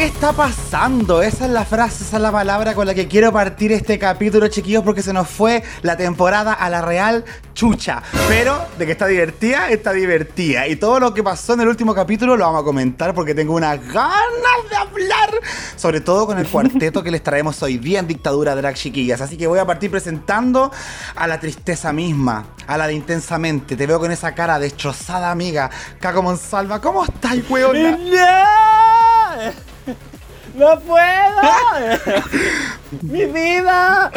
¿Qué está pasando? Esa es la frase, esa es la palabra con la que quiero partir este capítulo, chiquillos, porque se nos fue la temporada a la real chucha. Pero de que está divertida, está divertida. Y todo lo que pasó en el último capítulo lo vamos a comentar porque tengo unas ganas de hablar. Sobre todo con el cuarteto que les traemos hoy día en Dictadura Drag Chiquillas. Así que voy a partir presentando a la tristeza misma, a la de intensamente. Te veo con esa cara destrozada, amiga. Caco Monsalva, ¿cómo estás, weona? ¡No puedo! ¡Mi vida!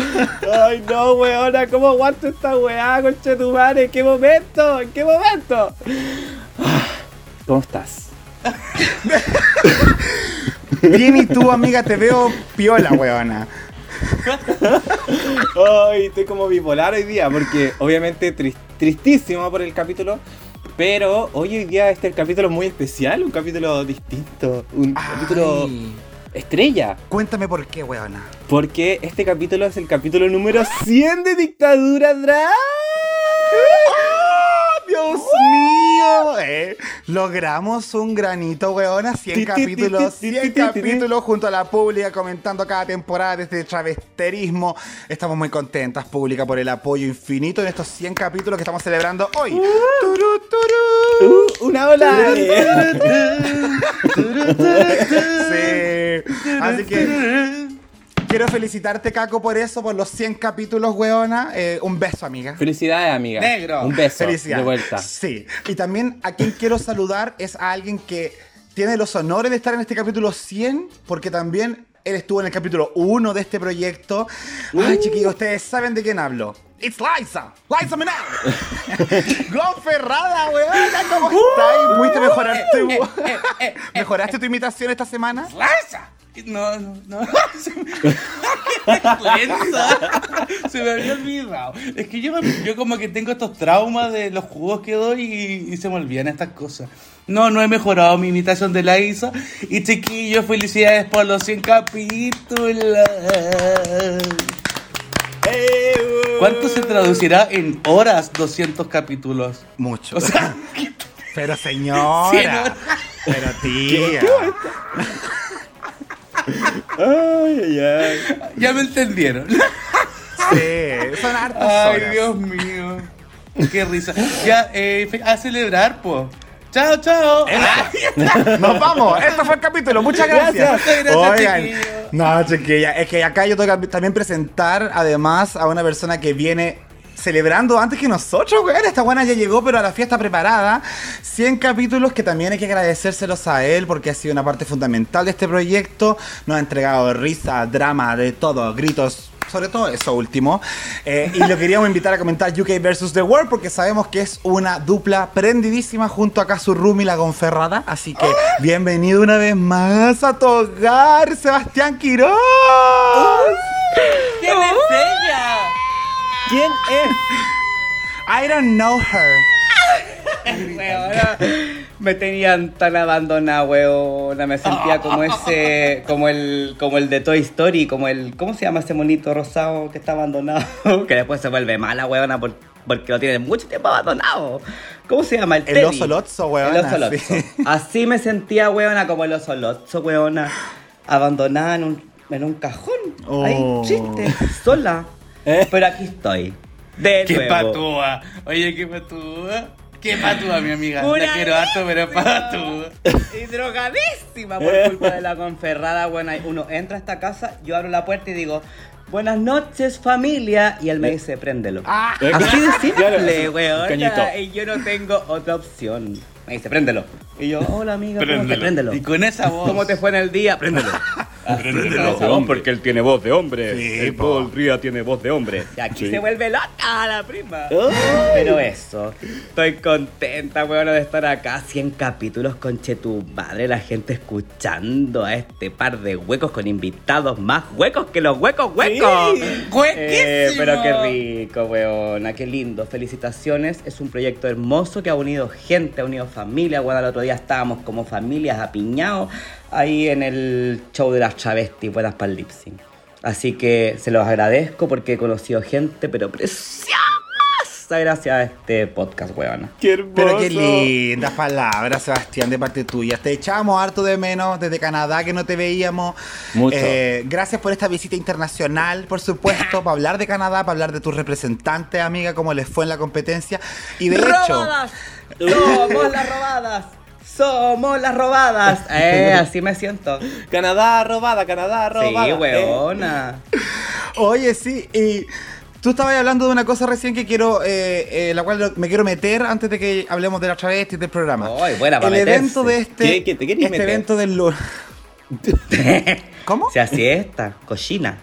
¡Ay no, weona! ¿Cómo aguanto esta weá, concha tu madre? ¿En qué momento? ¿En qué momento? ¿Cómo estás? Bien, y tú, amiga, te veo piola, weona. Ay, estoy como bipolar hoy día, porque obviamente tris- tristísimo por el capítulo. Pero hoy, hoy día este es el capítulo muy especial, un capítulo distinto, un capítulo. Estrella. Cuéntame por qué, weona. Porque este capítulo es el capítulo número 100 de Dictadura Drag. ¡Oh, Dios mío! Eh, logramos un granito, weona. 100 Ti, ti, capítulos, ti, ti, 100 ti, ti, ti. capítulos junto a la pública comentando cada temporada desde travesterismo. Estamos muy contentas, pública, por el apoyo infinito en estos 100 capítulos que estamos celebrando hoy. Turu, turu. Uh, una ola. Sí. Así que quiero felicitarte, Caco, por eso, por los 100 capítulos, weona. Eh, un beso, amiga. Felicidades, amiga. Negro. Un beso. Felicidades. De vuelta. Sí. Y también a quien quiero saludar es a alguien que tiene los honores de estar en este capítulo 100, porque también él estuvo en el capítulo 1 de este proyecto. Ay, chiquillos, ustedes saben de quién hablo. It's Liza. Liza Menal. Gonferrada, weona, ¿cómo estás? ¿Pudiste mejorar tu, ¿Mejoraste tu imitación esta semana? ¡Larsa! No, no, no. Se me. Se me había olvidado. Es que yo, me- yo como que tengo estos traumas de los jugos que doy y, y se me olvidan estas cosas. No, no he mejorado mi imitación de la Isa. Y chiquillos, felicidades por los 100 capítulos. ¿Cuánto se traducirá en horas 200 capítulos? Mucho. O sea, Pero señora. Pero tía. Ay, ay, ay. ya me entendieron. Sí, son hartas Ay, horas. Dios mío. Qué risa. Ya, eh, a celebrar, po. Chao, chao. Nos vamos, esto fue el capítulo, muchas gracias. Gracias, gracias, Oigan, chiquillos. no, chiquilla, es que acá yo tengo que también presentar además a una persona que viene celebrando antes que nosotros, weón. Esta buena ya llegó, pero a la fiesta preparada. 100 capítulos que también hay que agradecérselos a él porque ha sido una parte fundamental de este proyecto. Nos ha entregado risa, drama, de todo, gritos. Sobre todo eso último. Eh, y lo queríamos invitar a comentar UK vs. The World porque sabemos que es una dupla prendidísima junto a su Rumi la Gonferrada. Así que bienvenido una vez más a tu hogar, Sebastián Quiroz. ¿Quién es ella? ¿Quién es? I don't know her. Weona, me tenían tan abandonada, weona. Me sentía como ese, como el, como el de Toy Story, como el, ¿cómo se llama ese monito rosado que está abandonado? que después se vuelve mala, weona, por- porque lo tienen mucho tiempo abandonado. ¿Cómo se llama? El, El oso Lotso, weona, El oso Lotso. sí. Así me sentía, weona, como el oso Lotso, weona. Abandonada en un, en un cajón. Ahí, Oh. triste, sola. Pero aquí estoy. De Qué nuevo. patúa. Oye, qué patúa. Qué patúa, mi amiga. La quiero harto, pero patúa. Y drogadísima por culpa de la conferrada. Bueno, uno entra a esta casa, yo abro la puerta y digo, buenas noches familia. Y él me dice, préndelo. Ah, Así de simple, weón. Y yo no tengo otra opción. Me dice, préndelo. Y yo, hola amiga, ¿cómo te Préndelo. préndelo? Y con esa voz. ¿Cómo te fue en el día? Préndelo. Razón, porque él tiene voz de hombre. Sí, el. Paul Ría tiene voz de hombre. Y aquí Sí. se vuelve loca la prima. Pero eso, estoy contenta, weón, de estar acá. 100 capítulos con tu madre, la gente escuchando a este par de huecos con invitados más huecos que los huecos huecos. Eh, pero qué rico, weona, qué lindo. Felicitaciones. Es un proyecto hermoso que ha unido gente, ha unido familia. Bueno, el otro día estábamos como familias apiñados ahí en el show de las travestis, buenas para el lip sync. Así que se los agradezco porque he conocido gente, pero preciosa gracias a este podcast, weona. Qué hermoso. Pero qué lindas palabras, Sebastián, de parte tuya. Te echábamos harto de menos desde Canadá que no te veíamos. Mucho. Eh, gracias por esta visita internacional, por supuesto, para hablar de Canadá, para hablar de tus representantes, amiga, cómo les fue en la competencia. Y de hecho, ¡Robadas! ¡Somos las robadas! ¡Somos las robadas! Eh, así me siento. Canadá robada, Canadá robada. Sí, Eh, weona. oye, sí, y tú estabas hablando de una cosa recién que quiero, eh, eh, la cual me quiero meter antes de que hablemos de la travesti del programa. Ay, buena pa' El meterse. evento de este, ¿Qué- qué te este meter? evento del lunes. ¿Cómo? Se hacía esta, cochina.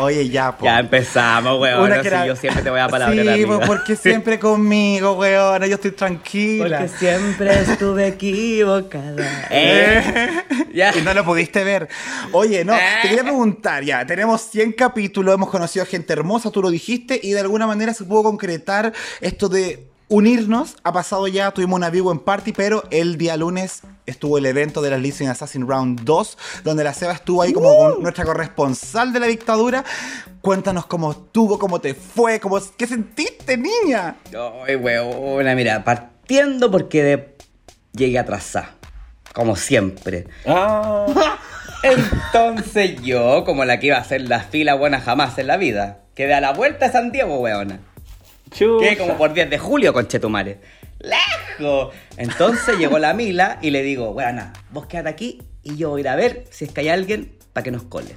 Oye, ya, po. Ya empezamos, weón. Una Así que era- yo siempre te voy a palabrear, Sí, pues porque siempre conmigo, weón. Yo estoy tranquila. Porque siempre estuve equivocada. ¿Eh? Ya. Y no lo pudiste ver. Oye, no, Eh. te quería preguntar, ya, tenemos 100 capítulos, hemos conocido gente hermosa, tú lo dijiste, y de alguna manera se pudo concretar esto de unirnos. Ha pasado ya, tuvimos una vivo en party, pero el día lunes estuvo el evento de las Listening Assassin Round 2, donde la Seba estuvo ahí como con nuestra corresponsal de la dictadura. Cuéntanos cómo estuvo, cómo te fue, cómo, qué sentiste, niña. Ay, weona, mira, partiendo porque de- llegué atrasada. Como siempre. Ah, Entonces yo, como la que iba a hacer la fila buena jamás en la vida, quedé a la vuelta de San Diego, weona. Que como por 10 de julio, con Chetumare. ¡Lejos! Entonces llegó la Mila y le digo, bueno, vos quédate aquí y yo voy a ir a ver si es que hay alguien para que nos cole.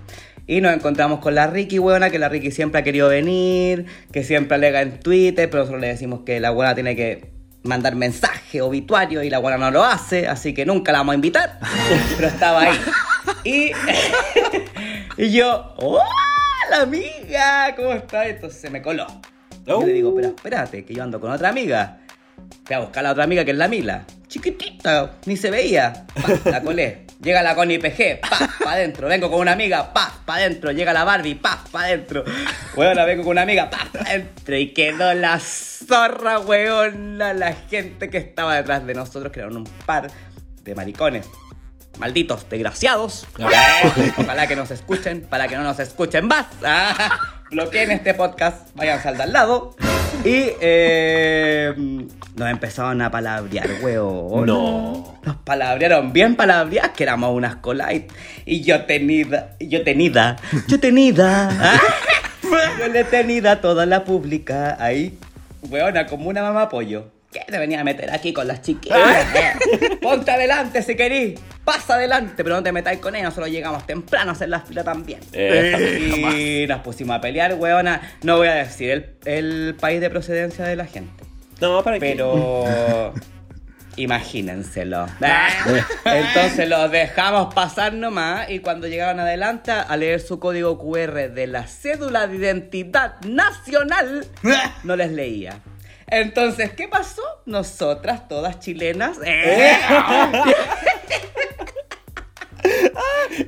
Y nos encontramos con la Ricky, buena, que la Ricky siempre ha querido venir, que siempre alega en Twitter, pero nosotros le decimos que la buena tiene que mandar mensaje, obituario, y la buena no lo hace, así que nunca la vamos a invitar. Pero estaba ahí. Y, y yo, ¡hola amiga! ¿Cómo estás? Entonces se me coló. Yo le digo, pero espérate, que yo ando con otra amiga. Voy a buscar a la otra amiga que es la Mila. Chiquitita, ni se veía. Pa, la colé. Llega la Connie PG, pa, pa adentro. Vengo con una amiga, pa, pa adentro. Llega la Barbie, pa, pa adentro. Bueno, vengo con una amiga, pa, pa adentro. Y quedó la zorra, weona, la gente que estaba detrás de nosotros, que eran un par de maricones. Malditos, desgraciados. Ojalá que nos escuchen, para que no nos escuchen más. Ah, bloqueen este podcast, váyanse al de al lado. Y eh, nos empezaron a palabrear, weón. No. Nos palabrearon bien palabreadas, que éramos unas colite. Y yo tenida, yo tenida, yo tenida. ah, Yo le tenida toda la pública ahí, weona, como una mamá pollo. ¿Qué te venía a meter aquí con las chiquillas? eh? Ponte adelante si querís. Pasa adelante, pero no te metáis con ella. Nosotros llegamos temprano a hacer la fila también. Eh, y nos pusimos a pelear, weona. No voy a decir el, el país de procedencia de la gente. No, para qué. Pero imagínenselo. Entonces los dejamos pasar nomás y cuando llegaron adelante a leer su código QR de la cédula de identidad nacional, no les leía. Entonces, ¿qué pasó? Nosotras, todas chilenas, ¡eh!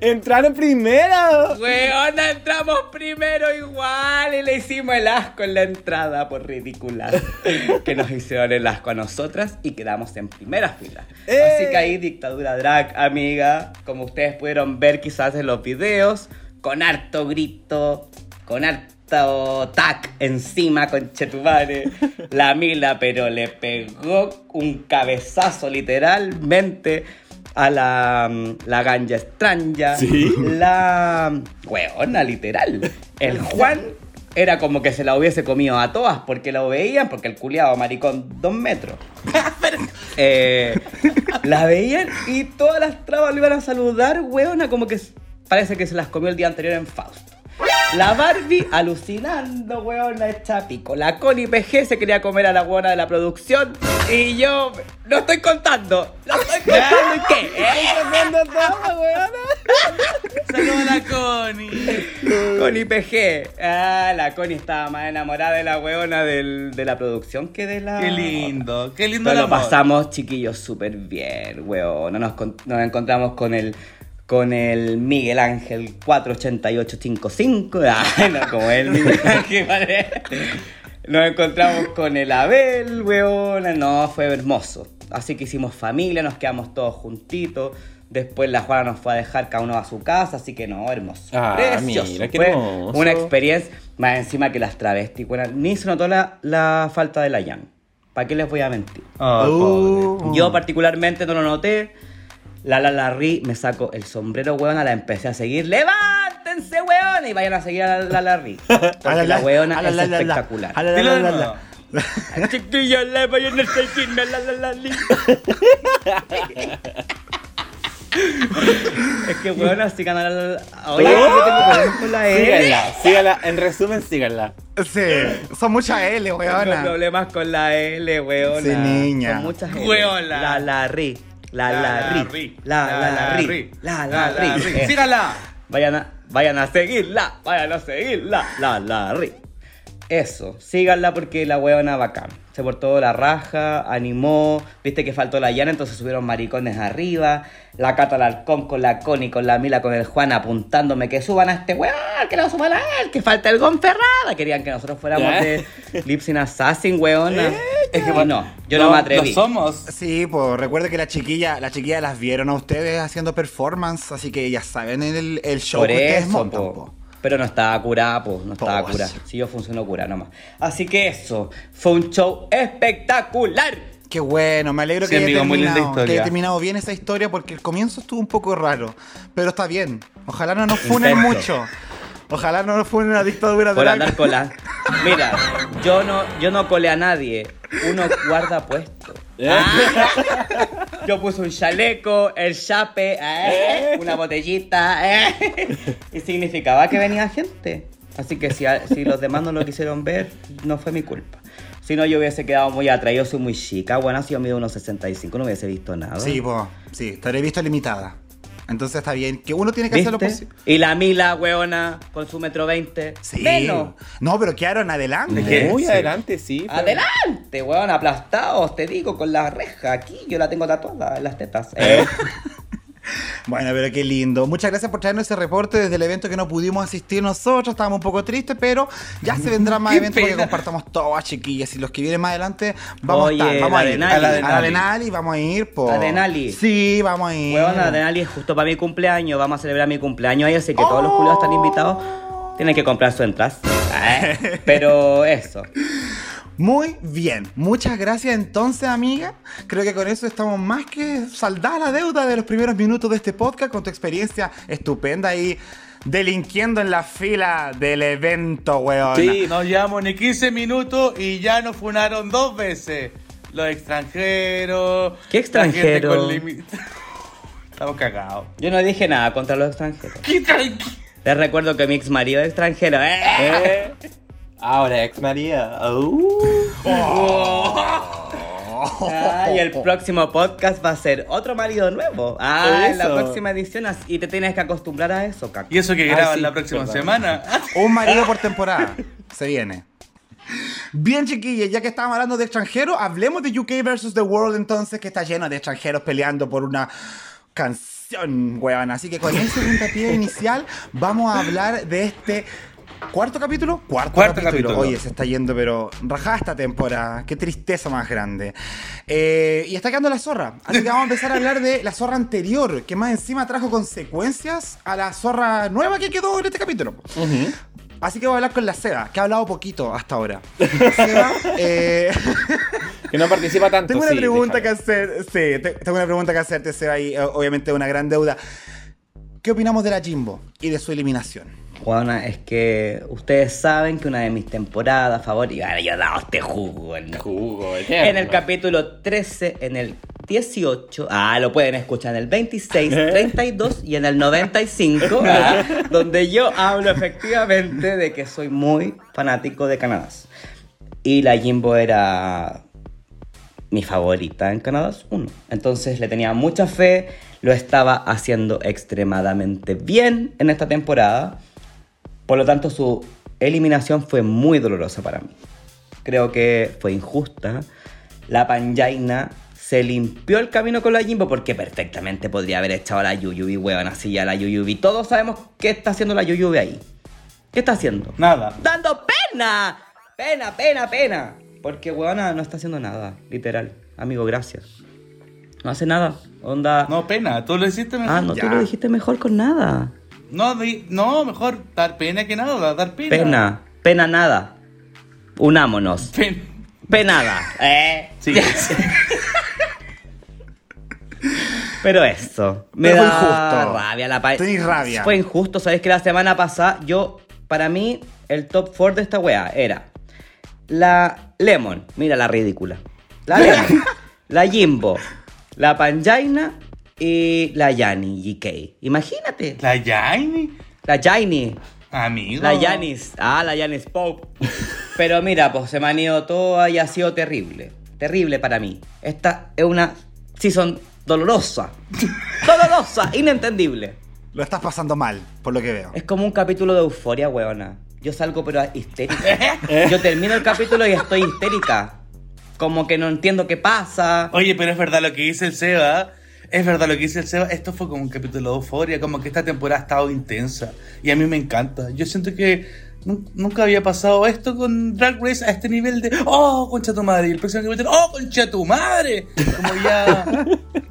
Entraron primero. Weona, entramos primero igual y le hicimos el asco en la entrada por ridícula. que nos hicieron el asco a nosotras y quedamos en primera fila. ¡Eh! Así que ahí dictadura drag, amiga, como ustedes pudieron ver quizás en los videos, con harto grito, con harto tac encima con Chetumare. La Mila, pero le pegó un cabezazo literalmente a la, la ganja extraña. Sí. La weona, literal. El Juan era como que se la hubiese comido a todas porque lo veían, porque el culiado maricón dos metros. Eh, la veían y todas las trabas le iban a saludar, weona, como que parece que se las comió el día anterior en Fausto. La Barbie alucinando, weona, hecha pico. La Connie PG se quería comer a la weona de la producción. Y yo no estoy contando. No estoy contando ¿y qué? ¿Eh? Saludos a la Connie. Connie PG. Ah, la Connie estaba más enamorada de la weona del- de la producción que de la. Qué lindo, qué lindo Pero lo amor. pasamos, chiquillos, súper bien, weón. Nos, nos encontramos con el. Con el Miguel Ángel 48855. Ay, no, como él, Miguel Ángel, vale. Nos encontramos con el Abel, weón. No, fue hermoso. Así que hicimos familia, nos quedamos todos juntitos. Después la Juana nos fue a dejar cada uno a su casa, así que no, hermoso. Ah, Precioso. mira, qué Fue hermoso. Una experiencia, más encima que las travestis. Ni se notó la, la falta de la Yang. ¿Para qué les voy a mentir? Uh. pobre. Yo particularmente no lo noté. La la la ri, me saco el sombrero, weona, la empecé a seguir. ¡Levántense, weona! Y vayan a seguir a la la, la ri. Porque la weona es espectacular. Dilo de nuevo. Chiquillos, le vayan a seguirme a la la la li. Es que weona, sigan a la la la. Oye, Oh. yo tengo problemas con la L. Síganla, síganla. En resumen, síganla. Sí, son muchas L, Tengo weona. problemas con la L, weona. Sí, niña. Son muchas L. Weona. La la ri. La la ri. La la ri. La la ri. Sígala. Vayan a, vayan a seguirla, vayan a seguirla, la, la, ri. Eso, síganla porque la huevona bacán. Se portó la raja, animó, viste que faltó la llana, entonces subieron maricones arriba. La Cata Alarcón con la Connie, con la Mila, con el Juan apuntándome que suban a este weón, que lo suban a él, que falta el Gonferrada. Querían que nosotros fuéramos Ya. de Lipsin Assassin, weona. Es que no, yo no, me atreví. Lo somos. Sí, pues recuerde que la chiquilla, la chiquilla las vieron a ustedes haciendo performance, así que ya saben el, el show Por que ustedes eso, montan, po. po. Pero no estaba curada, pues, no estaba Pues. curada. Si yo funcionó curada nomás. Así que eso, fue un show espectacular. Qué bueno, me alegro Sí, que, haya amigo, muy linda terminado, que historia. haya terminado bien esa historia porque el comienzo estuvo un poco raro, pero está bien. Ojalá no nos funen mucho. Ojalá no nos funen a dictadura Por de andar con la... Mira, yo no, yo no colé a nadie. Uno guarda puesto. Ah. Yo puse un chaleco, el chape, eh, una botellita, eh, y significaba que venía gente. Así que si, si los demás no lo quisieron ver, no fue mi culpa. Si no, yo hubiese quedado muy atrás. Yo soy muy chica. Bueno, si yo mido unos 65, no hubiese visto nada. Sí, pues, sí, estaré visto limitada. Entonces está bien, que uno tiene que hacer lo ¿Viste? posible. Y la Mila, weona, con su metro 20. Sí. Menos. No, pero quedaron adelante. Muy sí. adelante, sí. pero- Adelante, weón, aplastados, te digo, con la reja. Aquí yo la tengo tatuada en las tetas. Eh, Bueno, pero qué lindo. Muchas gracias por traernos ese reporte desde el evento que no pudimos asistir nosotros. Estábamos un poco tristes, pero ya se vendrán más eventos pena. compartamos todas, chiquillas. Y los que vienen más adelante, vamos Oye, a estar. Vamos la a ir. A la Denali. a la Denali vamos a ir, po. ¿La Denali? Sí, vamos a ir. weón, la Denali es justo para mi cumpleaños. Vamos a celebrar mi cumpleaños ahí, así que todos los culiados están invitados. Tienen que comprar su entrada. Eh, Pero eso. Muy bien. Muchas gracias entonces, amiga. Creo que con eso estamos más que saldada la deuda de los primeros minutos de este podcast con tu experiencia estupenda ahí delinquiendo en la fila del evento, weón. Sí. No llevamos ni 15 minutos y ya nos funaron dos veces. Los extranjeros. ¿Qué la gente extranjero? con limi- Estamos cagados. Yo no dije nada contra los extranjeros. ¿Qué tranqui- Les recuerdo que mi ex marido es extranjero. ¿eh? Eh, Ahora, ex María. Uh. Ah, y el próximo podcast va a ser otro marido nuevo. Ah, en la próxima edición. Y te tienes que acostumbrar a eso, caca. Y eso que Ah, graban sí, la próxima semana. Un marido por temporada. Se viene. Bien, chiquillos, ya que estábamos hablando de extranjeros, hablemos de UK versus The World entonces, que está lleno de extranjeros peleando por una canción, weón. Así que con ese puntapié inicial, vamos a hablar de este cuarto capítulo. Cuarto, Cuarto capítulo. Oye, se está yendo, pero rajada esta temporada. Qué tristeza más grande. Eh, y está quedando la zorra. Así que vamos a empezar a hablar de la zorra anterior, que más encima trajo consecuencias a la zorra nueva que quedó en este capítulo. Así que voy a hablar con la Seba, que ha hablado poquito hasta ahora. Seba, eh, Que no participa tanto. tengo una sí, pregunta que hacer. Sí, te- tengo una pregunta que hacerte, Seba, y eh, obviamente una gran deuda. ¿Qué opinamos de la Jimbo y de su eliminación? Juana, es que ustedes saben que una de mis temporadas favoritas. Ahora yo he dado este jugo. ¿no? Jugo, En el capítulo 13, en el 18, ah, lo pueden escuchar en el 26, 32 y en el 95, ah, donde yo hablo efectivamente de que soy muy fanático de Canadá. Y la Jimbo era mi favorita en Canadá es uno. Entonces le tenía mucha fe, lo estaba haciendo extremadamente bien en esta temporada. Por lo tanto, su eliminación fue muy dolorosa para mí. Creo que fue injusta. La Panjaina se limpió el camino con la Jimbo porque perfectamente podría haber echado a la Yuyubi, weón, así ya la Yuyubi. Todos sabemos qué está haciendo la Yuyubi ahí. ¿Qué está haciendo? Nada. ¡Dando pena! Pena, pena, pena. Porque, weona, no está haciendo nada, literal. Amigo, gracias. No hace nada. Onda. No, pena, tú lo hiciste mejor. ah, no, tú ya. lo dijiste mejor con nada. No, di- no, mejor dar pena que nada, dar pena. Pena, pena nada. Unámonos. Pena. Penada. Eh. Sí. Pero eso. Me Pero fue da injusto. rabia la pa- rabia. Fue injusto. Sabes que la semana pasada, yo, para mí, el top 4 de esta wea era la Lemon. Mira la ridícula. La Lemon. la Jimbo. La Panjaina y la Yani GK. Imagínate. La Jaime, La Jaini. amigo. La Yanis. Ah, la Yanis Pope. Pero mira, pues se me han ido todo y ha sido terrible. Terrible para mí. Esta es una season dolorosa. Dolorosa, inentendible. Lo estás pasando mal, por lo que veo. Es como un capítulo de euforia, weona. Yo salgo pero histérica. Yo termino el capítulo y estoy histérica. Como que no entiendo qué pasa. Oye, pero es verdad lo que dice el Seba. Es verdad lo que dice el Seba. Esto fue como un capítulo de euforia. Como que esta temporada ha estado intensa. Y a mí me encanta. Yo siento que nunca había pasado esto con Drag Race a este nivel de ¡Oh, concha tu madre! Y el próximo capítulo ¡Oh, concha tu madre! Como ya.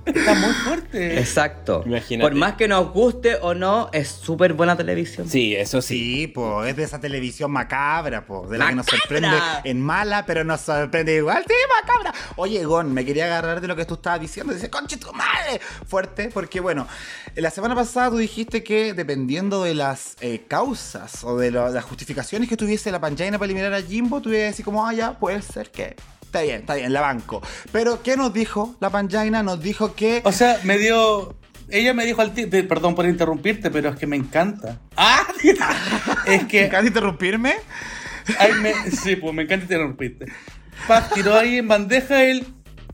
está muy fuerte. Exacto. Imagínate. Por más que nos guste o no, es súper buena televisión. Sí, eso sí. Sí, pues es de esa televisión macabra, pues, de la que nos sorprende en mala, pero nos sorprende igual. Sí, macabra. Oye, Gon, me quería agarrar de lo que tú estabas diciendo. Dice, conche tu madre. Fuerte, porque bueno, la semana pasada tú dijiste que dependiendo de las eh, causas o de lo- las justificaciones que tuviese la Panjaina para eliminar a Jimbo, tú ibas a decir como, ah, ya, puede ser que... Está bien, está bien, la banco. Pero, ¿qué nos dijo la Panjaina? Nos dijo que... O sea, me dio. Ella me dijo al pe- Perdón por interrumpirte, pero es que me encanta. ¡Ah! es que. ¿Casi interrumpirme? Ay, me, sí, pues me encanta interrumpirte. Paz tiró ahí en bandeja el.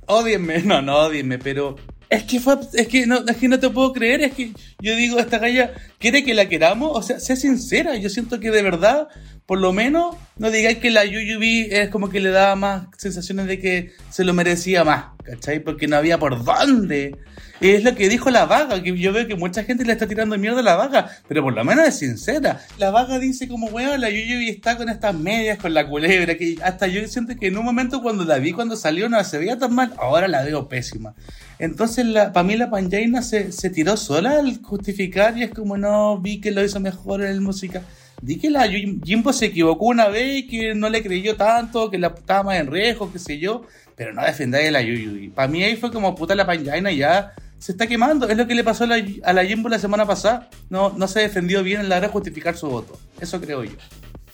Odienme. No, no odienme, pero. Es que fue. Es que no, es que no te puedo creer. Es que yo digo, esta galla quiere que la queramos. O sea, sé sincera. Yo siento que de verdad, por lo menos, no digáis que la Yuyubi es como que le daba más sensaciones de que se lo merecía más. ¿Cachai? Porque no había por dónde. Es lo que dijo la vaga, que yo veo que mucha gente le está tirando mierda a la vaga, pero por lo menos es sincera. La vaga dice como, weón, la Yuyubi está con estas medias, con la culebra, que hasta yo siento que en un momento cuando la vi, cuando salió, no se veía tan mal, ahora la veo pésima. Entonces, la, para mí la Panjaina se, se tiró sola al justificar y es como, no, vi que lo hizo mejor en el música. Di que la Jimbo se equivocó una vez y que no le creyó tanto, que la estaba más en riesgo, qué sé yo, pero no defendáis a la Yuyubi. Para mí ahí fue como puta la Panjaina ya se está quemando. Es lo que le pasó a la, a la Jimbo la semana pasada. No, no se defendió bien en la hora de justificar su voto. Eso creo yo.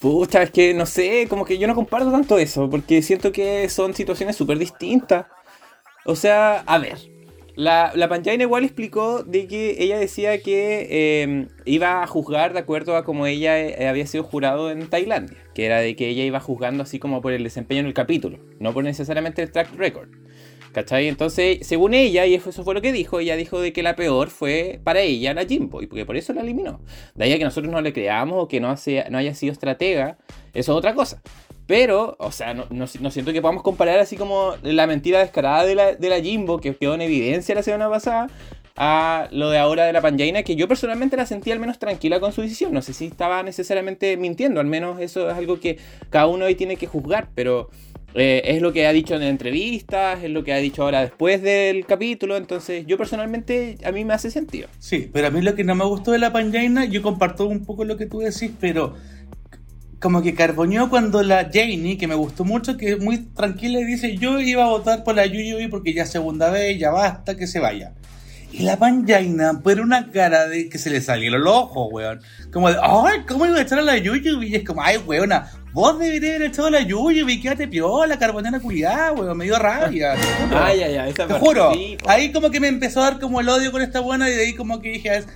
Pucha, es que no sé, como que yo no comparto tanto eso, porque siento que son situaciones súper distintas. O sea, a ver, la, la Panjaina igual explicó de que ella decía que eh, iba a juzgar de acuerdo a como ella eh, había sido jurado en Tailandia, que era de que ella iba juzgando así como por el desempeño en el capítulo, no por necesariamente el track record. ¿Cachai? Entonces, según ella, y eso fue lo que dijo, ella dijo de que la peor fue para ella la Jimbo, y porque por eso la eliminó. De ahí a que nosotros no le creamos o que no, haya sido estratega, eso es otra cosa. Pero, o sea, no siento que podamos comparar así como la mentira descarada de la, de la Jimbo, que quedó en evidencia la semana pasada, a lo de ahora de la Panjaina, que yo personalmente la sentí al menos tranquila con su decisión. No sé si estaba necesariamente mintiendo, al menos eso es algo que cada uno hoy tiene que juzgar, pero eh, es lo que ha dicho en entrevistas, es lo que ha dicho ahora después del capítulo, entonces yo personalmente a mí me hace sentido. Sí, pero a mí lo que no me gustó de la Panjaina, yo comparto un poco lo que tú decís, pero como que carboneó cuando la Janie, que me gustó mucho, que muy tranquila y dice, yo iba a votar por la Yuyubi porque ya segunda vez, ya basta, que se vaya. Y la Panjaina, por una cara de que se le salieron los ojos, weón. Como de, ay, ¿cómo iba a echar a la Yuyubi? Y es como, ay, weona, vos deberías haber echado la Yuyubi, quédate piola, carbonera culiada, weón, me dio rabia. Ay, ay, ay, esa Te parte juro, sí, po. ahí como que me empezó a dar como el odio con esta buena y de ahí como que dije, "Es-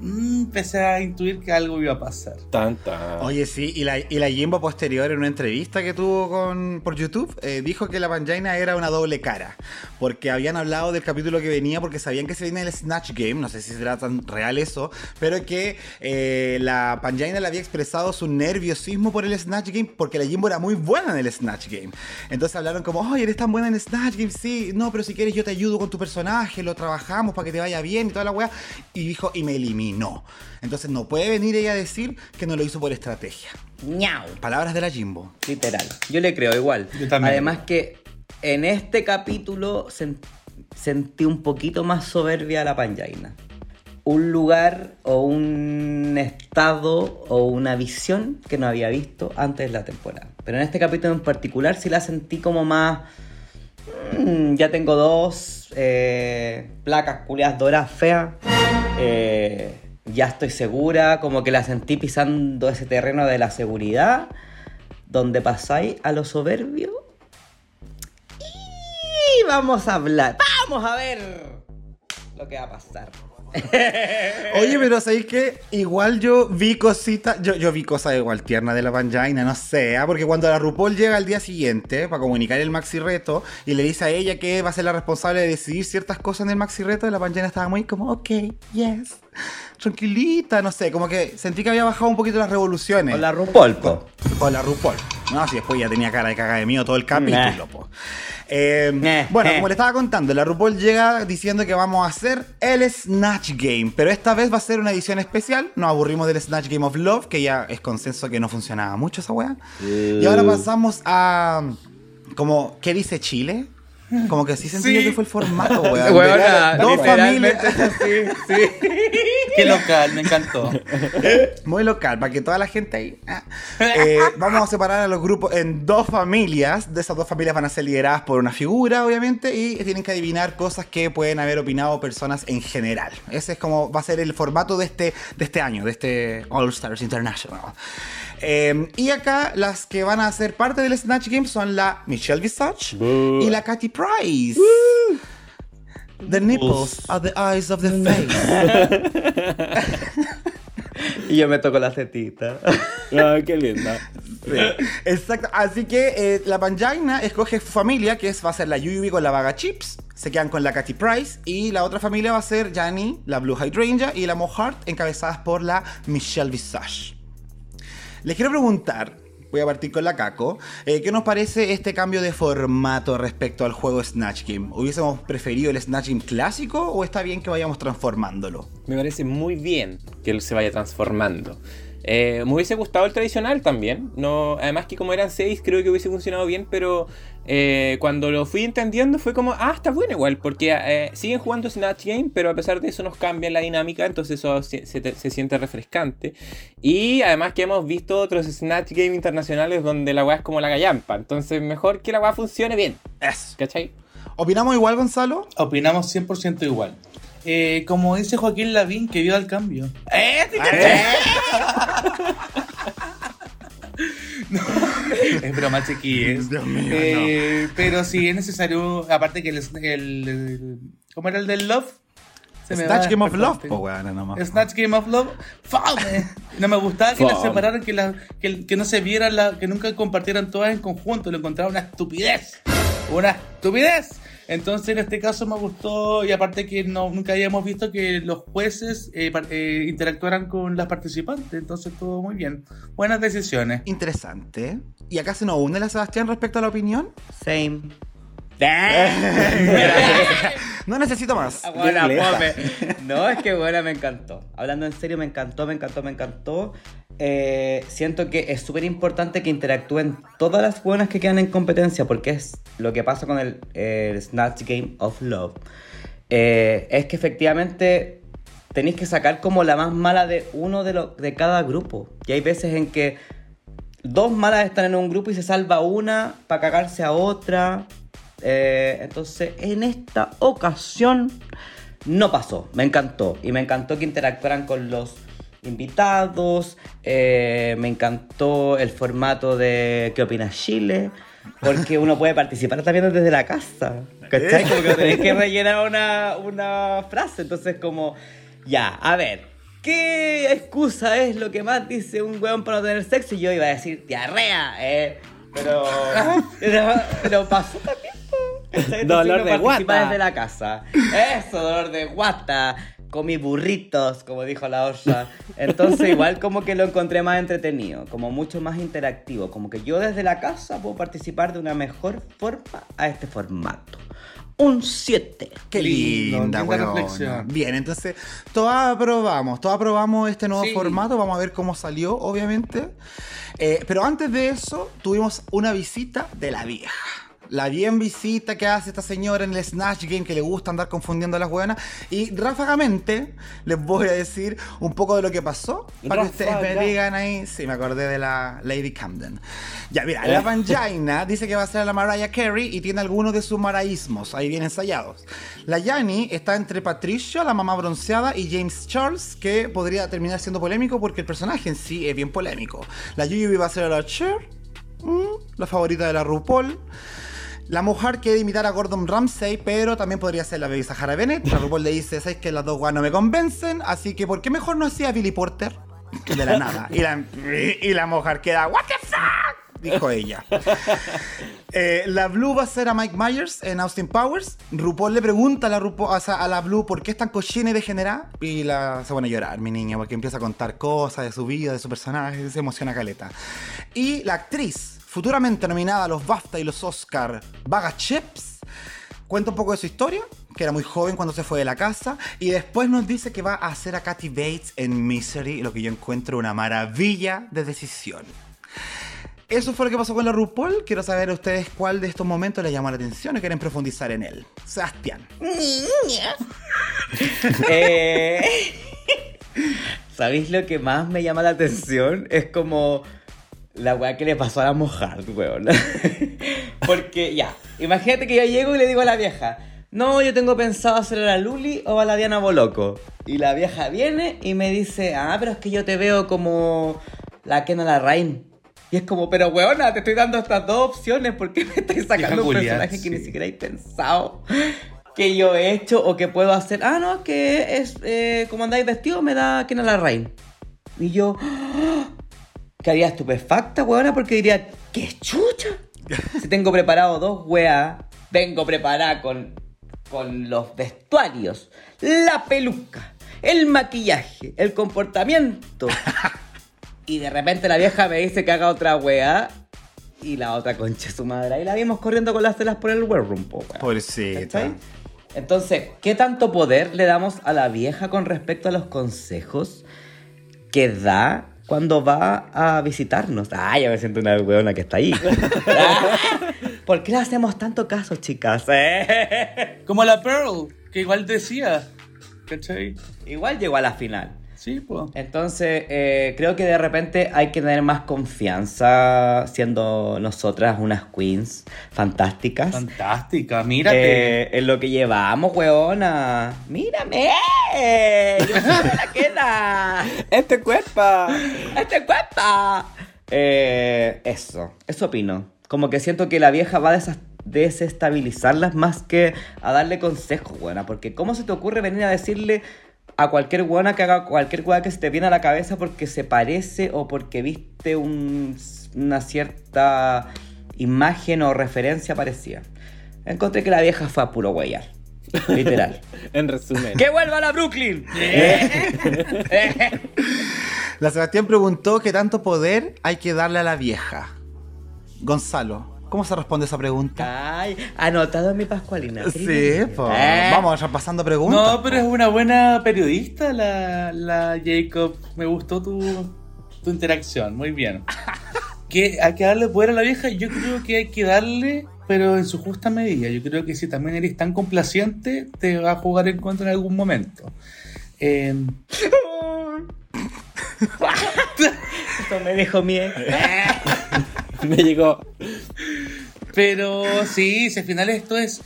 mm, empecé a intuir que algo iba a pasar. Tanta. Oye, sí, y la, y la Jimbo posterior en una entrevista que tuvo con, por YouTube, eh, dijo que la Panjaina era una doble cara. Porque habían hablado del capítulo que venía, porque sabían que se viene el Snatch Game, no sé si será tan real eso, pero que eh, la Panjaina le había expresado su nerviosismo por el Snatch Game, porque la Jimbo era muy buena en el Snatch Game. Entonces hablaron como, oye, eres tan buena en Snatch Game, sí, no, pero si quieres yo te ayudo con tu personaje, lo trabajamos para que te vaya bien y toda la weá. Y dijo, y me eliminó. Entonces no puede venir ella a decir que no lo hizo por estrategia. ñau. Palabras de la Jimbo. Literal. Yo le creo igual. Yo también. Además que en este capítulo sen- sentí un poquito más soberbia a la Panjaina. Un lugar o un estado o una visión que no había visto antes de la temporada. Pero en este capítulo en particular sí la sentí como más... mm, ya tengo dos eh, placas culiadas doradas feas. Eh, ya estoy segura, como que la sentí pisando ese terreno de la seguridad donde pasáis a lo soberbio. Y vamos a hablar. Vamos a ver lo que va a pasar. Oye, pero ¿sabéis que Igual yo vi cositas, yo, yo vi cosas igual tiernas de la Panjaina, no sé, ¿ah? porque cuando la RuPaul llega al día siguiente para comunicar el maxi reto y le dice a ella que va a ser la responsable de decidir ciertas cosas en el maxi reto, la Panjaina estaba muy como, ok, yes, tranquilita, no sé, como que sentí que había bajado un poquito las revoluciones. Con la RuPaul, po. Con la RuPaul. No, si después ya tenía cara de caga de mío todo el capítulo, Nah. po. Eh, Nah. bueno, como le estaba contando, la RuPaul llega diciendo que vamos a hacer el Snatch Game, pero esta vez va a ser una edición especial. Nos aburrimos del Snatch Game of Love, que ya es consenso que no funcionaba mucho esa weá. Y ahora pasamos a. Como, ¿qué dice Chile? Como que sí sentí Sí. que fue el formato, weón. Weona, Dos literalmente familias. es así, sí. Qué local, me encantó. Muy local, para que toda la gente ahí. ah. Eh, vamos a separar a los grupos en dos familias. De esas dos familias van a ser lideradas por una figura, obviamente, y tienen que adivinar cosas que pueden haber opinado personas en general. Ese es como va a ser el formato de este, de este año, de este All Stars International. Eh, y acá las que van a ser parte del Snatch Game son la Michelle Visage y la Katy Price. The nipples are the eyes of the face. Y yo me toco la cetita. Ah, qué linda. Exacto, así que eh, la Panjaina escoge su familia, que es, va a ser la Yuyubi con la Vaga Chips, se quedan con la Katy Price, y la otra familia va a ser Jani, la Blue Hydrangea y la Mohart, encabezadas por la Michelle Visage. Les quiero preguntar, voy a partir con la Caco, eh, ¿qué nos parece este cambio de formato respecto al juego Snatch Game? ¿Hubiésemos preferido el Snatch Game clásico o está bien que vayamos transformándolo? Me parece muy bien que él se vaya transformando. Eh, me hubiese gustado el tradicional también. No, además que como eran seis, creo que hubiese funcionado bien, pero eh, cuando lo fui entendiendo fue como, ah, está bueno igual, porque eh, siguen jugando Snatch Game, pero a pesar de eso nos cambia la dinámica, entonces eso se, se te- se siente refrescante. Y además que hemos visto otros Snatch Game internacionales donde la weá es como la gallampa, entonces mejor que la weá funcione bien, Eso. ¿cachai? ¿Opinamos igual, Gonzalo? Opinamos 100% igual. Eh, como dice Joaquín Lavín, que vio el cambio. ¡Eh! sí que- No, es broma, chiquillos. Dios mío, Eh, Pero sí es necesario, aparte que el, el- el- ¿Cómo era el del Love? Se Snatch Game of Love, po, weón, nomás. Snatch Game of Love, ¡fame! No me gustaba que las separaran, que, la- que, que no se vieran, la, que nunca compartieran todas en conjunto. Lo encontraba una estupidez. Una estupidez. Entonces, en este caso me gustó, y aparte que no, nunca habíamos visto que los jueces eh, eh, interactuaran con las participantes. Entonces, todo muy bien. Buenas decisiones. Interesante. ¿Y acá se nos une la Sebastián respecto a la opinión? Same. No necesito más. Buena. No, es que buena, me encantó. Hablando en serio, me encantó, me encantó, me encantó. Eh, siento que es súper importante que interactúen todas las buenas que quedan en competencia, porque es lo que pasa con el, el Snatch Game of Love. Eh, es que efectivamente tenéis que sacar como la más mala de uno de, lo- de cada grupo. Y hay veces en que dos malas están en un grupo y se salva una para cagarse a otra. Eh, entonces, en esta ocasión no pasó. Me encantó. Y me encantó que interactuaran con los invitados. eh, me encantó el formato de ¿Qué opina Chile? Porque uno puede participar también desde la casa. ¿Cachai? Como que tenés que rellenar una, una frase. Entonces, como, ya, a ver. ¿qué excusa es lo que más dice un weón para no tener sexo? Y yo iba a decir diarrea, eh. Pero, pero, pero pasó también. Dolor de guata. desde la casa. Eso, dolor de guata. Comí burritos, como dijo la Osha. Entonces, igual como que lo encontré más entretenido, como mucho más interactivo. Como que yo desde la casa puedo participar de una mejor forma a este formato. Un 7. Qué Lindo, linda, linda. Bien, entonces, todos aprobamos, todos aprobamos este nuevo Sí. formato, vamos a ver cómo salió, obviamente. Eh, pero antes de eso, tuvimos una visita de la vieja. La bien visita que hace esta señora en el Snatch Game que le gusta andar confundiendo a las buenas. Y ráfagamente les voy a decir un poco de lo que pasó. Para que ustedes me digan ahí. Sí, me acordé de la Lady Camden. Ya, mira, la Vangina dice que va a ser la Mariah Carey y tiene algunos de sus maraísmos ahí bien ensayados. La Yanni está entre Patricia, la mamá bronceada, y James Charles, que podría terminar siendo polémico porque el personaje en sí es bien polémico. La Yuyubi va a ser la Cher, mm, la favorita de la RuPaul. La mujer quiere imitar a Gordon Ramsay, pero también podría ser la baby Sahara Bennett. La RuPaul le dice, ¿sabes que las dos guas no me convencen? Así que, ¿por qué mejor no hacía Billy Porter? De la nada. Y la, mujer queda, ¿What the fuck? Dijo ella. Eh, la Blue va a ser a Mike Myers en Austin Powers. RuPaul le pregunta a la, RuPaul- a la Blue por qué es tan cochina y degenerada. Y la, se pone a llorar, mi niña, porque empieza a contar cosas de su vida, de su personaje, se emociona caleta. Y la actriz, futuramente nominada a los BAFTA y los Oscar, Vaga Chips, cuenta un poco de su historia, que era muy joven cuando se fue de la casa, y después nos dice que va a hacer a Kathy Bates en Misery, lo que yo encuentro una maravilla de decisión. Eso fue lo que pasó con la RuPaul. Quiero saber a ustedes cuál de estos momentos les llamó la atención o quieren profundizar en él. Sebastián. Eh, ¿Sabéis lo que más me llama la atención? Es como la weá que le pasó a la mojar, weón. Porque ya, imagínate que yo llego y le digo a la vieja, no, yo tengo pensado hacer a la Luli o a la Diana Boloco. Y la vieja viene y me dice, ah, pero es que yo te veo como la Kena Larraín. Y es como, pero weona, te estoy dando estas dos opciones, ¿por qué me estáis sacando un personaje que ni siquiera he pensado? que yo he hecho o que puedo hacer. Ah, no, es que es eh, como andáis vestido me da Kena Larraín. Y yo. Quedaría estupefacta, weona, porque diría, ¡qué chucha! Si tengo preparado dos weas, vengo preparada con, con los vestuarios, la peluca, el maquillaje, el comportamiento. Y de repente la vieja me dice que haga otra wea. Y la otra concha su madre. Ahí la vimos corriendo con las telas por el room, po, weón. Pobrecita. Entonces, ¿qué tanto poder le damos a la vieja con respecto a los consejos que da cuando va a visitarnos? Ah, ya me siento una weona que está ahí. Ah, ¿Por qué le hacemos tanto caso, chicas? Como la Pearl, que igual decía. ¿Cachai? Igual llegó a la final. Sí, pues. Entonces, eh, creo que de repente hay que tener más confianza siendo nosotras unas queens fantásticas. Fantástica, mírate. Eh, en lo que llevamos, weona. ¡Mírame! ¡Yo soy la queda! ¡Este cuerpo! ¡Este cuesta! Eh, eso, eso opino. Como que siento que la vieja va a desestabilizarlas más que a darle consejos, buena. Porque ¿cómo se te ocurre venir a decirle a cualquier buena que haga cualquier cosa que se te viene a la cabeza porque se parece o porque viste un- una cierta imagen o referencia parecida? Encontré que la vieja fue a puro huellar. Literal. En resumen. ¡Que vuelva a la Brooklyn! La Sebastián preguntó qué tanto poder hay que darle a la vieja. Gonzalo, ¿cómo se responde esa pregunta? Ay, anotado en mi Pascualina. Sí, pues. Eh. Vamos pasando preguntas. No, pero es una buena periodista la, la Jacob. Me gustó tu, tu interacción, muy bien. ¿Que ¿Hay que darle poder a la vieja? Yo creo que hay que darle, pero en su justa medida. Yo creo que si también eres tan complaciente, te va a jugar en contra en algún momento. Eh, Esto me dijo mi ex. Me llegó. Pero sí, si al final esto es.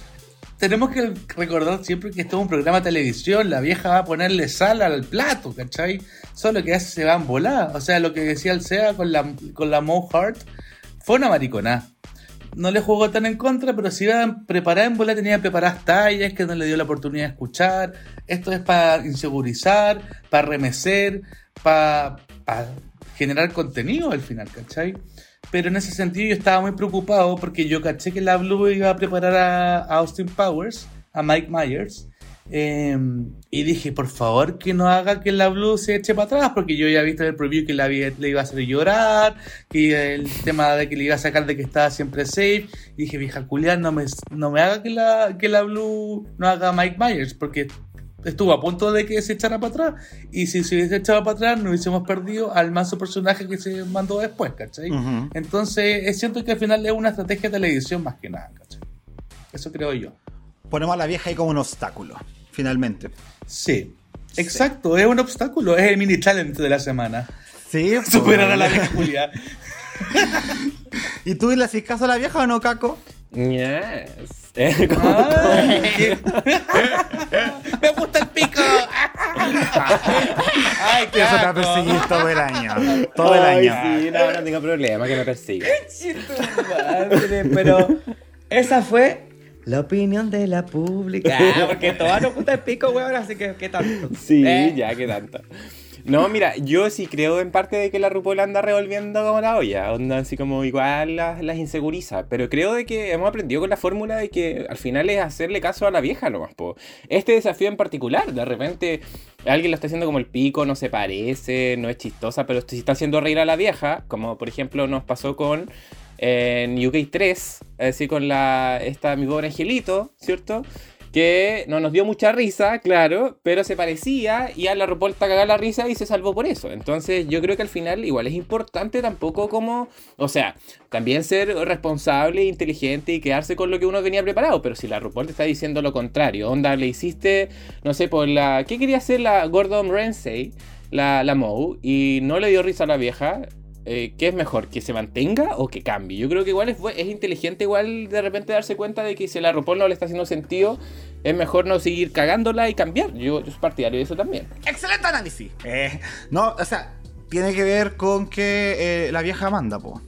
Tenemos que recordar siempre que esto es un programa de televisión. La vieja va a ponerle sal al plato, ¿cachai? Solo que hace se van volar. O sea, lo que decía el SEA con la, con la Mo Hart fue una maricona. no le jugó tan en contra, pero si iba preparada en bola, tenía preparadas tallas que no le dio la oportunidad de escuchar. Esto es para insegurizar, para remecer, para generar contenido al final, ¿cachai? Pero en ese sentido yo estaba muy preocupado porque yo caché que la Blue iba a preparar a, Austin Powers, a Mike Myers. em, y dije, por favor, que no haga que la Blue se eche para atrás, porque yo ya he visto en el preview que la, le iba a hacer llorar, que el tema de que le iba a sacar de que estaba siempre safe. Y dije, vieja culiar, no me, no me haga que la, que la Blue no haga Mike Myers, porque estuvo a punto de que se echara para atrás. Y si se hubiese echado para atrás, no hubiésemos perdido al manso personaje que se mandó después, ¿cachai? Ujú. Entonces, es cierto que al final es una estrategia de televisión más que nada, ¿cachai? Eso creo yo. Ponemos a la vieja ahí como un obstáculo, finalmente. Sí. Exacto, es un obstáculo, es el mini challenge de la semana. Sí, Superar a pues. la vieja Julia. ¿Y tú le haces caso a la vieja o no, Caco? Yes. Eh, Ay. ¡Me gusta el pico! ¡Ay, qué Eso te va a perseguir todo el año. Todo el Ay, año. sí, no, no tengo problema que me persiga. Madre, pero esa fue la opinión de la pública. Ah, porque todas nos gusta el pico, weón, así que ¿qué tanto? Sí, Eh. ya, que tanto. No, mira, yo sí creo en parte de que la RuPaul anda revolviendo como la olla, onda así como igual las, las inseguriza, pero creo de que hemos aprendido con la fórmula de que al final es hacerle caso a la vieja nomás, po. Este desafío en particular, de repente alguien lo está haciendo como el pico, no se parece, no es chistosa, pero si está haciendo reír a la vieja, como por ejemplo nos pasó con en UK 3, es decir, con la esta mi pobre angelito, ¿cierto? Que no nos dio mucha risa, claro, pero se parecía y a la RuPaul está cagada la risa y se salvó por eso. Entonces yo creo que al final igual es importante tampoco como, o sea, también ser responsable, inteligente y quedarse con lo que uno tenía preparado, pero si la te está diciendo lo contrario, onda, le hiciste, no sé, por la... ¿Qué quería hacer la Gordon Ramsay? La, la Moe, y no le dio risa a la vieja, eh, ¿qué es mejor? ¿Que se mantenga o que cambie? Yo creo que igual es, es inteligente igual de repente darse cuenta de que si la RuPaul no le está haciendo sentido, es mejor no seguir cagándola y cambiar. Yo, yo soy partidario de eso también. Excelente análisis. Eh, no, o sea, tiene que ver con que eh, la vieja manda, po.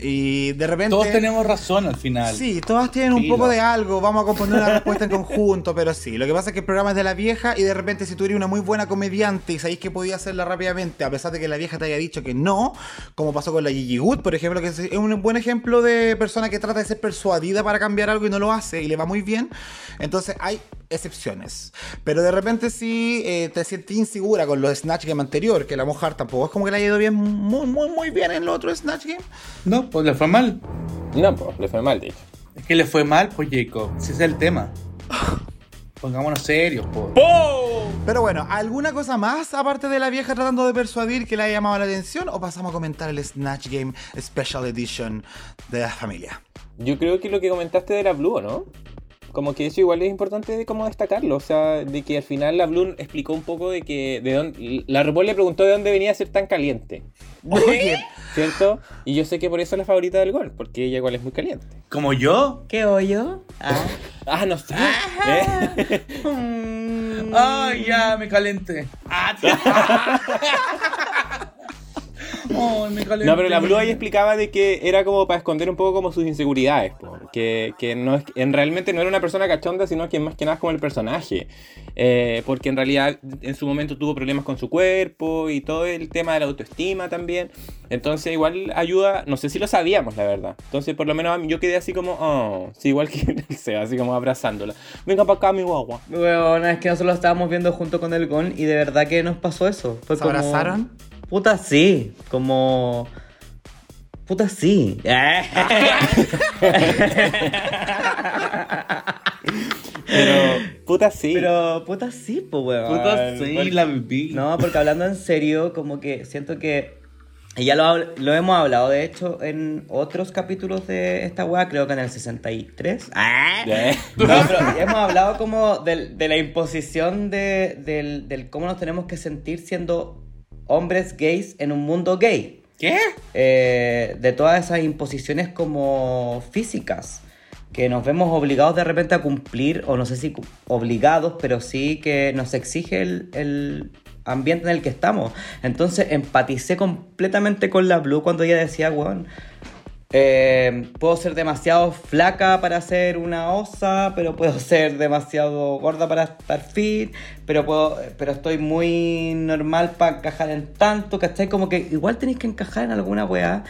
Y de repente. Todos tenemos razón al final. Sí, todas tienen un poco de algo, vamos a componer una respuesta en conjunto, pero sí, lo que pasa es que el programa es de la vieja y de repente si tú eres una muy buena comediante y sabéis que podía hacerla rápidamente, a pesar de que la vieja te haya dicho que no, como pasó con la Gigi Good, por ejemplo, que es un buen ejemplo de persona que trata de ser persuadida para cambiar algo y no lo hace y le va muy bien, entonces hay excepciones. Pero de repente si te sientes insegura con los Snatch Game anterior, que la mujer tampoco es como que le haya ido bien, muy, muy, muy bien en los otros Snatch Game. No, pues le fue mal. No, pues, le fue mal, de hecho. Es que le fue mal, pues Jacob. Si ese es el tema. Pongámonos serios, pues. Pero bueno, ¿alguna cosa más aparte de la vieja tratando de persuadir que le haya llamado la atención? ¿O pasamos a comentar el Snatch Game Special Edition de la familia? Yo creo que lo que comentaste de la Blue, ¿no? Como que eso igual es importante de cómo destacarlo, o sea, de que al final la Blue explicó un poco de que de dónde, la RuPaul le preguntó de dónde venía a ser tan caliente, Oye, ¿cierto? Y yo sé que por eso es la favorita del gol, porque ella igual es muy caliente. Como yo. ¿Qué hoyo? Ah. Ah, no sé. ¿eh? Ay, ya, me calenté. Ah, Me. No, pero la Blue ahí explicaba de que era como para esconder un poco como sus inseguridades, po, que, que no es, en realmente no era una persona cachonda, sino que más que nada es como el personaje, Eh, porque en realidad en su momento tuvo problemas con su cuerpo y todo el tema de la autoestima también, entonces igual ayuda, no sé si lo sabíamos la verdad, entonces por lo menos yo quedé así como, oh, sí, igual que Seba, así como abrazándola, venga para acá mi guagua. Bueno, es que nosotros lo estábamos viendo junto con el Gon y de verdad que nos pasó eso. Fue ¿Se como- abrazaron? Puta sí, como... Puta sí. Pero, puta sí. Pero puta sí, pues weón. Puta, sí, Porque- la viví. No, porque hablando en serio, como que siento que. Y ya lo, lo hemos hablado, de hecho, en otros capítulos de esta weá, creo que en el 63. ¡Ah! Eh. No, pero ya hemos hablado como del- de, la imposición de, del, del cómo nos tenemos que sentir siendo hombres gays en un mundo gay. ¿Qué? Eh, de todas esas imposiciones como físicas que nos vemos obligados de repente a cumplir, o no sé si obligados, pero sí que nos exige el, el ambiente en el que estamos. Entonces empaticé completamente con la Blue cuando ella decía, weón, Eh, puedo ser demasiado flaca para ser una osa, pero puedo ser demasiado gorda para estar fit, pero puedo, pero estoy muy normal para encajar en tanto, ¿cachai? Como que igual tenéis que encajar en alguna weá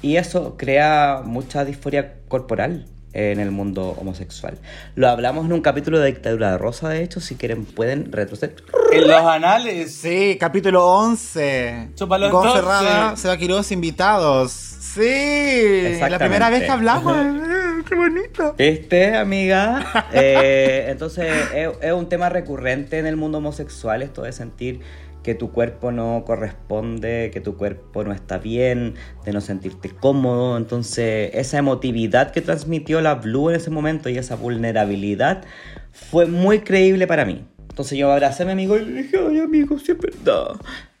y eso crea mucha disforia corporal en el mundo homosexual. Lo hablamos en un capítulo de Dictadura de Rosa, de hecho, si quieren pueden retroceder. En los anales. Sí, capítulo 11. Chúpalo Con entonces. Ferrada, Seba Quiroz, invitados. Sí, la primera vez que hablamos. Eh, ¡Qué bonito! Este, amiga. Eh, entonces, es, es un tema recurrente en el mundo homosexual, esto de sentir que tu cuerpo no corresponde, que tu cuerpo no está bien, de no sentirte cómodo. Entonces, esa emotividad que transmitió la Blue en ese momento y esa vulnerabilidad fue muy creíble para mí. Entonces yo abracé a mi amigo y le dije, ay amigo, sí es verdad.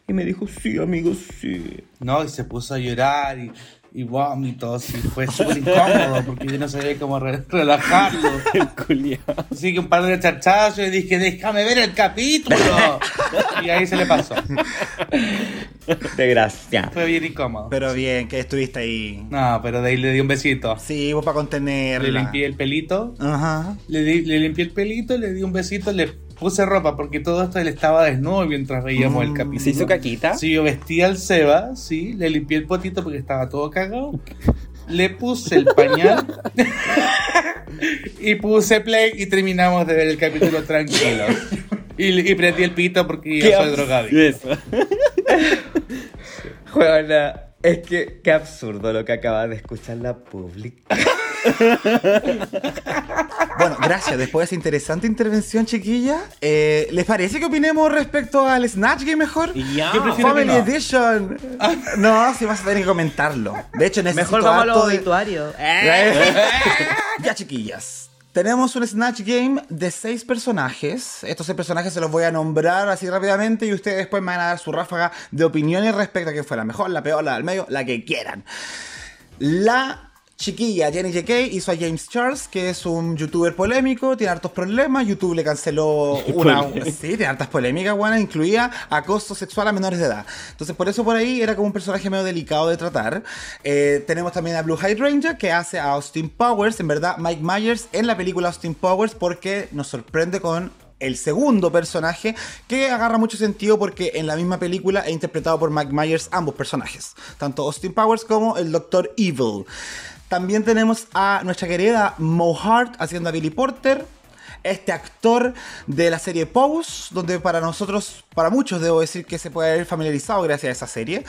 Y me dijo, sí, amigo, sí. No, y se puso a llorar y, y vómitos y fue súper incómodo porque yo no sabía cómo re- relajarlo. Así que un par de chachazos y dije, déjame ver el capítulo. y ahí se le pasó. De gracia. Fue bien incómodo. Pero bien, que estuviste ahí. No, pero de ahí le di un besito. Sí, vos para contenerla. Le limpié el pelito. Ajá. Le, di- le limpié el pelito, le di un besito, le puse ropa porque todo esto él estaba desnudo mientras veíamos el Mm, capítulo. ¿Se hizo caquita? Sí, yo vestí al Seba, sí, le limpié el potito porque estaba todo cagado. Le puse el pañal y puse play y terminamos de ver el capítulo tranquilos. Y, y prendí el pito porque ¿Qué yo soy. Eso. Juana, es que qué absurdo lo que acabas de escuchar la pública. Bueno, gracias. Después de esa interesante intervención, chiquilla, eh, ¿les parece que opinemos respecto al Snatch Game mejor? Ya. Yo prefiero- Family que no. Edition. No, sí vas a tener que comentarlo. De hecho, necesito Mejor vamos a los de- obituarios. ya, chiquillas. Tenemos un Snatch Game de seis personajes. Estos seis personajes se los voy a nombrar así rápidamente y ustedes después me van a dar su ráfaga de opiniones respecto a quién fue la mejor, la peor, la del medio, la que quieran. La chiquilla Jenny JK hizo a James Charles, que es un youtuber polémico, tiene hartos problemas. YouTube le canceló una. Sí, tiene hartas polémicas, buena, incluía acoso sexual a menores de edad. Entonces, por eso por ahí era como un personaje medio delicado de tratar. Eh, tenemos también a Blue Hydrangea, que hace a Austin Powers, en verdad, Mike Myers en la película Austin Powers, porque nos sorprende con el segundo personaje que agarra mucho sentido porque en la misma película he interpretado por Mike Myers ambos personajes, tanto Austin Powers como el Doctor Evil. También tenemos a nuestra querida Mo Hart haciendo a Billy Porter, este actor de la serie Pose, donde para nosotros, para muchos debo decir que se puede haber familiarizado gracias a esa serie.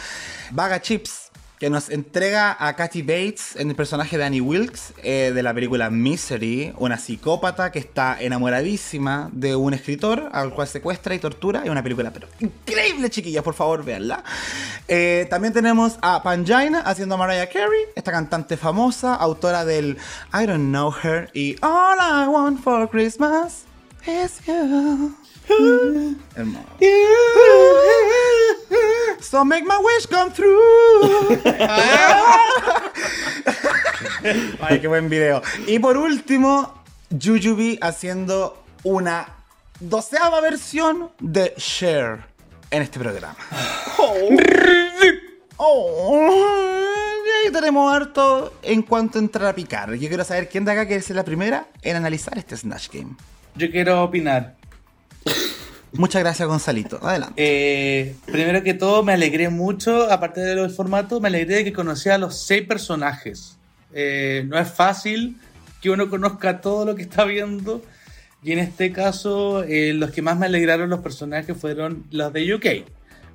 Vaga Chips, que nos entrega a Kathy Bates en el personaje de Annie Wilkes eh, de la película Misery, una psicópata que está enamoradísima de un escritor al cual secuestra y tortura. Es una película pero increíble, chiquillas, por favor, véanla. Eh, también tenemos a Pangina haciendo a Mariah Carey, esta cantante famosa, autora del I Don't Know Her y All I Want for Christmas is You. Hermoso. So make my wish come true. Ay, qué buen video. Y por último, Jujubee haciendo una doceava versión de Cher en este programa. Oh, y ahí tenemos harto en cuanto a entrar a picar. Yo quiero saber quién de acá quiere ser la primera en analizar este Snatch Game. Yo quiero opinar. Muchas gracias, Gonzalito. Adelante. Eh, primero que todo, me alegré mucho, aparte del formato, me alegré de que conocí a los seis personajes. Eh, no es fácil que uno conozca todo lo que está viendo. Y en este caso, eh, los que más me alegraron los personajes fueron los de UK.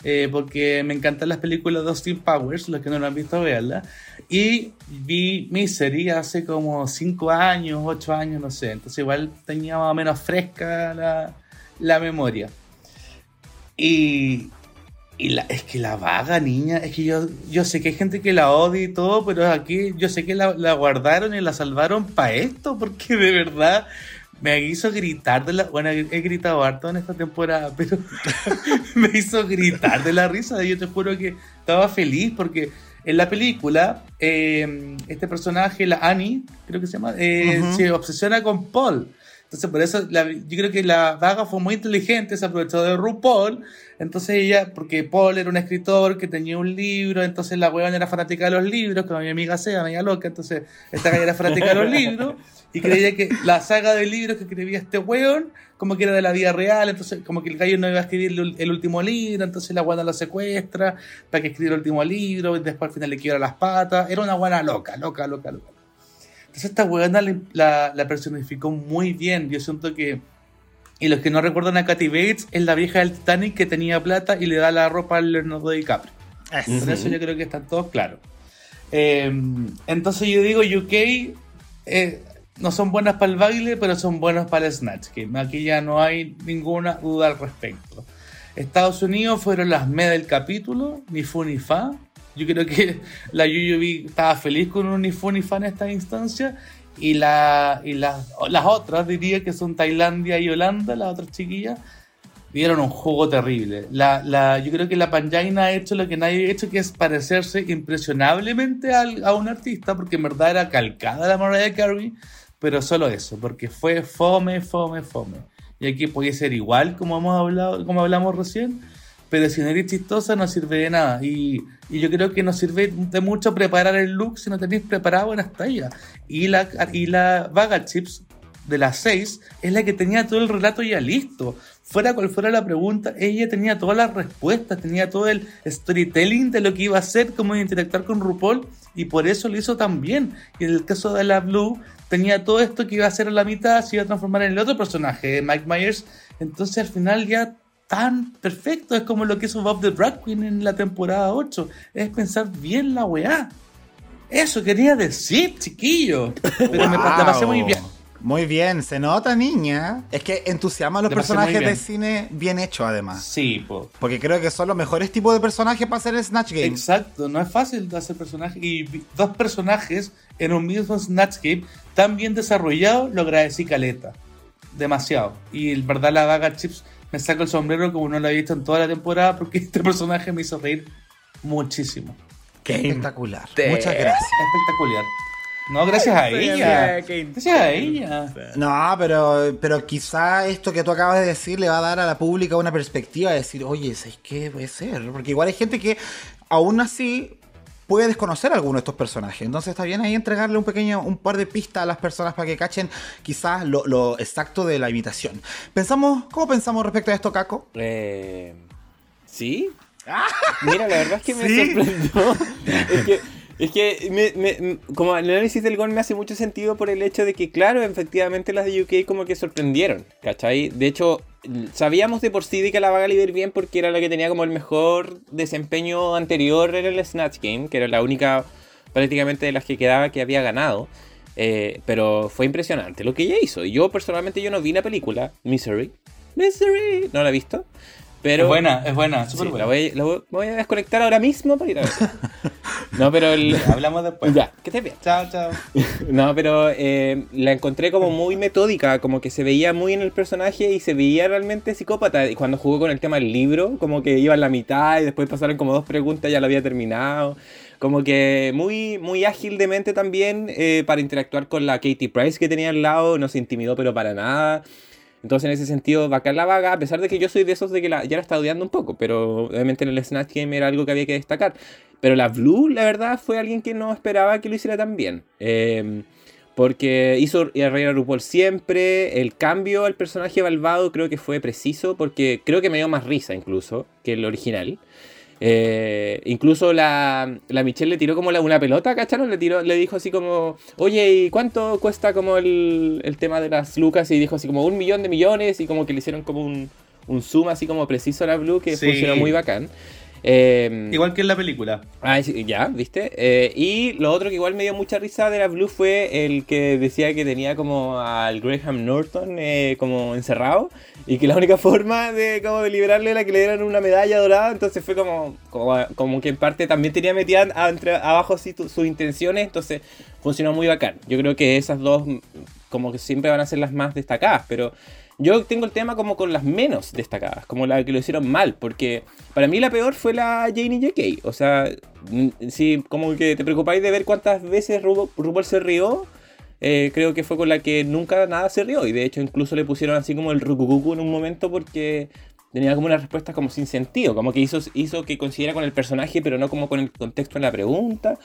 Eh, porque me encantan las películas de Austin Powers, los que no lo han visto, veanla. Y vi Misery hace como 5 años, 8 años, no sé. Entonces igual tenía más o menos fresca la, la memoria. Y, y la, es que la vaga, niña, es que yo, yo sé que hay gente que la odia y todo, pero aquí yo sé que la, la guardaron y la salvaron para esto, porque de verdad me hizo gritar de la... Bueno, he gritado harto en esta temporada, pero me hizo gritar de la risa. Yo te juro que estaba feliz porque en la película eh, este personaje, la Annie, creo que se llama, eh, se obsesiona con Paul. Entonces, por eso la- yo creo que la vaga fue muy inteligente, se aprovechó de RuPaul. Entonces ella, porque Paul era un escritor que tenía un libro, entonces la weón era fanática de los libros, como mi amiga sea, media loca, entonces esta galla era fanática de los libros, y creía que la saga de libros que escribía este weón, como que era de la vida real, entonces como que el gallo no iba a escribir el, el último libro, entonces la guana lo secuestra para que escriba el último libro, y después al final le quiebra las patas, era una guana loca, loca, loca, loca. Entonces esta weona la, la personificó muy bien. Yo siento que. Y los que no recuerdan a Katy Bates es la vieja del Titanic que tenía plata y le da la ropa al Leonardo DiCaprio. Eso. Con eso yo creo que están todos claros. Eh, entonces yo digo, UK eh, no son buenas para el baile, pero son buenas para el Snatch Game. Aquí ya no hay ninguna duda al respecto. Estados Unidos fueron las me del capítulo, ni fu ni fa. Yo creo que la Yuyubi estaba feliz con un ni fu ni fa en esta instancia. Y, la, y las, las otras, diría que son Tailandia y Holanda, las otras chiquillas, dieron un juego terrible. La, la, yo creo que la Panjaina ha hecho lo que nadie ha hecho, que es parecerse impresionablemente al- a un artista, porque en verdad era calcada la Mariah Carey, pero solo eso, porque fue fome, fome, fome. Y aquí puede ser igual, como hemos hablado, como hablamos recién, pero si no eres chistosa no sirve de nada. Y, y yo creo que no sirve de mucho preparar el look si no tenéis preparado buenas tallas. Y la, y la Vaga Chips de las seis es la que tenía todo el relato ya listo. Fuera cual fuera la pregunta, ella tenía todas las respuestas, tenía todo el storytelling de lo que iba a hacer, cómo interactuar con RuPaul, y por eso lo hizo tan bien. Y en el caso de la Blue, tenía todo esto que iba a hacer a la mitad, se iba a transformar en el otro personaje, Mike Myers. Entonces al final ya tan perfecto, es como lo que hizo Bob the Drag Queen en la temporada 8, es pensar bien la weá. Eso quería decir, chiquillo. Pero me la pasé muy bien. Muy bien, se nota, niña. Es que entusiasma a los personajes de cine bien hechos, además. Sí, po. Porque creo que son los mejores tipos de personajes para hacer el Snatch Game. Exacto, no es fácil hacer personajes. Y dos personajes en un mismo Snatch Game tan bien desarrollado, lo agradecí caleta. Demasiado. Y en verdad la vaga Chips me saco el sombrero como no lo he visto en toda la temporada porque este personaje me hizo reír muchísimo. Qué espectacular. Te- Muchas gracias. Espectacular. No, gracias a ella. Gracias a ella. No, pero, pero quizá esto que tú acabas de decir le va a dar a la pública una perspectiva de decir, oye, ¿sabes qué puede ser? Porque igual hay gente que aún así puede desconocer a alguno de estos personajes. Entonces está bien ahí entregarle un pequeño, un par de pistas a las personas para que cachen quizás lo, lo exacto de la imitación. Pensamos, ¿cómo pensamos respecto a esto, Caco? Eh, ¿Sí? Mira, la verdad es que me sorprendió. es que, es que como el análisis del gol me hace mucho sentido por el hecho de que, claro, efectivamente las de UK como que sorprendieron, ¿cachai? De hecho, sabíamos de por sí de que la iba a ir bien porque era la que tenía como el mejor desempeño anterior en el Snatch Game, que era la única prácticamente de las que quedaba que había ganado. Eh, pero fue impresionante lo que ella hizo. Yo personalmente yo no vi la película, Misery. Misery. No la he visto. Pero Es buena, es buena, Sí, súper la, buena. voy, la voy- voy a desconectar ahora mismo para ir a ver. No, pero el... Hablamos después. Ya, que estés bien. Chao, chao. No, pero eh, la encontré como muy metódica, como que se veía muy en el personaje y se veía realmente psicópata. Y cuando jugó con el tema del libro, como que iba en la mitad y después pasaron como dos preguntas, ya lo había terminado. Como que muy, muy ágil de mente también eh, para interactuar con la Katie Price que tenía al lado, no se intimidó pero para nada. Entonces en ese sentido, bacán la vaga, a pesar de que yo soy de esos de que la, ya la estaba odiando un poco, pero obviamente en el Snatch Game era algo que había que destacar. Pero la Blue, la verdad, fue alguien que no esperaba que lo hiciera tan bien. Eh, porque hizo a reír a RuPaul siempre. El cambio al personaje malvado creo que fue preciso. Porque creo que me dio más risa incluso que el original. Eh, incluso la, la Michelle le tiró como la- una pelota, ¿cacharon? Le, tiró, le dijo así como, oye, ¿y cuánto cuesta como el, el tema de las lucas? Y dijo así como un millón de millones y como que le hicieron como un, un zoom así como preciso a la Blue que Sí. funcionó muy bacán. Eh, Igual que en la película. Ah, ya, ¿viste? Eh, y lo otro que igual me dio mucha risa de la Blue fue el que decía que tenía como al Graham Norton eh, como encerrado y que la única forma de como de liberarle era que le dieran una medalla dorada, entonces fue como, como, como que en parte también tenía metida abajo así tu- sus intenciones, entonces funcionó muy bacán. Yo creo que esas dos como que siempre van a ser las más destacadas, pero yo tengo el tema como con las menos destacadas, como la que lo hicieron mal, porque para mí la peor fue la Janie JK. O sea, si como que te preocupáis de ver cuántas veces Ru- RuPaul se rió, eh, creo que fue con la que nunca nada se rió. Y de hecho, incluso le pusieron así como el rucucucu en un momento porque tenía como una respuesta como sin sentido. Como que hizo, hizo que coincidiera con el personaje, pero no como con el contexto en la pregunta.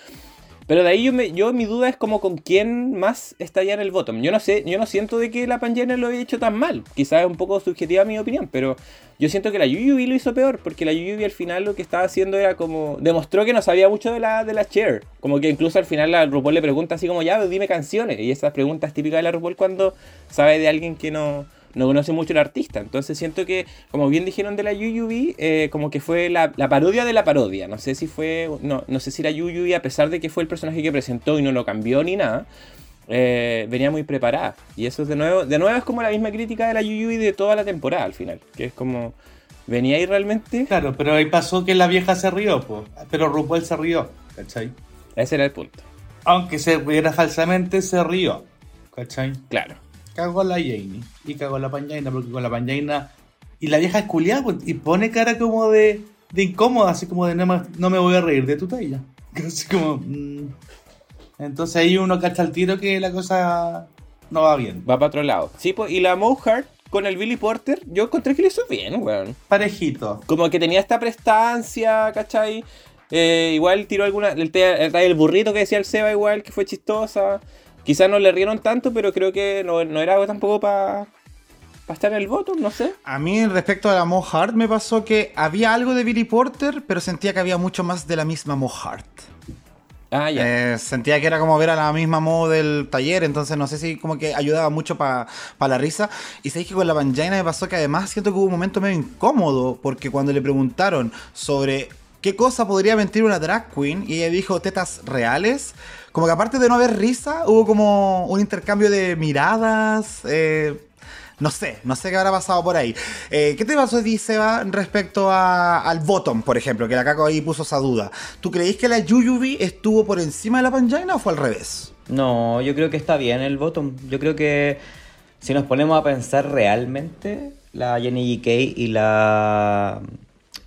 Pero de ahí yo, me, yo mi duda es como con quién más en el bottom. Yo no sé, yo no siento de que la Pangena lo haya hecho tan mal. Quizás es un poco subjetiva mi opinión, pero yo siento que la Yuyubi lo hizo peor, porque la Yuyubi al final lo que estaba haciendo era como. demostró que no sabía mucho de la, de la Cher. Como que incluso al final la RuPaul le pregunta así como, ya, dime canciones. Y esas preguntas típicas de la RuPaul cuando sabe de alguien que no no conoce mucho el artista. Entonces siento que, como bien dijeron de la Yuyubi, eh, como que fue la, la, parodia de la parodia. No sé si fue. No, no sé si la Yuyubi, a pesar de que fue el personaje que presentó y no lo cambió ni nada. Eh, venía muy preparada. Y eso es de nuevo, de nuevo es como la misma crítica de la Yuyubi de toda la temporada al final. Que es como. ¿Venía ahí realmente? Claro, pero ahí pasó que la vieja se rió, pues. Pero RuPaul se rió, ¿cachai? Ese era el punto. Aunque se riera falsamente, se rió, ¿cachai? Claro cagó la Janie y cagó la Panjaina, porque con la Panjaina. Y la vieja es culiada, pues, y pone cara como de, de incómoda, así como de no me, no me voy a reír de tu talla. Así como. Mmm. Entonces ahí uno cacha el tiro que la cosa no va bien. Va para otro lado. Sí, pues, y la Mohart con el Billy Porter, yo encontré que le hizo bien, weón. Parejito. Como que tenía esta prestancia, ¿cachai? Eh, igual tiró alguna. El, el, el, burrito que decía el Seba, igual, que fue chistosa. Quizás no le rieron tanto, pero creo que no, no era tampoco para pa estar en el voto, no sé. A mí, respecto a la Mo Hart, me pasó que había algo de Billy Porter, pero sentía que había mucho más de la misma Mo Hart. Ah, ya. Eh, sentía que era como ver a la misma Mo del taller, entonces no sé si como que ayudaba mucho para pa la risa. Y sabéis que con la Panjaina me pasó que además siento que hubo un momento medio incómodo, porque cuando le preguntaron sobre qué cosa podría mentir una drag queen, y ella dijo tetas reales, como que aparte de no haber risa, hubo como un intercambio de miradas. Eh, no sé, no sé qué habrá pasado por ahí. Eh, ¿Qué te pasó a ti, Seba, respecto al bottom, por ejemplo? Que la Caco ahí puso esa duda. ¿Tú creéis que la Yuyubi estuvo por encima de la Panjaina o fue al revés? No, yo creo que está bien el bottom. Yo creo que si nos ponemos a pensar realmente, la Jenny GK y la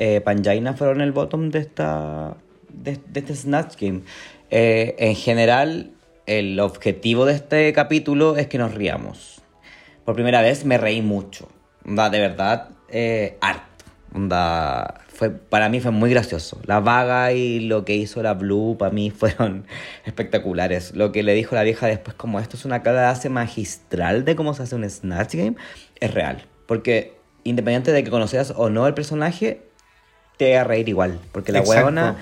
eh, Panjaina fueron el bottom de esta de, este Snatch Game. Eh, en general, el objetivo de este capítulo es que nos riamos. Por primera vez me reí mucho. de verdad, eh, harto. fue, para mí fue muy gracioso. La vaga y lo que hizo la Blue para mí fueron espectaculares. Lo que le dijo la vieja después, como esto es una clase magistral de cómo se hace un Snatch Game, es real. Porque independiente de que conocieras o no el personaje, te va a reír igual. Porque la huevona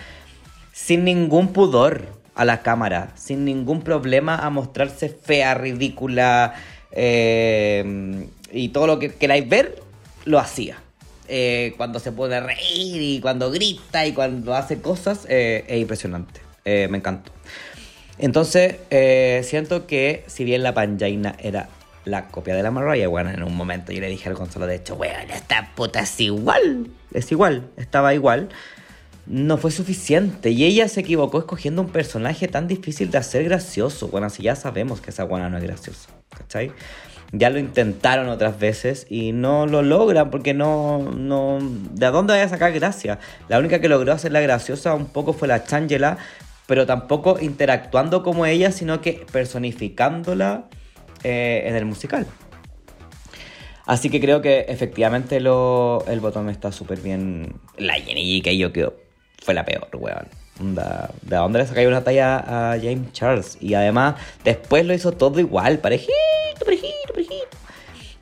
sin ningún pudor a la cámara, sin ningún problema a mostrarse fea, ridícula eh, y todo lo que queráis ver, lo hacía. Eh, cuando se puede reír y cuando grita y cuando hace cosas, eh, es impresionante. me encantó. Entonces, siento que si bien la Panjaina era la copia de la Mariah, bueno, en un momento yo le dije al Gonzalo, de hecho, weón, esta puta es igual. Es igual, estaba igual no fue suficiente. Y ella se equivocó escogiendo un personaje tan difícil de hacer gracioso. Bueno, si ya sabemos que esa guana no es graciosa. ¿Cachai? Ya lo intentaron otras veces y no lo logran porque no. no ¿De dónde vaya a sacar gracia? La única que logró hacerla graciosa un poco fue la Changela, pero tampoco interactuando como ella, sino que personificándola eh, en el musical. Así que creo que efectivamente lo, el botón está súper bien. La Jenny que yo quedo fue la peor, weón. ¿De dónde le sacáis una talla a James Charles? Y además, después lo hizo todo igual, parejito, parejito, parejito.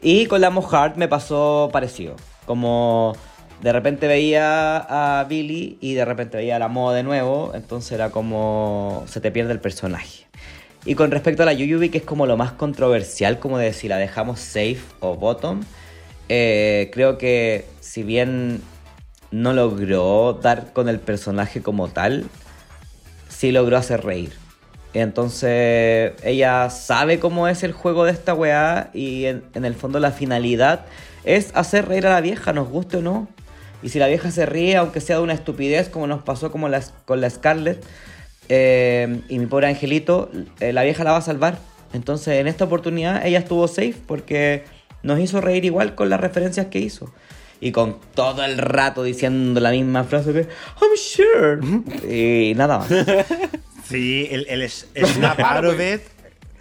Y con la Mohart me pasó parecido. Como de repente veía a Billy y de repente veía a la moda de nuevo, entonces era como se te pierde el personaje. Y con respecto a la Yuyubi, que es como lo más controversial, como de si la dejamos safe o bottom, eh, creo que si bien no logró dar con el personaje como tal, sí logró hacer reír. Entonces ella sabe cómo es el juego de esta weá y en, el fondo la finalidad es hacer reír a la vieja, nos guste o no. Y si la vieja se ríe, aunque sea de una estupidez, como nos pasó como con la Scarlett eh, y mi pobre angelito, eh, la vieja la va a salvar. Entonces en esta oportunidad ella estuvo safe porque nos hizo reír igual con las referencias que hizo y con todo el rato diciendo la misma frase que I'm sure y nada más. Sí, el, el, snap out of it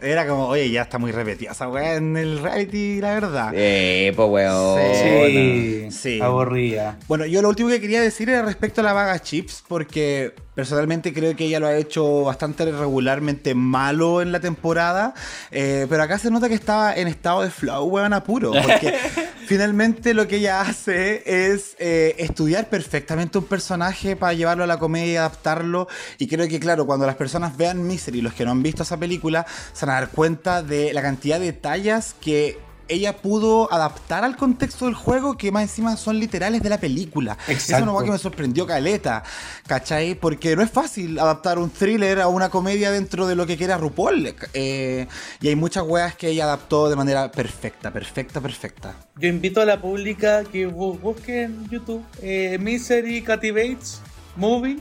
Era como, oye, ya está muy repetida esa weá en el reality, la verdad. Eh, pues weón. Sí, Sí. aburrida. Bueno, yo lo último que quería decir era respecto a la vaga Chips, porque personalmente creo que ella lo ha hecho bastante regularmente malo en la temporada, eh, pero acá se nota que estaba en estado de flow, weón, apuro, porque finalmente lo que ella hace es eh, estudiar perfectamente un personaje para llevarlo a la comedia y adaptarlo, y creo que, claro, cuando las personas vean Misery, los que no han visto esa película, se van a dar cuenta de la cantidad de tallas que ella pudo adaptar al contexto del juego que más encima son literales de la película. Eso es una Exacto. que me sorprendió caleta, ¿cachai? Porque no es fácil adaptar un thriller a una comedia dentro de lo que quiera RuPaul. eh, y hay muchas weas que ella adaptó de manera perfecta, perfecta, perfecta. Yo invito a la pública que bu- busque en YouTube eh, Misery Katy Bates Movie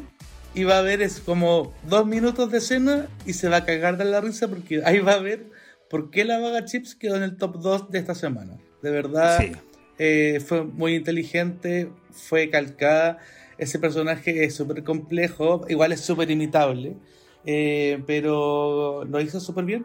y va a ver es como dos minutos de escena y se va a cagar de la risa porque ahí va a ver por qué la vaga Chips quedó en el top 2 de esta semana. De verdad, Sí. eh, fue muy inteligente, fue calcada. Ese personaje es súper complejo, igual es súper imitable, eh, pero lo hizo súper bien.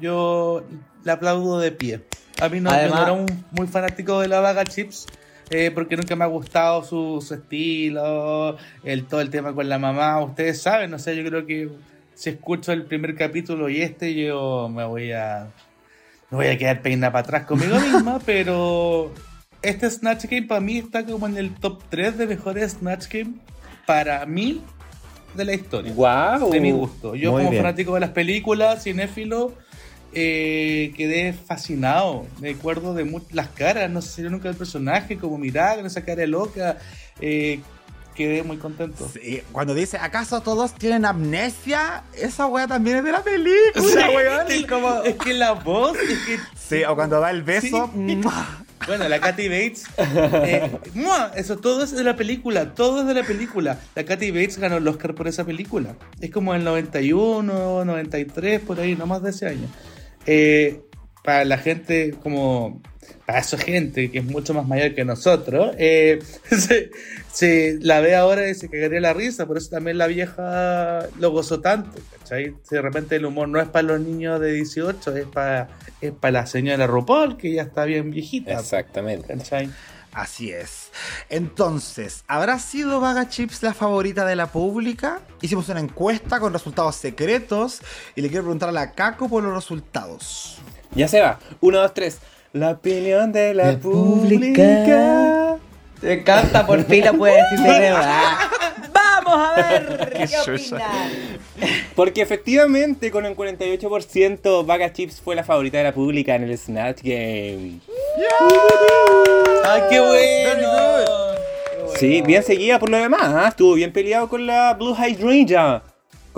Yo le aplaudo de pie. A mí no, yo Además- no era un muy fanático de la vaga Chips. eh, porque nunca me ha gustado su, su estilo, el, todo el tema con la mamá. Ustedes saben, no sé, yo creo que si escucho el primer capítulo y este, yo me voy a. Me voy a quedar peinada para atrás conmigo misma, pero este Snatch Game para mí está como en el top 3 de mejores Snatch Game para mí de la historia. Guau. De mi gusto. Yo Muy como bien. fanático de las películas, cinéfilo, eh, quedé fascinado. Me acuerdo de las caras, no sé si yo nunca el personaje, como miraba con esa cara loca. eh, quedé muy contento. Sí, cuando dice, ¿acaso todos tienen amnesia? Esa wea también es de la película, weón. es, como- es que la voz, es que Sí, o cuando da el beso. Bueno, la Katy Bates. eh. Eso todo es de la película. Todo es de la película. La Katy Bates ganó el Oscar por esa película. Es como el 91, 93, por ahí, no más de ese año. Eh, para la gente como. Para esa gente que es mucho más mayor que nosotros, eh, se, se la ve ahora y se cagaría la risa. Por eso también la vieja lo gozó tanto. ¿cachai? Si de repente el humor no es para los niños de 18, es para, es para la señora RuPaul, que ya está bien viejita. Exactamente. ¿cachai? Así es. Entonces, ¿habrá sido Vaga Chips la favorita de la pública? Hicimos una encuesta con resultados secretos y le quiero preguntar a la Caco por los resultados. Ya se va. Uno, dos, tres. La opinión de la, La pública. pública. Te encanta, por fin la puedes decir de verdad. Vamos a ver qué opinan. Porque efectivamente, con el 48%, Vaga Chips fue la favorita de la pública en el Snatch Game. ¡Ay, qué bueno! Sí, bien seguida por lo demás. ¿ah? Estuvo bien peleado con la Blue Hydrangea.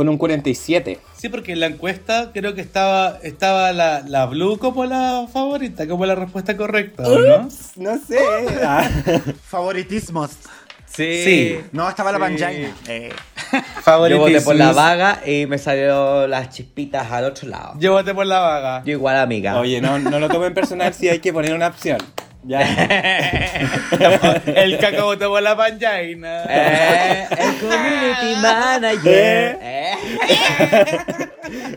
Con un 47. Sí, porque en la encuesta creo que estaba, estaba la, la Blue como la favorita, como la respuesta correcta, ¿o ¿no? No sé. Ah. Favoritismos. Sí. Sí. No, estaba la Sí. Panjaina. Eh, Yo voté por la vaga y me salió las chispitas al otro lado. Yo voté por la vaga. Yo igual, amiga. Oye, no, no lo tomen personal si hay que poner una opción. Ya. El caca votó por la panjaina. Eh, el community manager. Eh.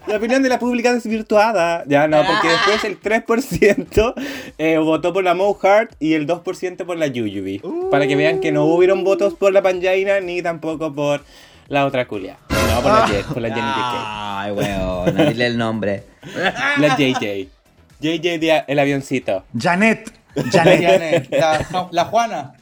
La opinión de la pública desvirtuada. Ya no, porque después el 3% eh, votó por la Mo Heart y el 2% por la Yuyubi. Para que vean que no hubieron votos por la Panjaina ni tampoco por la otra culia. No, por la, Ye- por la Jenny Ay, weón, dile el nombre. La JJ. JJ el avioncito. Janet. Janet. Janet, La, la Juana.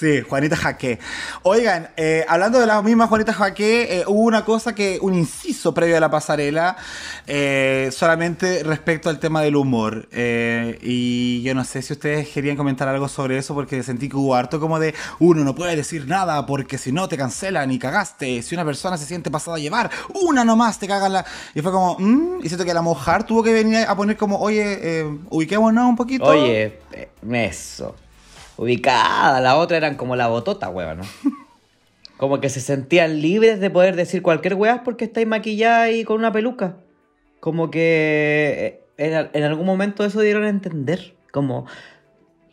Sí, Juanita Jaque. Oigan, eh, hablando de la misma Juanita Jaque, eh, hubo una cosa que, un inciso previo a la pasarela, eh, solamente respecto al tema del humor. Y yo no sé si ustedes querían comentar algo sobre eso, porque sentí que hubo harto como de, uno no puede decir nada, porque si no te cancelan y cagaste. Si una persona se siente pasada a llevar, una nomás te cagan la... Y fue como, mm, y siento que la mojar tuvo que venir a poner como, oye, ubiquémonos un poquito. Oye, eso. Ubicada, la otra eran como la botota, weón, ¿no? Como que se sentían libres de poder decir cualquier weá porque estáis maquillada y con una peluca. Como que eh, en, algún momento eso dieron a entender. Como,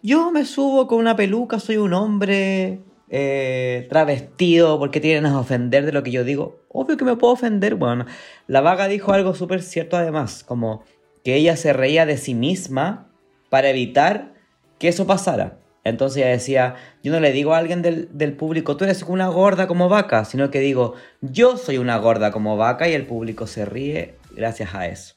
yo me subo con una peluca, soy un hombre eh, travestido? ¿Por qué te vienes a ofender de lo que yo digo? Obvio que me puedo ofender, bueno. La vaga dijo algo súper cierto además, como que ella se reía de sí misma para evitar que eso pasara. Entonces ella decía, yo no le digo a alguien del, del público, tú eres una gorda como vaca, sino que digo, yo soy una gorda como vaca y el público se ríe gracias a eso.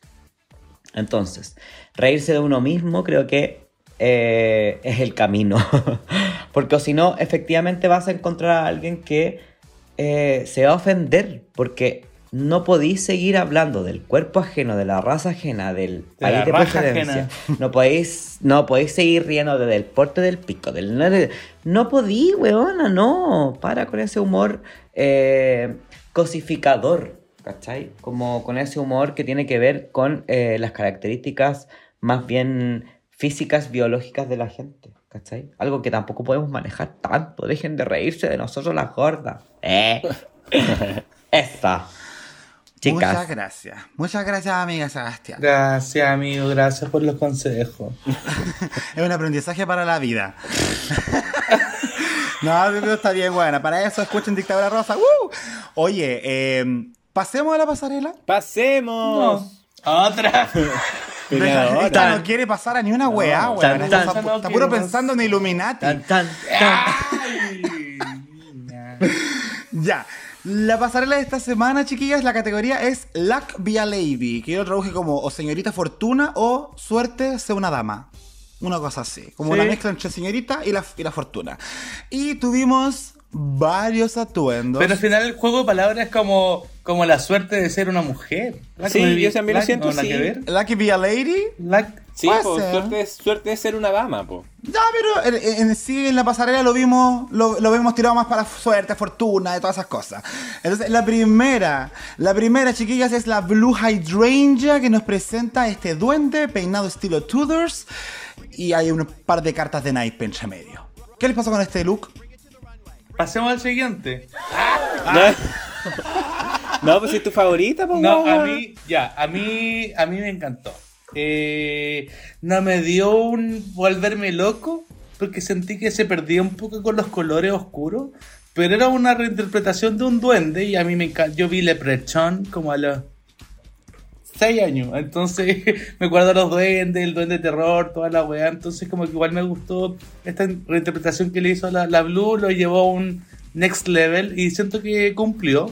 Entonces, reírse de uno mismo creo que eh, es el camino. Porque si no, efectivamente vas a encontrar a alguien que eh, se va a ofender. Porque no podéis seguir hablando del cuerpo ajeno, de la raza ajena, del De país de ajena. No podéis, no podéis seguir riendo de del porte del pico. Del, no, de- no podí, weona, no. Para con ese humor eh, cosificador, ¿cachai? Como con ese humor que tiene que ver con eh, las características más bien físicas, biológicas de la gente, ¿cachai? Algo que tampoco podemos manejar tanto. Dejen de reírse de nosotros las gordas. ¿Eh? Esa. Chicas. Muchas gracias. Muchas gracias, amiga Sebastián. Gracias, amigo, gracias por los consejos. Es un aprendizaje para la vida. no, pero está bien, buena. Para eso escuchen Dictadura Rosa. ¡Uh! Oye, eh, pasemos a la pasarela. ¡Pasemos! Otra. Esta no quiere pasar a ni una weá, No. tan. Está, No está puro pensando en Illuminati. Tan, tan, tan. Ya. La pasarela de esta semana, chiquillas, la categoría es Luck be a Lady, que yo lo traduje como o señorita fortuna o suerte sea una dama. Una cosa así, como Sí. una mezcla entre señorita y la, y la fortuna. Y tuvimos varios atuendos. Pero al final el juego de palabras es como, como la suerte de ser una mujer. Sí, yo también lo siento, no, sí. ver. Lucky be a Lady. La- Sí, po, suerte, es- suerte de ser una dama, po. Ya, pero en, en sí en la pasarela lo vimos, lo, lo vemos tirado más para suerte, fortuna, y todas esas cosas. Entonces, la primera, la primera, chiquillas, es la Blue Hydrangea que nos presenta este duende peinado estilo Tudors y hay un par de cartas de naipe entre medio. ¿Qué les pasó con este look? Pasemos al siguiente. No, pues si es tu favorita, po. No, a mí, ya, a mí, a mí me encantó. Eh, no me dio un volverme loco porque sentí que se perdía un poco con los colores oscuros, pero era una reinterpretación de un duende y a mí me encanta. Yo vi Leprechaun como a los 6 años, entonces me acuerdo los duendes, el duende de terror, toda la weá, entonces como que igual me gustó esta reinterpretación que le hizo la, la Blue, lo llevó a un next level y siento que cumplió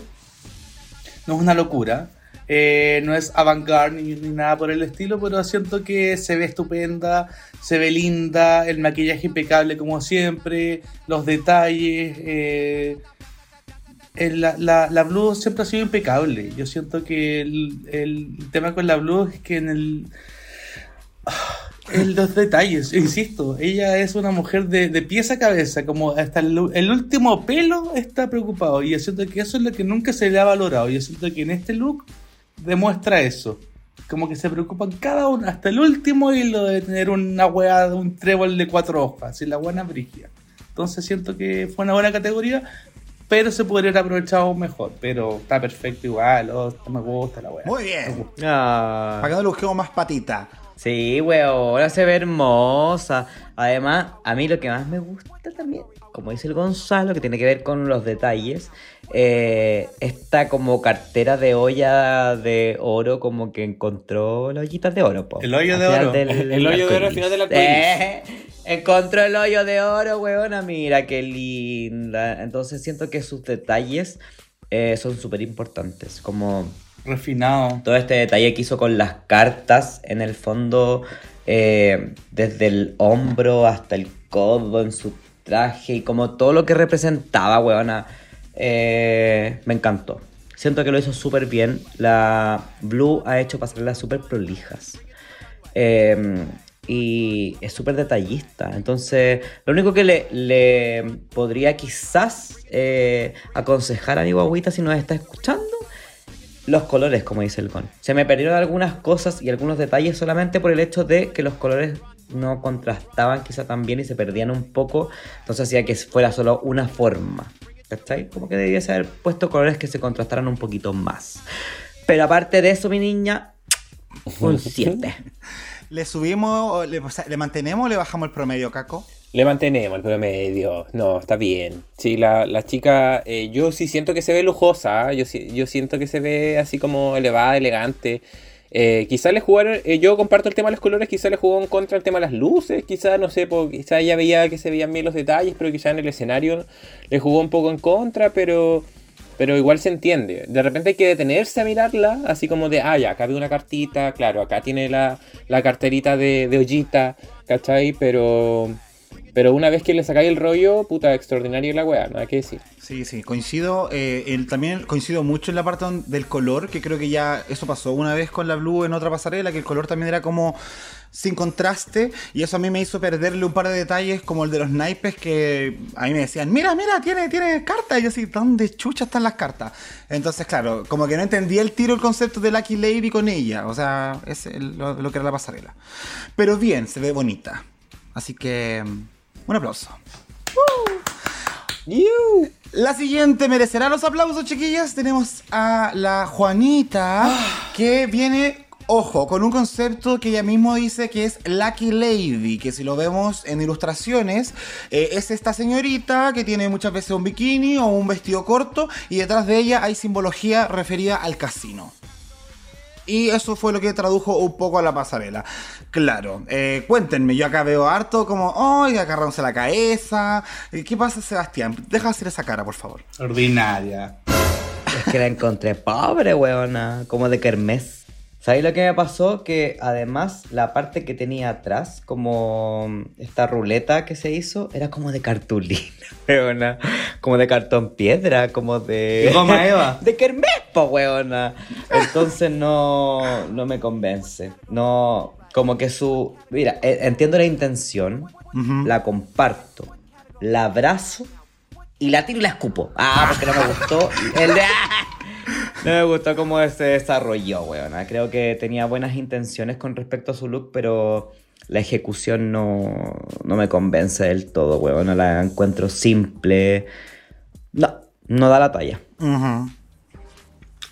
no es una locura. eh, no es avant-garde ni, ni nada por el estilo, pero siento que se ve estupenda, se ve linda, el maquillaje impecable como siempre, los detalles. eh, la, la, la Blue siempre ha sido impecable. Yo siento que el, tema con la Blue es que en el. En los detalles, insisto, ella es una mujer de, de pies a cabeza, como hasta el, el último pelo está preocupado. Y yo siento que eso es lo que nunca se le ha valorado. Yo siento que en este look demuestra eso. Como que se preocupan cada uno, hasta el último hilo de tener una weá, un trébol de cuatro hojas, y la buena brigia. Entonces siento que fue una buena categoría, pero se podría haber aprovechado mejor. Pero está perfecto igual, oh, me gusta la weá. Muy bien. Ah. Para que no le busquemos más patita. Sí, weón, ahora se ve hermosa. Además, a mí lo que más me gusta también, como dice el Gonzalo, que tiene que ver con los detalles, eh, esta como cartera de olla de oro, como que encontró las ollitas de oro. po. El hoyo de oro. del- El hoyo de oro al final del arcoíris. Eh, encontró el hoyo de oro, weona, mira qué linda. Entonces siento que sus detalles eh, son súper importantes, como Refinado. todo este detalle que hizo con las cartas, en el fondo, eh, desde el hombro hasta el codo en su traje y como todo lo que representaba, weona, eh, me encantó. Siento que lo hizo súper bien. La Blue ha hecho pasarlas súper prolijas. Eh, y es súper detallista. Entonces, lo único que le, le podría quizás eh, aconsejar a mi guaguita si nos está escuchando los colores, como dice el Gon. Se me perdieron algunas cosas y algunos detalles solamente por el hecho de que los colores no contrastaban quizá tan bien y se perdían un poco. Entonces hacía que fuera solo una forma. ¿Cachai? Como que debiese haber puesto colores que se contrastaran un poquito más. Pero aparte de eso, mi niña, un 7. ¿Le subimos, le, o sea, le mantenemos o le bajamos el promedio, Caco? Le mantenemos el promedio. No, está bien. Sí, la, la chica, eh, yo sí siento que se ve lujosa. Yo, sí- yo siento que se ve así como elevada, elegante. Eh, quizá le jugaron, eh, yo comparto el tema de los colores, quizá le jugó en contra el tema de las luces, quizá, no sé, po, quizá ella veía que se veían bien los detalles, pero quizá en el escenario le jugó un poco en contra, pero, pero igual se entiende. De repente hay que detenerse a mirarla, así como de, ah, ya, acá veo una cartita, claro, acá tiene la, la carterita de, de ollita, ¿cachai? Pero, pero una vez que le sacáis el rollo, puta, extraordinario la weá, nada que decir. Sí, sí, coincido. eh, también coincido mucho en la parte del color, que creo que ya eso pasó una vez con la Blue en otra pasarela, que el color también era como sin contraste, y eso a mí me hizo perderle un par de detalles, como el de los naipes, que a mí me decían, mira, mira, tiene, tiene cartas, y yo así, ¿dónde chucha están las cartas? Entonces, claro, como que no entendía el tiro, el concepto de Lucky Lady con ella, o sea, es lo que era la pasarela. Pero bien, se ve bonita. Así que, un aplauso. La siguiente merecerá los aplausos, chiquillas. Tenemos a la Juanita, que viene, ojo, con un concepto que ella mismo dice que es Lucky Lady, que si lo vemos en ilustraciones, eh, es esta señorita que tiene muchas veces un bikini o un vestido corto y detrás de ella hay simbología referida al casino. Y eso fue lo que tradujo un poco a la pasarela. Claro, eh, cuéntenme, yo acá veo harto como, ¡ay, agarrándose la cabeza! Eh, ¿Qué pasa, Sebastián? Deja de hacer esa cara, por favor. Ordinaria. Es que la encontré pobre, weona. Como de kermés. ¿Sabéis lo que me pasó? Que además la parte que tenía atrás, como esta ruleta que se hizo, era como de cartulina, weona. Como de cartón piedra, como de. ¿De goma eva? De kermés, po, weona. Entonces no, no me convence. No. Como que su. Mira, eh, entiendo la intención, la comparto, la abrazo y la tiro y la escupo. Ah, porque no me gustó. El de. No me gustó cómo se desarrolló, weón. Creo que tenía buenas intenciones con respecto a su look, pero la ejecución no, no me convence del todo, weón. La encuentro simple. No, no da la talla. Ujú.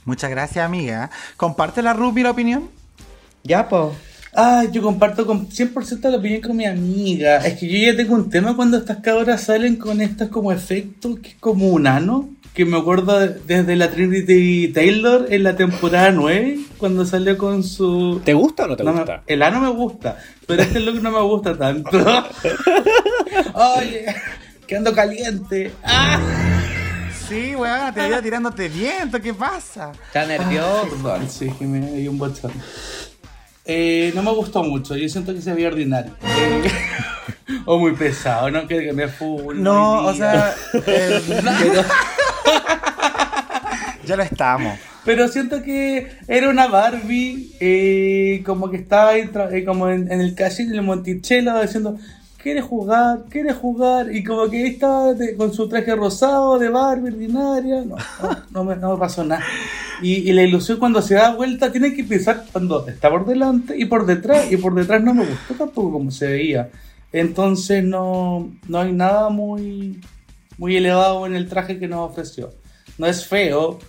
Muchas gracias, amiga. ¿Comparte la Ruby la opinión? Ya, po. Ah, yo comparto con 100% la opinión con mi amiga. Es que yo ya tengo un tema cuando estas cabras salen con estos como efectos, que es como un ano, que me acuerdo de- desde la Trinity Taylor en la temporada 9, cuando salió con su... ¿Te gusta o no te No me- gusta? el ano me gusta, pero este look no me gusta tanto. Oye, que ando caliente. Ah. Sí, weón, te veía tirándote viento, ¿qué pasa? Está nervioso. Sí, que me dio un botón. Eh, no me gustó mucho, yo siento que se veía ordinario. Eh, o muy pesado, no quiero que me full. No, o sea, eh, ya lo estamos. Pero siento que era una Barbie, eh, como que estaba ahí eh, como en, en el casino del Monticello diciendo, ¿quiere jugar? ¿Quiere jugar? Y como que ahí estaba de- con su traje rosado de Barbie ordinaria. No, no, no me, no me pasó nada. Y, y la ilusión cuando se da vuelta tiene que pensar cuando está por delante y por detrás. Y por detrás no me gustó tampoco como se veía. Entonces no, no hay nada muy, muy elevado en el traje que nos ofreció. No es feo,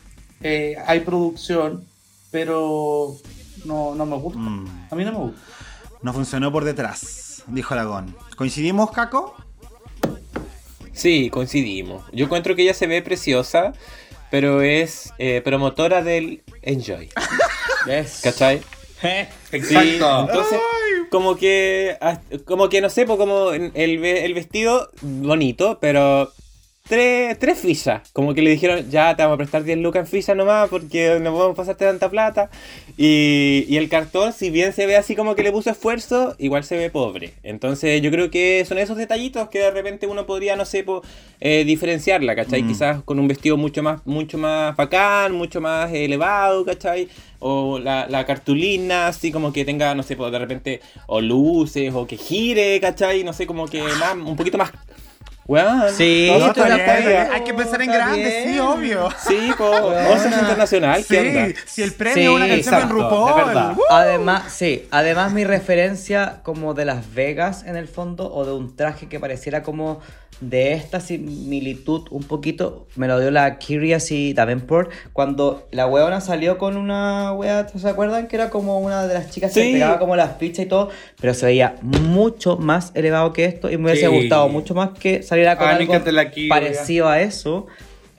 eh, hay producción, pero no, no me gusta. Mm. A mí no me gusta. No funcionó por detrás, dijo Aragón. ¿Coincidimos, Caco? Sí, coincidimos. Yo encuentro que ella se ve preciosa, pero es eh, promotora del enjoy. Yes. ¿Cachai? Exacto. Entonces, como que, ah, como que no sé, como el, el vestido bonito, pero tres, tres fichas. Como que le dijeron, ya te vamos a prestar 10 lucas en fichas nomás porque no podemos pasarte tanta plata. Y, y el cartón, si bien se ve así como que le puso esfuerzo, igual se ve pobre. Entonces yo creo que son esos detallitos que de repente uno podría, no sé, po, eh, diferenciarla, ¿cachai? Quizás con un vestido mucho más, mucho más bacán, mucho más elevado, ¿cachai? O la, la cartulina, así como que tenga, no sé, pues de repente, o luces, o que gire, ¿cachai? No sé, como que más, un poquito más... Weón, Sí, No, está bien. Hay que pensar en grande, sí, obvio. Sí, po, Once Internacional, Sí, si el premio Sí, es una canción en RuPaul. ¡uh! Además, sí, además mi referencia como de Las Vegas en el fondo o de un traje que pareciera como de esta similitud un poquito me lo dio la Curious y Davenport cuando la weona salió con una wea, ¿se acuerdan? Que era como una de las chicas que Sí. pegaba como las fichas y todo, pero se veía mucho más elevado que esto y me hubiese Sí. gustado mucho más que saliera con A mí me algo parecido a eso,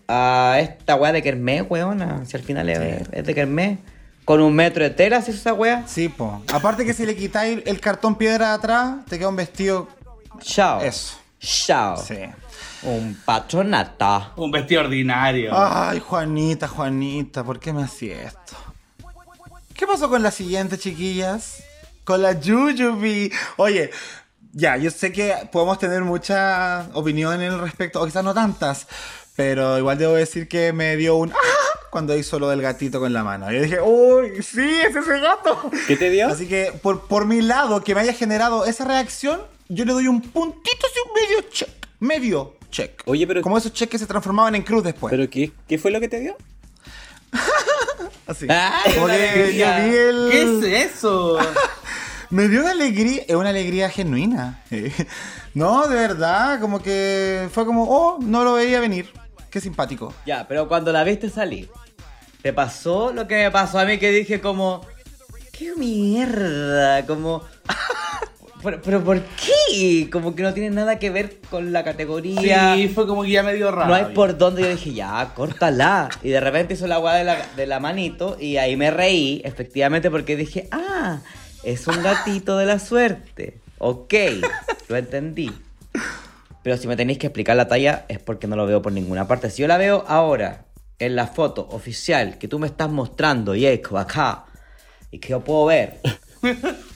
a esta wea de Kermés, weona, si al final es, es de Kermés, con un metro de tela, si es esa wea, Sí, po. Aparte que si le quitáis el cartón piedra de atrás, te queda un vestido. chao. Eso. Chao. Sí. Un patronata. Un vestido ordinario. Ay, Juanita, Juanita, ¿por qué me hacía esto? ¿Qué pasó con la siguiente, chiquillas? Con la Jujubee. Oye, ya, yo sé que podemos tener muchas opiniones al respecto, o quizás no tantas, pero igual debo decir que me dio un ¡ah! cuando hizo lo del gatito con la mano. Yo dije, uy, sí, es ese gato. ¿Qué te dio? Así que por, por mi lado, que me haya generado esa reacción, yo le doy un puntito, así un medio check. Medio check. Oye, pero- Como esos cheques que se transformaban en cruz después. ¿Pero qué, qué fue lo que te dio? Así. Ay, Como una que alegría. yo vi el... ¿Qué es eso? Me dio una alegría, es una alegría genuina. eh. No, de verdad, como que fue como, oh, no lo veía venir. Qué simpático. Ya, pero cuando la viste salir, ¿te pasó lo que me pasó a mí que dije como... ¡Qué mierda! Como... ¿Pero, pero por qué? Como que no tiene nada que ver con la categoría. Sí, fue como que ya me dio raro. No hay por dónde. Yo dije, ya, córtala. Y de repente hizo la weá de la, de la manito. Y ahí me reí, efectivamente, porque dije, ah, es un gatito de la suerte. Ok, lo entendí. Pero si me tenéis que explicar la talla, es porque no lo veo por ninguna parte. Si yo la veo ahora, en la foto oficial que tú me estás mostrando, Jacob, acá, y que yo puedo ver.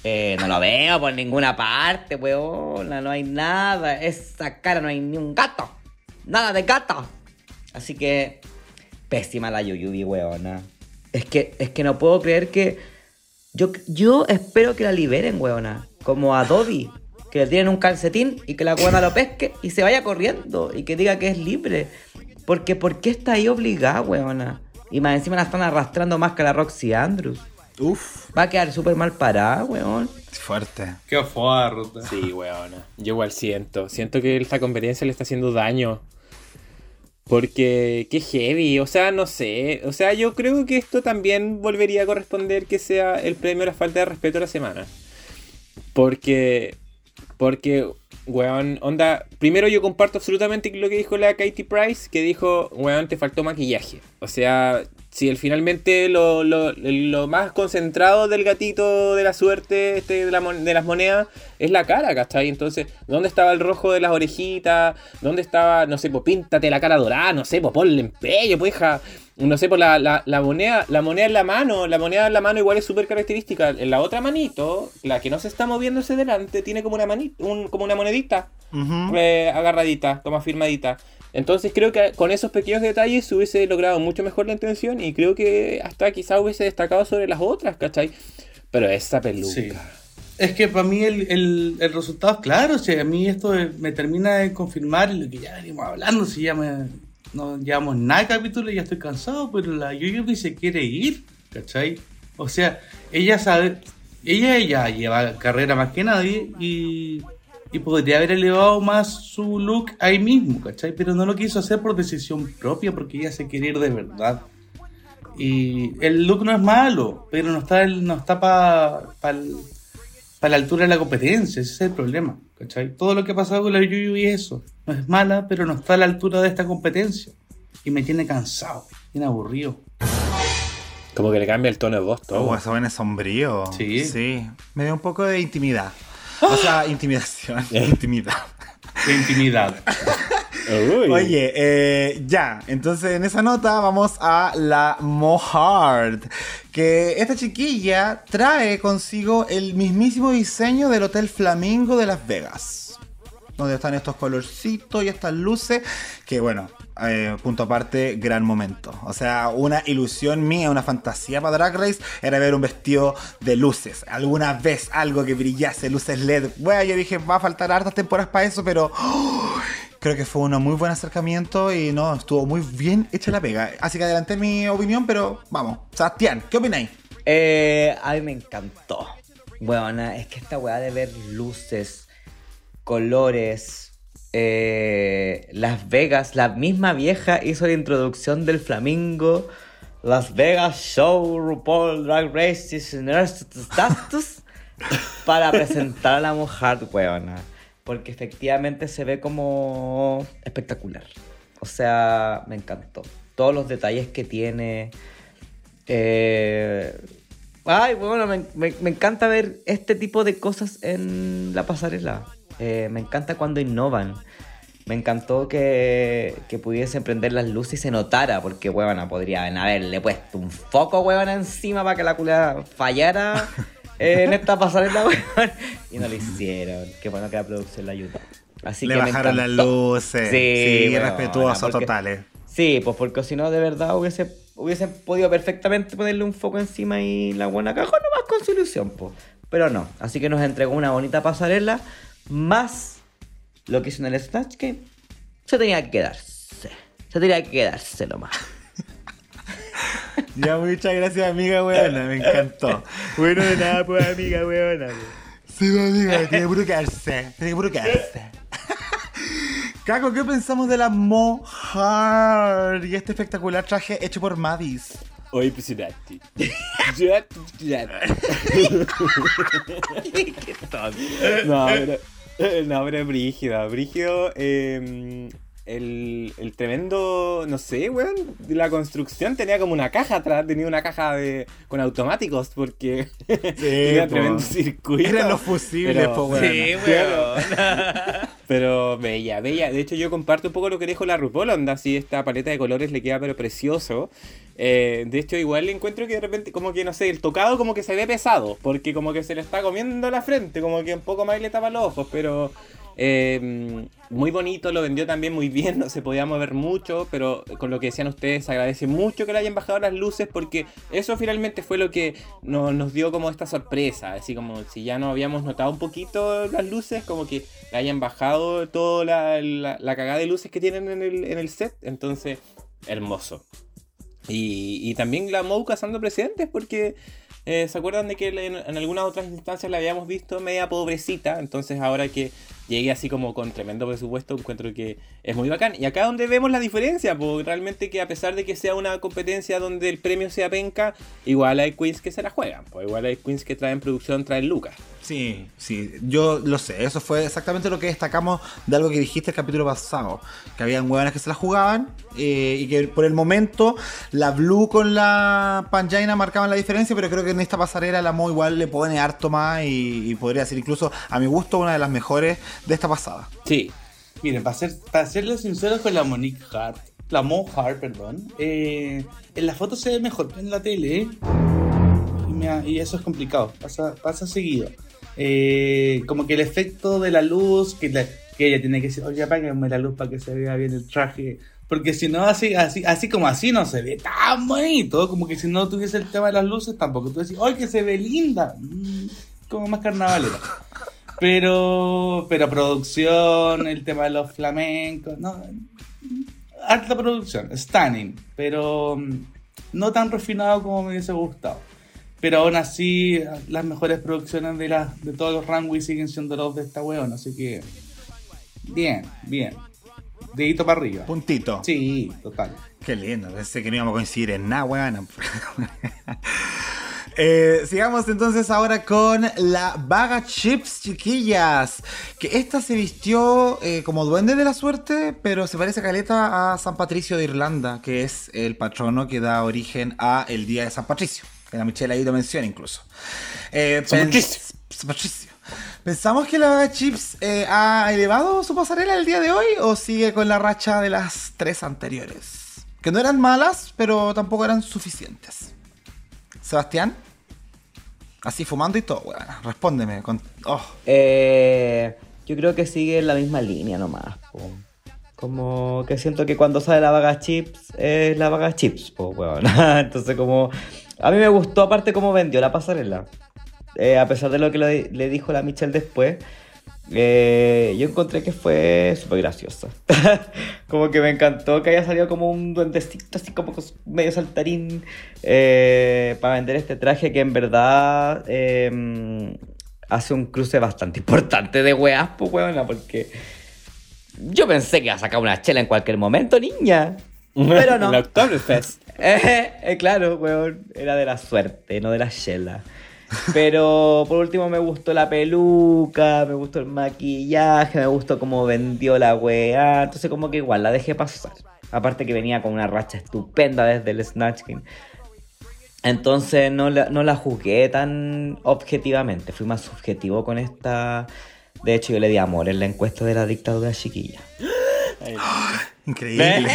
Eh, no lo veo por ninguna parte, weona. No hay nada. Esa cara no hay ni un gato. Nada de gato. Así que. Pésima la Yuyubi, weona. Es que, es que no puedo creer que. Yo, yo espero que la liberen, weona. Como a Dobby. Que le tienen un calcetín y que la weona lo pesque y se vaya corriendo. Y que diga que es libre. Porque, ¿por qué está ahí obligada, weona? Y más encima la están arrastrando más que la Roxy Andrews. Uf, Va a quedar súper mal parada, weón. fuerte. Qué fuerte. Sí, weona. Yo igual siento. Siento que esta conveniencia le está haciendo daño. Porque, qué heavy. O sea, no sé. O sea, yo creo que esto también volvería a corresponder que sea el premio a la falta de respeto de la semana. Porque, porque, weón, onda. Primero, yo comparto absolutamente lo que dijo la Katie Price, que dijo, weón, te faltó maquillaje. O sea, si el, finalmente lo, lo- lo más concentrado del gatito de la suerte, este, de, la de las monedas, es la cara, ¿cachai? Entonces, ¿dónde estaba el rojo de las orejitas? ¿Dónde estaba, no sé, pues píntate la cara dorada? No sé, pues ponle empeño, pues hija. No sé, pues la, la, la moneda, la moneda en la mano, la moneda en la mano igual es súper característica. En la otra manito, la que no se está moviendo hacia delante, tiene como una manita, un, como una monedita eh, agarradita, como firmadita. Entonces creo que con esos pequeños detalles se hubiese logrado mucho mejor la intención y creo que hasta quizá hubiese destacado sobre las otras, ¿cachai? Pero esa peluca. Sí. Es que para mí el, el, el resultado es claro, o sea, a mí esto me termina de confirmar lo que ya venimos hablando, si ya me, no llevamos nada de capítulo y ya estoy cansado, pero la Yuyubi se quiere ir, ¿cachai? O sea, ella sabe, ella ya lleva carrera más que nadie y, y podría haber elevado más su look ahí mismo, ¿cachai? Pero no lo quiso hacer por decisión propia porque ella se quiere ir de verdad. Y el look no es malo, pero no está, no está para la altura de la competencia, ese es el problema. ¿cachai? Todo lo que ha pasado con la Yuyu y eso. No es mala, pero no está a la altura de esta competencia. Y me tiene cansado, me tiene aburrido. Como que le cambia el tono de voz todo. Oh, ese buen es sombrío. Sí. Sí. Me dio un poco de intimidad. O sea, intimidación. intimidad. De intimidad. Uy. Oye, eh, ya, entonces en esa nota vamos a la Mohard, que esta chiquilla trae consigo el mismísimo diseño del Hotel Flamingo de Las Vegas, donde están estos colorcitos y estas luces, que bueno, eh, punto aparte, gran momento. O sea, una ilusión mía, una fantasía para Drag Race era ver un vestido de luces, alguna vez algo que brillase, luces LED. Bueno, yo dije, va a faltar hartas temporadas para eso, pero... Creo que fue un muy buen acercamiento y no, estuvo muy bien hecha la pega. Así que adelanté mi opinión, pero vamos. Sebastián, ¿qué opináis? Eh, a mí me encantó. Bueno, es que esta weá de ver luces, colores, eh, Las Vegas, la misma vieja hizo la introducción del flamingo. Las Vegas Show, RuPaul, Drag Race, para presentar a la mujer, weona. Porque efectivamente se ve como espectacular. O sea, me encantó. Todos los detalles que tiene. Eh, Ay, bueno, me- me encanta ver este tipo de cosas en la pasarela. Eh, me encanta cuando innovan. Me encantó que, que pudiesen prender las luces y se notara, porque, huevona, podrían haberle puesto un foco, huevona, encima para que la culera fallara eh, en esta pasarela. Y no lo hicieron. Qué bueno que la producción la ayudó. Así Le que bajaron las luces. Sí, Sí, respetuosos totales. Sí, pues porque si no, de verdad hubiese, hubiesen podido perfectamente ponerle un foco encima y la buena cajón nomás con su ilusión, pues. Pero no, así que nos entregó una bonita pasarela, más lo que hizo en el Snatch Game, se tenía que quedarse. Se tenía que quedarse nomás. Ya, muchas gracias, amiga weona, me encantó. Bueno, de nada, pues, amiga weona. Sí, pues, amiga, tiene que puro quedarse, tiene que puro quedarse. Caco, ¿qué pensamos de la Mohar y este espectacular traje hecho por Mavis? Oye, impresionante. Ya, ya. no, pero. No, pero es brígido. Brígido. eh, el, el tremendo. No sé, weón. de La construcción tenía como una caja atrás. Tenía una caja de con automáticos. Porque. tenía po. tremendo circuito. Eran los fusibles, Pero- po, weón. Sí, weón. Pero bella, bella. De hecho, yo comparto un poco lo que dijo la RuPaul. Onda, así esta paleta de colores le queda pero precioso. Eh, de hecho, igual encuentro que de repente, como que no sé, el tocado como que se ve pesado. Porque como que se le está comiendo la frente. Como que un poco más le tapa los ojos. Pero eh, muy bonito, lo vendió también muy bien. No se podía mover mucho. Pero con lo que decían ustedes, agradece mucho que le hayan bajado las luces. Porque eso finalmente fue lo que no- nos dio como esta sorpresa. Así como si ya no habíamos notado un poquito las luces, como que le hayan bajado toda la, la- la cagada de luces que tienen en el, en el set. Entonces, hermoso. Y, y también la Mou cazando presidentes, porque eh, se acuerdan de que en algunas otras instancias la habíamos visto media pobrecita. Entonces, ahora que llegué así como con tremendo presupuesto, encuentro que es muy bacán. Y acá donde vemos la diferencia, porque realmente que a pesar de que sea una competencia donde el premio sea penca, igual hay queens que se la juegan. Pues igual hay queens que traen producción, traen lucas. Sí, sí, yo lo sé. Eso fue exactamente lo que destacamos de algo que dijiste el capítulo pasado. Que habían hueonas que se la jugaban eh, y que por el momento la Blue con la Panjaina marcaban la diferencia, pero creo que en esta pasarela la Mo igual le pone harto más y, y podría ser incluso, a mi gusto, una de las mejores de esta pasada. Sí, Miren, para, ser, para serles sinceros con la Monique Hart, la Mo Hart, perdón, eh, en la foto se ve mejor que en la tele, ¿eh? y, me y eso es complicado, pasa, pasa seguido. Eh, como que el efecto de la luz, que, la- que ella tiene que decir, oye, apágame la luz para que se vea bien el traje, porque si no, así, así, así como así no se ve tan bonito, como que si no tuviese el tema de las luces, tampoco tú decís, oye, que se ve linda, Mm, como más carnavalera. Pero, pero producción, el tema de los flamencos, no, alta producción, stunning, pero mm, no tan refinado como me hubiese gustado. Pero aún así, las mejores producciones de, las de todos los runways siguen siendo los de esta weón, así que bien, bien. Dedito para arriba. Puntito. Sí, total. Qué lindo, pensé que no íbamos a coincidir en nada, weón. Eh, sigamos entonces ahora con la Vaga Chips, chiquillas. Que esta se vistió eh, como duende de la suerte, pero se parece caleta a San Patricio de Irlanda, que es el patrono que da origen a el Día de San Patricio. Que la Michelle ahí lo menciona incluso. Eh, San Patricio. San Patricio. ¿Pensamos que la Vaga Chips eh, ha elevado su pasarela el día de hoy o sigue con la racha de las tres anteriores? Que no eran malas, pero tampoco eran suficientes. Sebastián, así fumando y todo, weón. Respóndeme. Con... Oh, Eh, yo creo que sigue en la misma línea nomás. Como que siento que cuando sale la vaga chips, es la vaga chips, po, weón. Entonces como... A mí me gustó aparte cómo vendió la pasarela. Eh, a pesar de lo que le, le dijo la Michelle después, eh, yo encontré que fue súper graciosa. como que me encantó que haya salido como un duendecito, así como medio saltarín, eh, para vender este traje que en verdad eh, hace un cruce bastante importante de weas, pues weona, porque Yo pensé que iba a sacar una chela en cualquier momento, niña. Pero no. El Oktoberfest. Eh, claro, weón, era de la suerte, no de la chela. Pero por último me gustó la peluca, me gustó el maquillaje, me gustó cómo vendió la weá. Entonces como que igual la dejé pasar. Aparte que venía con una racha estupenda desde el Snatch Game. Entonces no la, no la juzgué tan objetivamente, fui más subjetivo con esta... De hecho yo le di amor en la encuesta de la dictadura chiquilla. Increíble.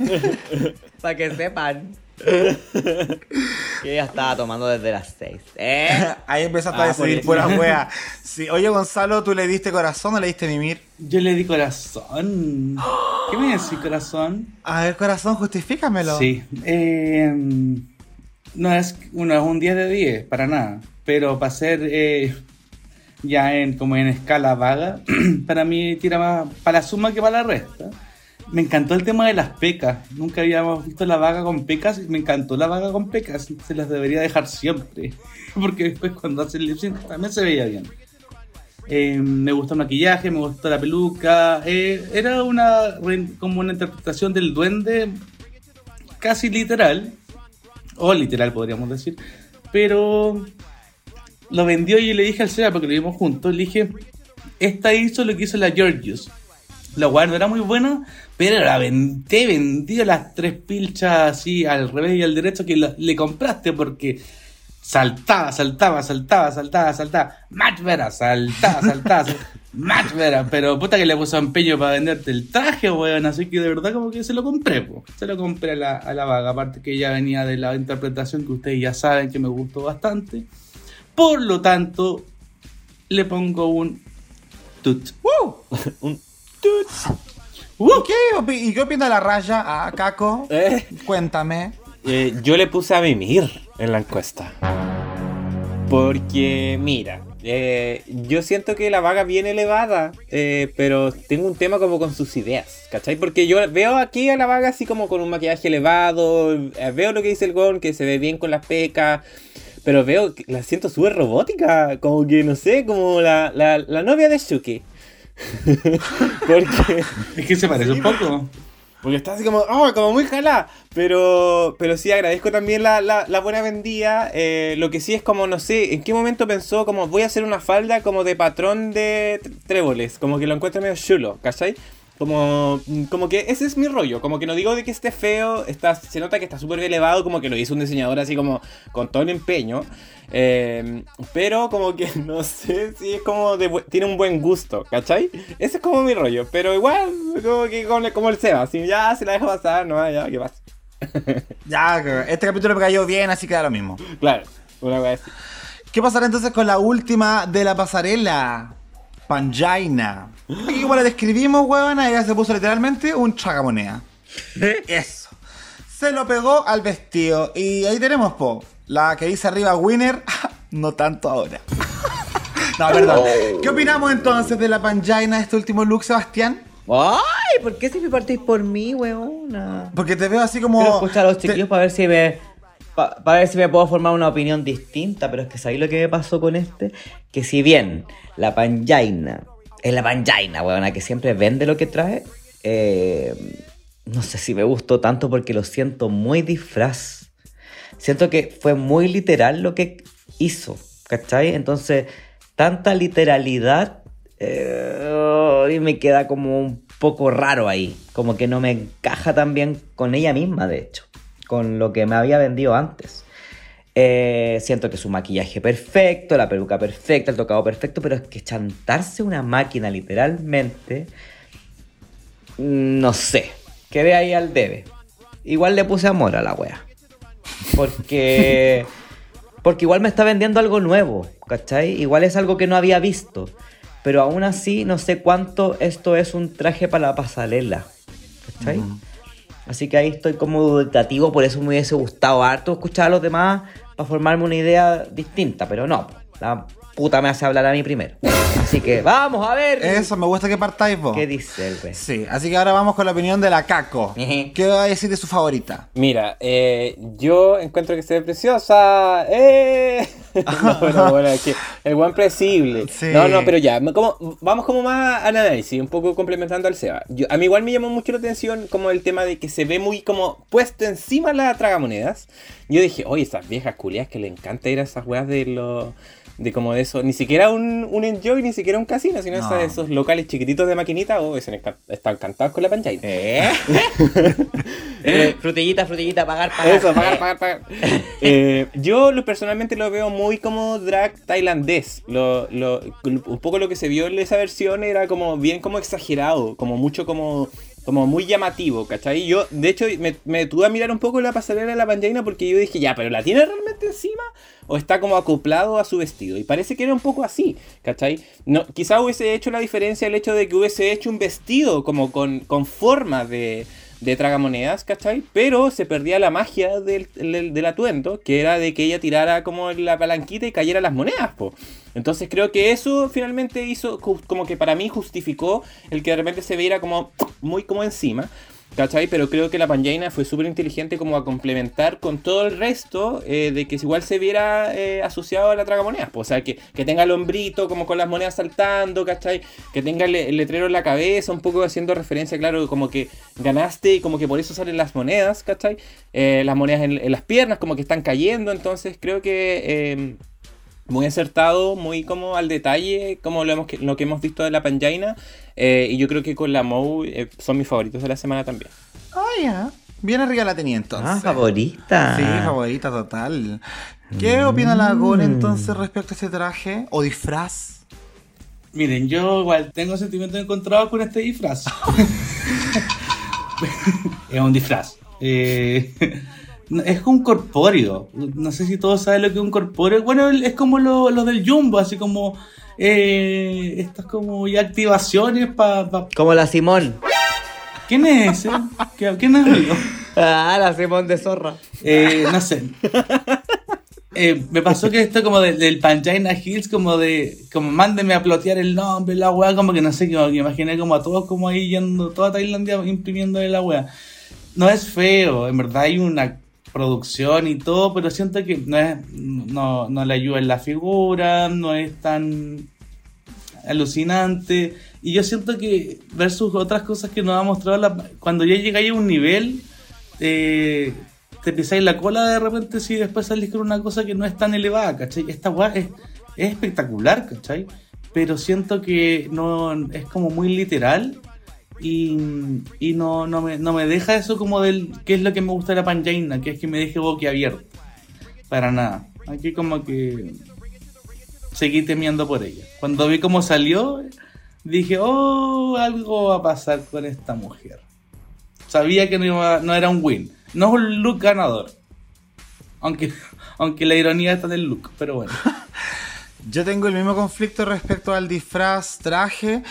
Para que sepan. Que ella estaba tomando desde las 6. ¿Eh? Ahí empezaste Ah, a decidir por pura wea. Sí. Oye, Gonzalo, ¿tú le diste corazón o le diste mimir? Yo le di corazón. ¿Qué me decís, corazón? A ver, corazón, justifícamelo. Sí. eh, no, es, no es un 10 de 10, para nada. Pero para ser eh, ya en como en escala vaga, para mí tira más para la suma que para la resta. Me encantó el tema de las pecas. Nunca habíamos visto la vaga con pecas. y Me encantó la vaga con pecas. Se las debería dejar siempre. Porque después cuando hace el lip también se veía bien. Eh, me gustó el maquillaje, me gustó la peluca. eh, era una como una interpretación del duende casi literal. O literal podríamos decir. Pero lo vendió y le dije al Seba, porque lo vimos juntos, le dije, esta hizo lo que hizo la Georgius. La weá no era muy buena, pero la vendé, vendió las tres pilchas así al revés y al derecho que le compraste porque saltaba, saltaba, saltaba, saltaba, saltaba. Match vera, saltaba, saltaba, sal- match. Pero puta que le puso empeño para venderte el traje, weón. Así que de verdad como que se lo compré, po. Se lo compré a la, a la vaga. Aparte que ya venía de la interpretación que ustedes ya saben que me gustó bastante. Por lo tanto, le pongo un tut. Un ¿Y qué, ¿Y qué opina la raya a Caco? Eh, Cuéntame. eh, yo le puse a mimir en la encuesta. Porque, mira, eh, yo siento que la vaga bien elevada, eh, pero tengo un tema como con sus ideas, ¿cachai? Porque yo veo aquí a la vaga así como con un maquillaje elevado, eh, veo lo que dice el Gon, que se ve bien con las pecas, pero veo que la siento súper robótica, como que, no sé, como la, la, la novia de Shuki. Porque... Es que se parece un poco. Porque está así como, oh, como muy jalá. Pero, pero sí, agradezco también la, la, la buena vendida. Eh, lo que sí es como, no sé, ¿en qué momento pensó como voy a hacer una falda como de patrón de tr- tréboles? Como que lo encuentro medio chulo, ¿cachai? Como, como que ese es mi rollo, como que no digo de que esté feo, está, se nota que está súper elevado, como que lo hizo un diseñador así como con todo el empeño, eh, pero como que no sé si es como de, tiene un buen gusto, ¿cachai? Ese es como mi rollo, pero igual, como que como, como el Seba, si ya se la deja pasar, no, ya, ¿qué pasa? Ya, este capítulo me cayó bien, así que da lo mismo. Claro, una vez. ¿Qué pasará entonces con la última de la pasarela? Panjaina. Aquí como la describimos, huevona, ella se puso literalmente un chagamonea. Eso. Se lo pegó al vestido. Y ahí tenemos, po. La que dice arriba winner, no tanto ahora. no, perdón. ¿Qué opinamos entonces de la Panjaina, este último look, Sebastián? Ay, ¿por qué siempre partís por mí, weona? Porque te veo así como. Quiero escuchar a los te- chiquillos para ver si me. Para ver si me puedo formar una opinión distinta, pero es que ¿sabéis lo que me pasó con este? Que si bien la panjaina es la panjaina, weona, que siempre vende lo que trae, eh, no sé si me gustó tanto porque lo siento muy disfraz. Siento que fue muy literal lo que hizo, ¿cachai? Entonces, tanta literalidad eh, y me queda como un poco raro ahí, como que no me encaja tan bien con ella misma, de hecho, con lo que me había vendido antes. Eh, siento que su maquillaje perfecto, la peluca perfecta, el tocado perfecto, pero es que chantarse una máquina literalmente, no sé, quedé ahí al debe. Igual le puse amor a la wea. Porque. Porque igual me está vendiendo algo nuevo, ¿cachai? Igual es algo que no había visto. Pero aún así, no sé cuánto esto es un traje para la pasarela, ¿cachai? Así que ahí estoy como dudativo, por eso me hubiese gustado harto escuchar a los demás para formarme una idea distinta, pero no, puta me hace hablar a mí primero. Así que vamos a ver Eso, me gusta que partáis vos. qué dice el güey. Sí, así que ahora vamos con la opinión de la Caco. ¿Qué va a decir de su favorita? Mira, eh, yo encuentro que se ve preciosa. ¡Eh! no, pero bueno, es que el buen predecible. Sí. No, no, pero ya, como, vamos como más al análisis, un poco complementando al Seba. Yo- a mí igual me llamó mucho la atención como el tema de que se ve muy como puesto encima la tragamonedas. Yo dije, oye, esas viejas culias que le encanta ir a esas weas de los... De como de eso, ni siquiera un, un enjoy, ni siquiera un casino, sino No. esos, esos locales chiquititos de maquinita, oh, están enca- están encantados con la pantalla. ¿Eh? Eh, frutillita, frutillita, pagar, pagar. Eso, pagar, pagar, pagar. Eh, yo lo, personalmente lo veo muy como drag tailandés. Lo, lo- un poco lo que se vio en esa versión era como bien como exagerado, como mucho como, como muy llamativo, ¿cachai? Yo, de hecho, me, detuve a mirar un poco la pasarela de la panjaina porque yo dije, ya, pero ¿la tiene realmente encima? ¿O está como acoplado a su vestido? Y parece que era un poco así, ¿cachai? No, quizá hubiese hecho la diferencia el hecho de que hubiese hecho un vestido como con, con forma de de tragamonedas, ¿cachai? Pero se perdía la magia del, del, atuendo, que era de que ella tirara como la palanquita y cayera las monedas, po. Entonces creo que eso finalmente hizo, como que para mí justificó el que de repente se viera como muy como encima. ¿Cachai? Pero creo que la Panjaina fue súper inteligente como a complementar con todo el resto eh, de que igual se viera eh, asociado a la tragamonedas. po. O sea, que, que tenga el hombrito como con las monedas saltando, ¿cachai? Que tenga el, letrero en la cabeza, un poco haciendo referencia, claro, como que ganaste y como que por eso salen las monedas, ¿cachai? Eh, las monedas en, en las piernas como que están cayendo, entonces creo que... muy acertado, muy como al detalle, como lo, hemos, lo que hemos visto de la Panjaina. eh, y yo creo que con la Mou eh, son mis favoritos de la semana también. Ah, ya. Bien arriba la tenía entonces. Ah, favorita. Sí, favorita total. ¿Qué opina la Gore entonces respecto a este traje o disfraz? Miren, yo igual tengo sentimientos encontrados con este disfraz. es un disfraz. Eh, es un corpóreo. No sé si todos saben lo que es un corpóreo. Bueno, es como lo, lo del Jumbo, así como eh, estas como ya activaciones para... Como la Simón. ¿Quién es ese? ¿Qué- ¿Quién es amigo? Ah, la Simón de zorra. Eh, no sé. Eh, me pasó que esto como de- del Panjaina Hills, como de, como mándenme a plotear el nombre, la weá, como que no sé, como que imaginé como a todos como ahí yendo, toda Tailandia imprimiendo la weá. No es feo, en verdad hay una producción y todo, pero siento que no es, no, no le ayuda en la figura, no es tan alucinante. Y yo siento que versus otras cosas que nos ha mostrado, cuando ya llegáis a un nivel, eh, te pisáis la cola de repente si después salís con una cosa que no es tan elevada, ¿cachai? Esta weá es, es espectacular, ¿cachai? Pero siento que no es como muy literal y, no, no, me, no me deja eso como del qué es lo que me gusta de la Panjaina, que es que me deje boquiabierto. Para nada. Aquí como que seguí temiendo por ella. Cuando vi cómo salió, dije, oh, algo va a pasar con esta mujer. Sabía que no, no era un win. No es un look ganador. Aunque, aunque la ironía está del look, pero bueno. Yo tengo el mismo conflicto respecto al disfraz, traje.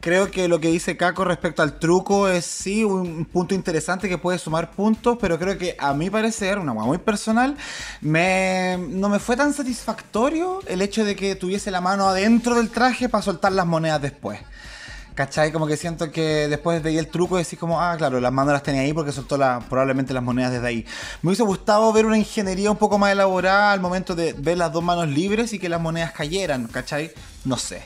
Creo que lo que dice Caco respecto al truco es sí un punto interesante que puede sumar puntos, pero creo que a mi parecer, una muy personal, me, no me fue tan satisfactorio el hecho de que tuviese la mano adentro del traje para soltar las monedas después. ¿Cachai? Como que siento que después veía el truco y decís como, ah, claro, las manos las tenía ahí porque soltó probablemente las monedas desde ahí. Me hubiese gustado ver una ingeniería un poco más elaborada al momento de ver las dos manos libres y que las monedas cayeran, ¿cachai? No sé.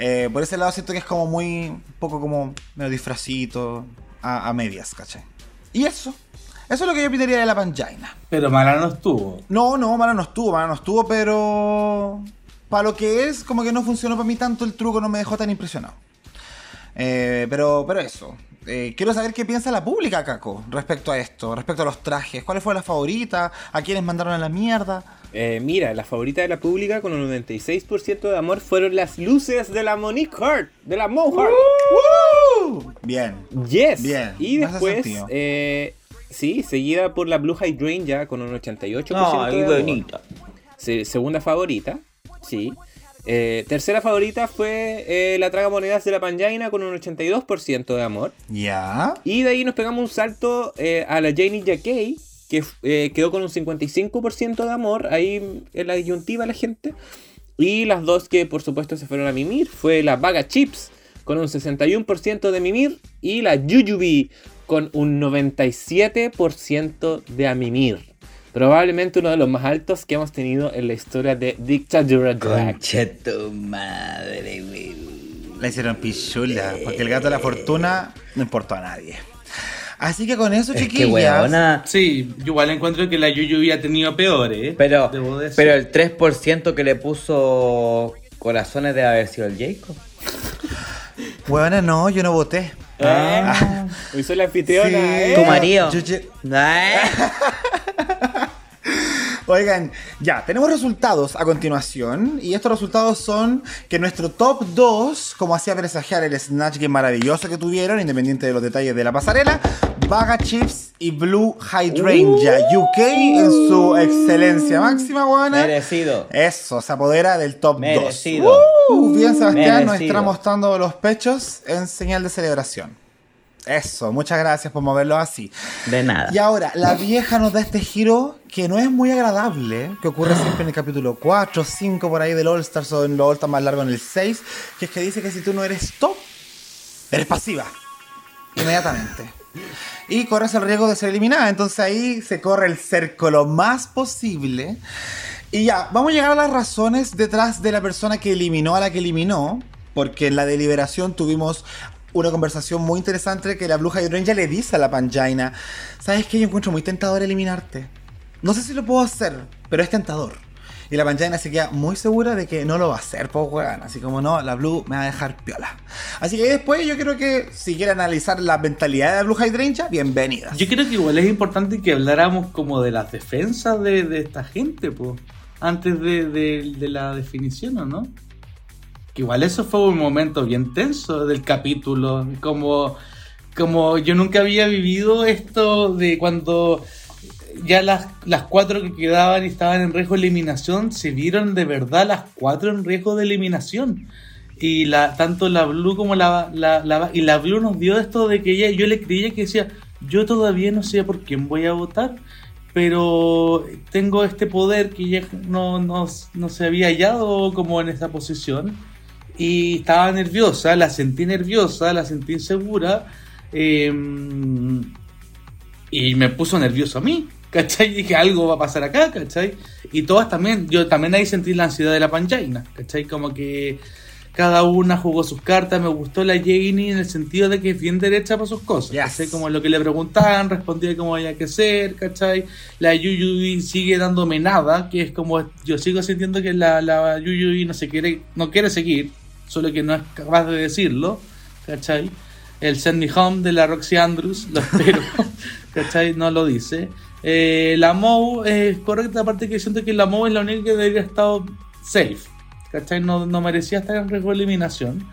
Eh, por ese lado siento que es como muy, un poco como medio disfrazito a, a medias, ¿cachai? Y eso. Eso es lo que yo opinaría de la Panjaina. Pero mala no estuvo. No, no, mala no estuvo, mala no estuvo, pero para lo que es, como que no funcionó para mí tanto el truco, no me dejó tan impresionado. Eh, pero, pero eso. Eh, quiero saber qué piensa la pública, Caco, respecto a esto, respecto a los trajes. ¿Cuál fue la favorita? ¿A quiénes mandaron a la mierda? Eh, mira, la favorita de la pública con un 96% de amor fueron las luces de la Monique Hart, de la Mo Hart. Bien. Yes. Bien, Y después, eh, sí, seguida por la Blue Hydrangea con un 88% Ay, de amor. bonita. Segunda favorita, sí. Eh, tercera favorita fue eh, la traga monedas de la Panjaina con un 82% de amor. Ya. Y de ahí nos pegamos un salto eh, a la Janie Jacquet, que quedó con un 55% de amor. Ahí en la disyuntiva la gente. Y las dos que por supuesto se fueron a mimir fue la Vaga Chips con un 61% de mimir y la Yuyubi con un 97% de a mimir. Probablemente uno de los más altos que hemos tenido en la historia de Dictadura Drag. Tu madre, güey. La hicieron pichula, porque el gato de la fortuna no importó a nadie. Así que con eso, Es chiquillas. weona. Sí, yo igual encuentro que la Yuyu había tenido peores. Pero, Debo decir. pero el 3% que le puso corazones debe haber sido el Jacob. Weona, no, yo no voté. Ah, Hoy soy la anfitriona, Sí. ¿eh? tu marido. Yo Ah. Oigan, ya, tenemos resultados a continuación. Y estos resultados son que nuestro top 2, como hacía presagiar el Snatch Game maravilloso que tuvieron, independiente de los detalles de la pasarela, Vaga Chips y Blue Hydrangea UK en su excelencia máxima, buena. Merecido. Eso, se apodera del top 2. Merecido. Uh, bien, Sebastián nos está mostrando los pechos en señal de celebración. Eso, muchas gracias por moverlo así. De nada. Y ahora, la vieja nos da este giro que no es muy agradable, que ocurre siempre en el capítulo 4, 5 por ahí del All Stars o en los All Stars más largo en el 6, que es que dice que si tú no eres top, eres pasiva. Inmediatamente. Y corres el riesgo de ser eliminada. Entonces ahí se corre el cerco lo más posible. Y ya, vamos a llegar a las razones detrás de la persona que eliminó a la que eliminó. Porque en la deliberación tuvimos una conversación muy interesante que la Blue Hydrangea le dice a la Panjaina, ¿sabes qué? Yo encuentro muy tentador eliminarte. No sé si lo puedo hacer, pero es tentador. Y la Panjaina se queda muy segura de que no lo va a hacer, po weón. Así como no, la Blue me va a dejar piola. Así que después yo creo que si quieren analizar la mentalidad de la Blue Hydrangea, bienvenidas. Yo creo que igual es importante que habláramos como de las defensas de, de esta gente, pues, antes de, de- de la definición, ¿o no? Igual eso fue un momento bien tenso del capítulo, como, como yo nunca había vivido esto de cuando ya las, las cuatro que quedaban y estaban en riesgo de eliminación, se vieron de verdad las cuatro en riesgo de eliminación. Y la, tanto la Blue como la, la, Y la Blue nos dio esto de que ella, yo le creía que decía, yo todavía no sé por quién voy a votar, pero tengo este poder que ya no, no, no se había hallado como en esa posición. Y estaba nerviosa, la sentí nerviosa, la sentí insegura. eh, y me puso nervioso a mí, ¿cachai? Y dije, algo va a pasar acá, ¿cachai? Y todas también, yo también ahí sentí la ansiedad de la panchaina, ¿cachai? Como que cada una jugó sus cartas, me gustó la Janie en el sentido de que es bien derecha para sus cosas, Yes. ¿cachai? Como lo que le preguntaban, respondía como había que ser, ¿cachai? La Yuyuy sigue dándome nada, que es como, yo sigo sintiendo que la, la Yuyuy no se quiere, no quiere seguir, solo que no es capaz de decirlo, ¿cachai? El Send Me Home de la Roxy Andrews, lo espero, ¿cachai? No lo dice. Eh, la Mou es correcta, aparte que siento que la Mou es la única que debería estado safe, ¿cachai? No, no merecía estar en riesgo de eliminación.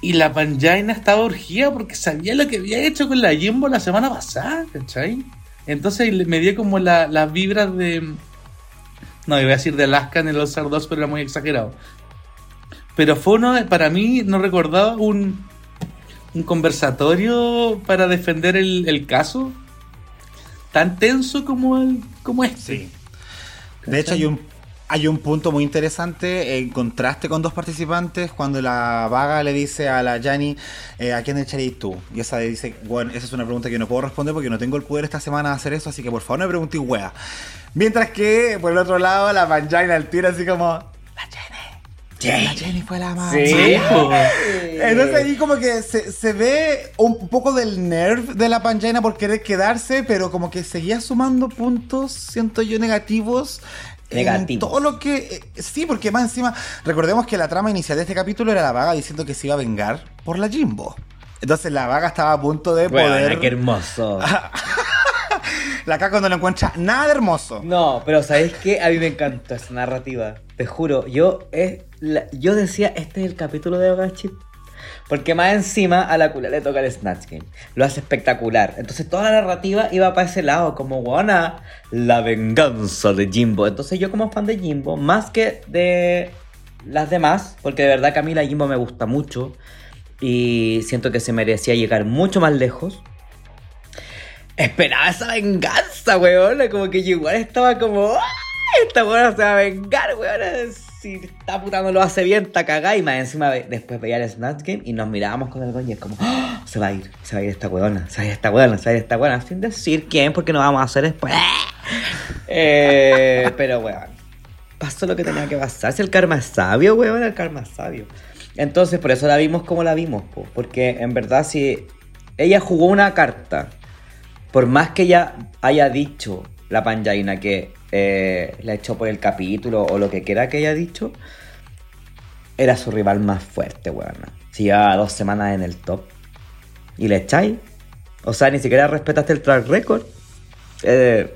Y la Panjaina estaba urgida porque sabía lo que había hecho con la Jimbo la semana pasada, ¿cachai? Entonces me dio como la- las vibras de. No, iba a decir de Alaska en el All Star 2, pero era muy exagerado. Pero fue uno, de- para mí, no recordaba un, un conversatorio para defender el, el caso tan tenso como, el, como este. Sí. De hecho, hay un, hay un punto muy interesante en contraste con dos participantes cuando la vaga le dice a la Yanni, eh, ¿a quién echarías tú? Y esa le dice, bueno, esa es una pregunta que no puedo responder porque no tengo el poder esta semana de hacer eso, así que por favor no me preguntes wea. Mientras que, por el otro lado, la Panjaina al tiro así como, la Jenny. La Jenny fue la más. Sí. Entonces ahí como que se, se ve un poco del nerv de la Panjaina por querer quedarse, pero como que seguía sumando puntos, siento yo, negativos. en Negativos. todo lo que... eh, sí, porque más encima, recordemos que la trama inicial de este capítulo era la vaga diciendo que se iba a vengar por la Jimbo. Entonces la vaga estaba a punto de Bueno, poder... qué hermoso. La caca cuando no encuentra nada de hermoso. No, pero ¿sabéis qué? A mí me encantó esa narrativa. Te juro, yo, es yo decía, este es el capítulo de Hogar Chip. Porque más encima a la cula le toca el Snatch Game. Lo hace espectacular. Entonces toda la narrativa iba para ese lado, como guana, la venganza de Jimbo. Entonces yo como fan de Jimbo, más que de las demás, porque de verdad que a mí la Jimbo me gusta mucho y siento que se merecía llegar mucho más lejos. Esperaba esa venganza, weón. Como que yo igual estaba como. "Ay, Esta weona se va a vengar, weón. Si esta puta no lo hace bien, está cagada. Y más encima después veía el Snatch Game y nos mirábamos con el y es como. "Ah, Se va a ir, se va a ir esta weona, se va a ir esta weona, se va a ir esta weona. Sin decir quién, porque no vamos a hacer después. Eh, pero, weón, pasó lo que tenía que pasar. Si el karma es sabio, weón, el karma es sabio. Entonces, por eso la vimos como la vimos, po, porque en verdad, si ella jugó una carta, por más que ella haya dicho, la Panjaina, que eh, la echó por el capítulo o lo que quiera que haya dicho, era su rival más fuerte, weón. Si llevaba dos semanas en el top y le echáis, o sea, ni siquiera respetaste el track record. Eh,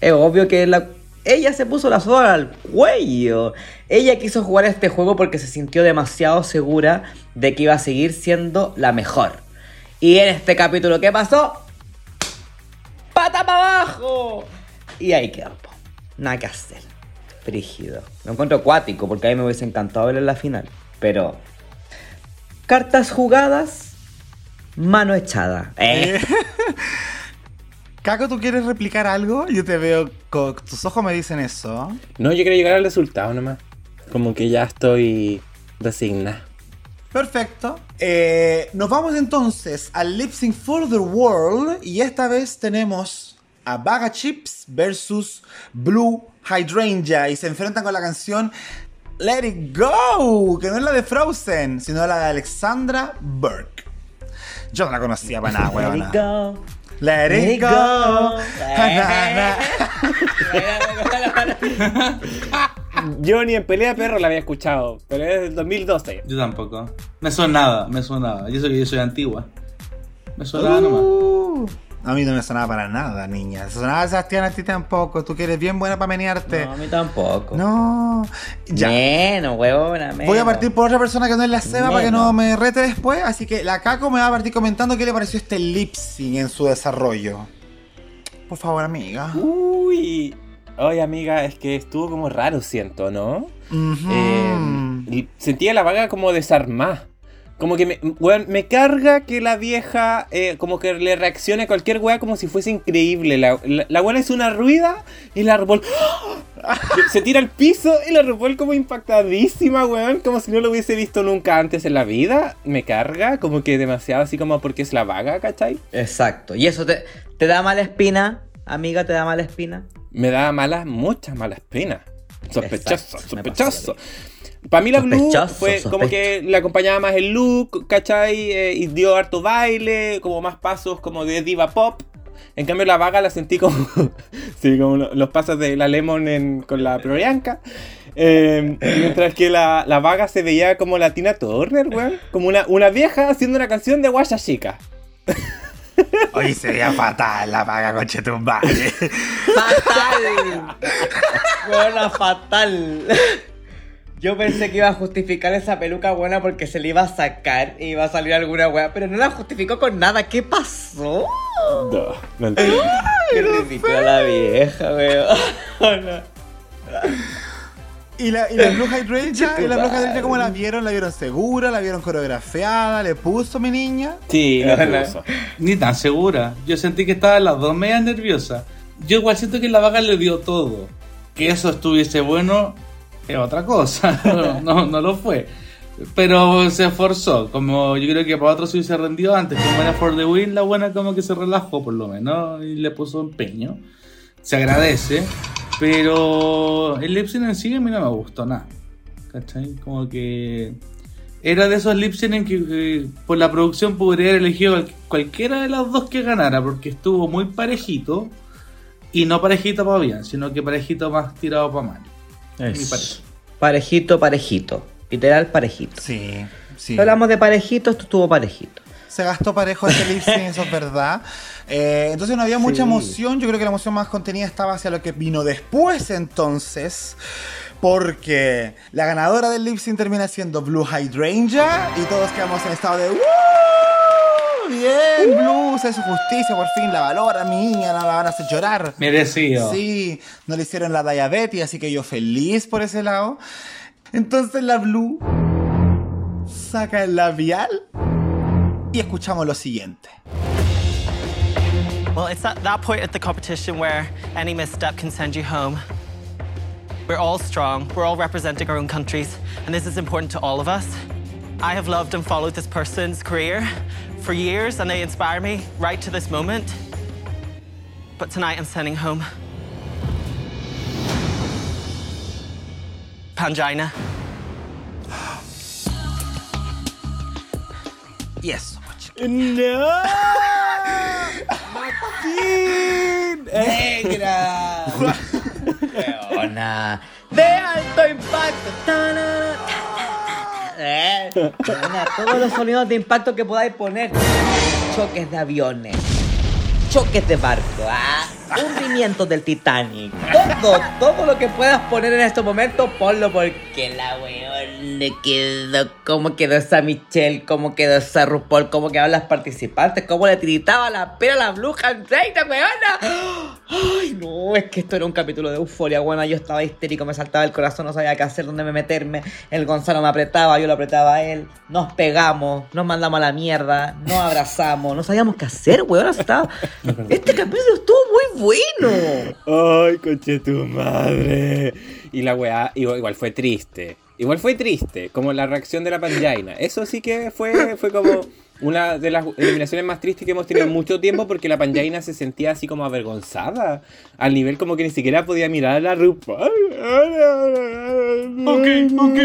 es obvio que la- ella se puso la soga al cuello. Ella quiso jugar este juego porque se sintió demasiado segura de que iba a seguir siendo la mejor. Y en este capítulo, ¿qué pasó? ¡Pata para abajo! Y ahí quedó, po. Nada que hacer. Frígido. Lo encuentro acuático porque a mí me hubiese encantado verlo en la final. Pero. Cartas jugadas, mano echada. ¿Eh? Caco, ¿tú quieres replicar algo? Yo te veo, con tus ojos me dicen eso. No, yo quiero llegar al resultado nomás. Como que ya estoy resignada. Perfecto. Eh, nos vamos entonces al Lip Sync for the World y esta vez tenemos a Baga Chips versus Blue Hydrangea y se enfrentan con la canción Let It Go, que no es la de Frozen, sino la de Alexandra Burke. Yo no la conocía para nada, Let it weona. go. Let Let it go. Yo ni en pelea de perro la había escuchado, pero es del 2012. Yo tampoco. Me sonaba, me sonaba. Y eso que yo soy antigua. Me sonaba nomás. A mí no me sonaba para nada, niña. Se sonaba Sebastián a ti tampoco. Tú que eres bien buena para menearte. No, a mí tampoco. No. Ya. Menos, huevona, Voy a partir por otra persona que no es la Seba para que no me rete después. Así que la Caco me va a partir comentando qué le pareció este lip sync en su desarrollo. Por favor, amiga. Uy. Oye, amiga, es que estuvo como raro, siento, ¿no? Eh, sentía la vaga como desarmada. Como que me, weón, me carga que la vieja eh, como que le reaccione a cualquier weá como si fuese increíble. La, la, la weá es una ruida y la RuPaul se tira al piso y la RuPaul como impactadísima, weón. Como si no lo hubiese visto nunca antes en la vida. Me carga, como que demasiado así como porque es la vaga, ¿cachai? Exacto. ¿Y eso te, te da mala espina? Amiga, ¿te da mala espina? Me da malas, muchas malas penas. Sospechoso, Exacto, sospechoso. Para mí la Blue fue como sospecho. que le acompañaba más el look, ¿cachai? Eh, y dio harto baile, como más pasos como de diva pop. En cambio la vaga la sentí como, sí, como lo- los pasos de la Lemon en- con la Priyanka. Eh, mientras que la, la vaga se veía como la Tina Turner, weón. Como una, una vieja haciendo una canción de Guaya Chica. Hoy sería fatal la paga coche tu madre. ¡Fatal! Buena, fatal. Yo pensé que iba a justificar esa peluca buena porque se le iba a sacar y iba a salir alguna wea, pero no la justificó con nada. ¿Qué pasó? No, no entiendo. Qué ridícula la vieja, weón. Y la, y la Blue Hydrangea, y la Blue Hydrangea, ¿cómo la vieron? ¿La vieron segura? ¿La vieron coreografiada? ¿Le puso mi niña? Sí, me puso. Ni tan segura. Yo sentí que estaban las dos medias nerviosas. Yo igual siento que la vaga le dio todo. Que eso estuviese bueno es otra cosa. No, no, no lo fue. Pero se esforzó. Como yo creo que para otros se hubiese rendido antes. Como era for the win, la buena como que se relajó por lo menos. Y le puso empeño. Se agradece. Pero el lip sync en sí a mí no me gustó nada. ¿Cachai? Como que era de esos lip sync en que eh, por la producción podría haber elegido cual- cualquiera de las dos que ganara, porque estuvo muy parejito. Y no parejito para bien, sino que parejito más tirado para mal. Parejito, parejito. Literal, parejito. Sí, sí. Si hablamos de parejito, esto estuvo parejito. Se gastó parejo este lip sync, eso es verdad. Eh, entonces no había mucha emoción. Yo creo que la emoción más contenida estaba hacia lo que vino después, entonces. Porque la ganadora del lip sync termina siendo Blue Hydrangea. Y todos quedamos en estado de. "¡Woo! Bien, Blue, se hace justicia, por fin la valora, mi niña, no la van a hacer llorar. Merecido. Sí, no le hicieron la diabetes, así que yo feliz por ese lado. Entonces la Blue saca el labial y escuchamos lo siguiente. Well, it's at that point at the competition where any misstep can send you home. We're all strong, we're all representing our own countries, and this is important to all of us. I have loved and followed this person's career for years, and they inspire me right to this moment. But tonight I'm sending home Pangina. yes. ¡No! ¡Maxine! ¡Negra! Weona. De alto impacto. Tarara, ta, ta, ta, ta. Eh, todos los sonidos de impacto que podáis poner. Choques de aviones. Choques de barco. Ah, hundimientos del Titanic. Todo, todo lo que puedas poner en estos momentos, ponlo porque la weón le quedó. Cómo quedó esa Michelle, cómo quedó esa RuPaul, cómo quedaron las participantes, cómo le tiritaba la pera a la Blue Handreita, weona. Ay, no, es que esto era un capítulo de euforia, buena. Yo estaba histérico, me saltaba el corazón, no sabía qué hacer, dónde me meterme. El Gonzalo me apretaba, yo lo apretaba a él. Nos pegamos, nos mandamos a la mierda, nos abrazamos, no sabíamos qué hacer, weón. Estaba... Este capítulo estuvo muy bueno. ¡Ay, coche tu madre! Y la weá igual, fue triste. Igual fue triste, como la reacción de la Panjaina. Eso sí que fue, fue como una de las eliminaciones más tristes que hemos tenido en mucho tiempo porque la Panjaina se sentía así como avergonzada. Al nivel como que ni siquiera podía mirar a la RuPaul. Ok, ok,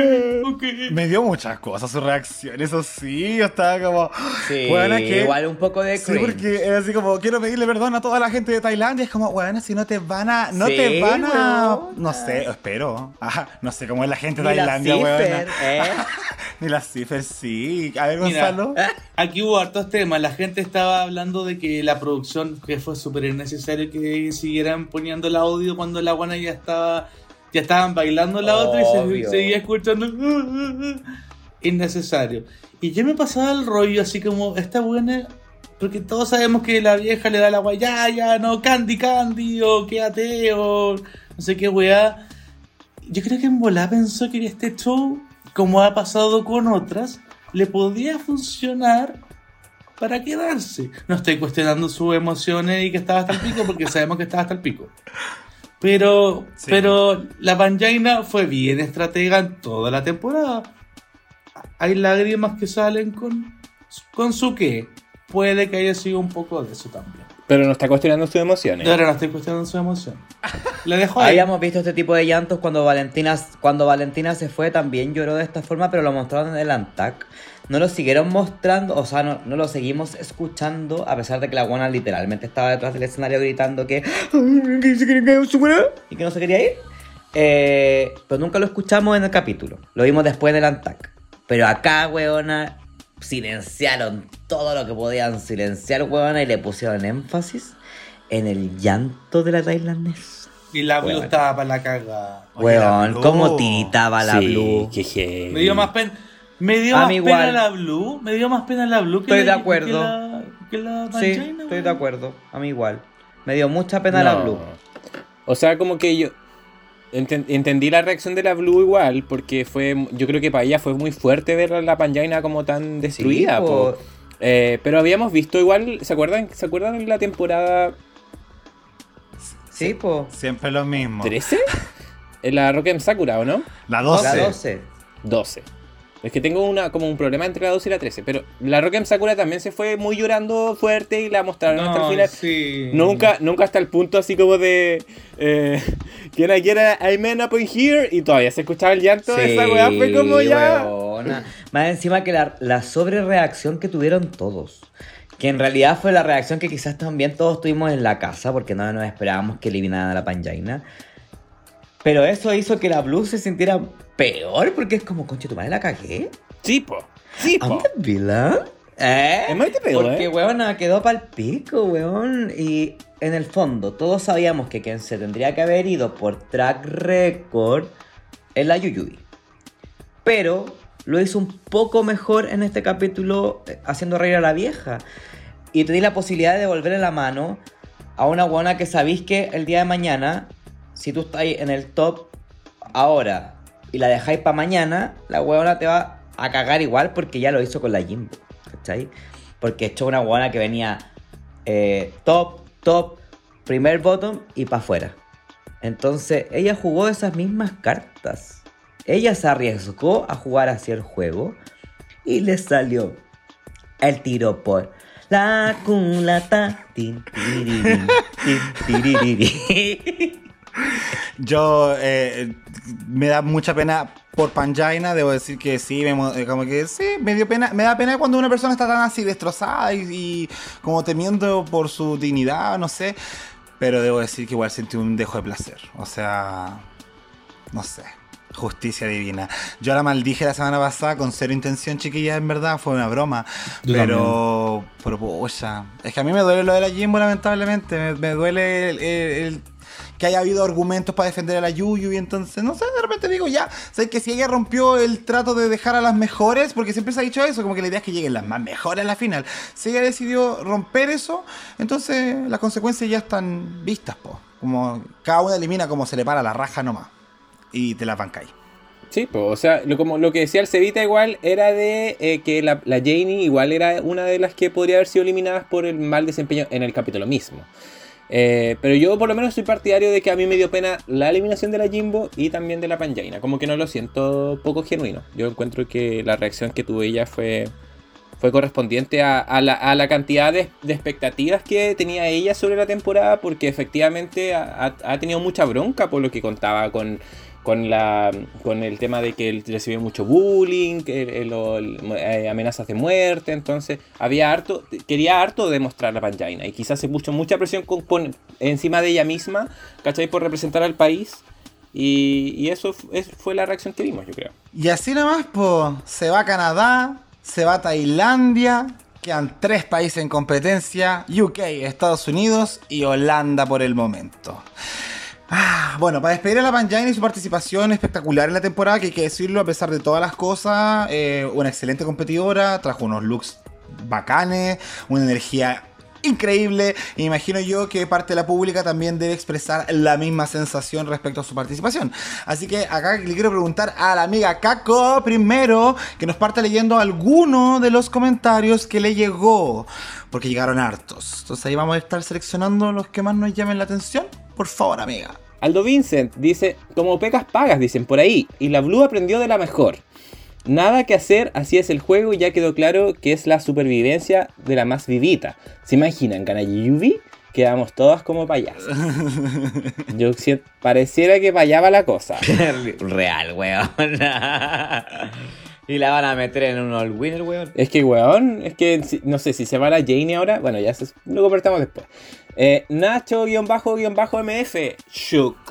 ok. Me dio muchas cosas su reacción, eso sí, yo estaba como... Sí, Weona, que- igual un poco de Sí, cringe. porque era así como, quiero pedirle perdón a toda la gente de Tailandia. Es como, bueno, si no te van a. No Sí, te van a. No sé, espero. Ajá, no sé cómo es la gente de Ni la Tailandia, weona. ¿eh? Ni las cifras, sí. A ver, Mira, Gonzalo. Aquí hubo hartos temas. La gente estaba hablando de que la producción, que fue súper innecesario que siguieran poniendo el audio cuando la guana ya estaba. Ya estaban bailando la otra y se seguía escuchando. Innecesario. Y yo me pasaba el rollo así como, esta buena. Porque todos sabemos que la vieja le da la agua, ya, ya, no, Candy, Candy, o quédate, o no sé qué weá. Yo creo que en volá pensó que este show, como ha pasado con otras, le podía funcionar para quedarse. No estoy cuestionando sus emociones y que estaba hasta el pico, porque sabemos que estaba hasta el pico. Pero, Sí. pero la Panjaina fue bien estratega en toda la temporada. Hay lágrimas que salen con, con su qué. Puede que haya sido un poco de eso también. Pero no está cuestionando sus emociones. Ahora no estoy cuestionando su emoción. Le dejo ahí. Habíamos visto este tipo de llantos cuando Valentina, cuando Valentina se fue, también lloró de esta forma, pero lo mostraron en el Antac. No lo siguieron mostrando, o sea, no, no lo seguimos escuchando, a pesar de que la guana literalmente estaba detrás del escenario gritando que, y que no se quería ir. Eh, pero nunca lo escuchamos en el capítulo. Lo vimos después del Antac. Pero acá, weona, silenciaron todo lo que podían silenciar, weona, y le pusieron énfasis en el llanto de la tailandesa. Y la Blue estaba para la caga. Weón, cómo tiritaba la Sí, Blue. qué. Me dio más pena. Me dio A más pena igual. la Blue. Me dio más pena la Blue que Estoy la, de acuerdo. Que la, que la Sí, estoy weón. de acuerdo. A mí igual. Me dio mucha pena la. Blue. O sea, como que yo enten- entendí la reacción de la Blue igual, porque fue, yo creo que para ella fue muy fuerte ver a la Panjaina como tan destruida. po. po. Eh, pero habíamos visto igual, ¿se acuerdan? ¿Se acuerdan en la temporada Sí, po. Siempre lo mismo. 13? En la Rock Sakura, ¿o no? La 12. La 12. 12. Es que tengo una, como un problema entre la 12 y la 13. Pero la Rock Sakura también se fue muy llorando fuerte y la mostraron hasta el No, final. sí. Nunca, nunca hasta el punto así como de. Eh, Can I get a man up in here? Y todavía se escuchaba el llanto de esa weá. Fue como ya. weona. Más encima que la, la sobrereacción que tuvieron todos. Que en realidad fue la reacción que quizás también todos tuvimos en la casa, porque no nos esperábamos que eliminaran a la Panjaina. Pero eso hizo que la Blue se sintiera peor, porque es como, conche, tu madre la cagué. Sí, po. Sí, ¿I'm po. the villain? ¿Eh? Porque, ¿eh? weona, quedó pa'l pico, weón. Y en el fondo, todos sabíamos que quien se tendría que haber ido por track record es la Yuyubi. Pero lo hizo un poco mejor en este capítulo, eh, haciendo reír a la vieja. Y te di la posibilidad de devolverle la mano a una weona que sabéis que el día de mañana, si tú estás en el top ahora y la dejáis para mañana, la weona te va a cagar igual porque ya lo hizo con la Jimbo. ¿Cachai? Porque echó una weona que venía eh, top, top, primer bottom y para afuera. Entonces ella jugó esas mismas cartas. Ella se arriesgó a jugar hacia el juego y le salió el tiro por la culata. Yo eh, me da mucha pena por Panjaina, debo decir que sí, me, eh, como que sí, me dio pena, me da pena cuando una persona está tan así destrozada y, y como temiendo por su dignidad, no sé. Pero debo decir que igual sentí un dejo de placer. O sea, no sé. Justicia divina. Yo la maldije la semana pasada con cero intención, chiquilla, en verdad, fue una broma. Yo pero, pero, pucha, es que a mí me duele lo de la Jimbo, lamentablemente. Me, me duele el, el- el que haya habido argumentos para defender a la Yuyu y entonces, no sé, de repente digo, ya, sé que si ella rompió el trato de dejar a las mejores, porque siempre se ha dicho eso, como que la idea es que lleguen las más mejores a la final. Si ella decidió romper eso, entonces las consecuencias ya están vistas, po. Como cada una elimina como se le para la raja nomás. Y te la bancáis. Sí, pues, o sea, lo, como lo que decía el Cevita igual era de eh, que la, la Janie igual era una de las que podría haber sido eliminadas por el mal desempeño en el capítulo mismo. Eh, pero yo por lo menos soy partidario de que a mí me dio pena la eliminación de la Jimbo y también de la Panjaina. Como que no lo siento poco genuino. Yo encuentro que la reacción que tuvo ella fue, fue correspondiente a, la, a la cantidad de, de expectativas que tenía ella sobre la temporada, porque efectivamente ha- ha tenido mucha bronca por lo que contaba con, con, la, con el tema de que él recibió mucho bullying, que, eh, amenazas de muerte, entonces había harto, quería harto demostrar la Panjaina y quizás se puso mucha presión con- pon- encima de ella misma, ¿cachai? Por representar al país. Y, y eso fu- es- fue la reacción que vimos, yo creo. Y así nomás, pues, se va a Canadá, se va a Tailandia, quedan tres países en competencia, UK, Estados Unidos y Holanda por el momento. Ah, bueno, para despedir a la Panjaina y su participación espectacular en la temporada, que hay que decirlo, a pesar de todas las cosas, eh, una excelente competidora, trajo unos looks bacanes, una energía increíble. Imagino yo que parte de la pública también debe expresar la misma sensación respecto a su participación. Así que acá le quiero preguntar a la amiga Kako primero que nos parte leyendo alguno de los comentarios que le llegó, porque llegaron hartos. Entonces ahí vamos a estar seleccionando los que más nos llamen la atención. Por favor, amiga. Aldo Vincent dice, como pecas pagas, dicen por ahí, y la Blue aprendió de la mejor. Nada que hacer, así es el juego y ya quedó claro que es la supervivencia de la más vivita. ¿Se imaginan, canalla Yubi? Quedamos todas como payasas. Yo pareciera que payaba la cosa. Real, weón. y la van a meter en un all winner, weón. Es que, weón, es que no sé si se va la Janie ahora. Bueno, ya se, lo convertamos después. Eh, Nacho-MF, Shook.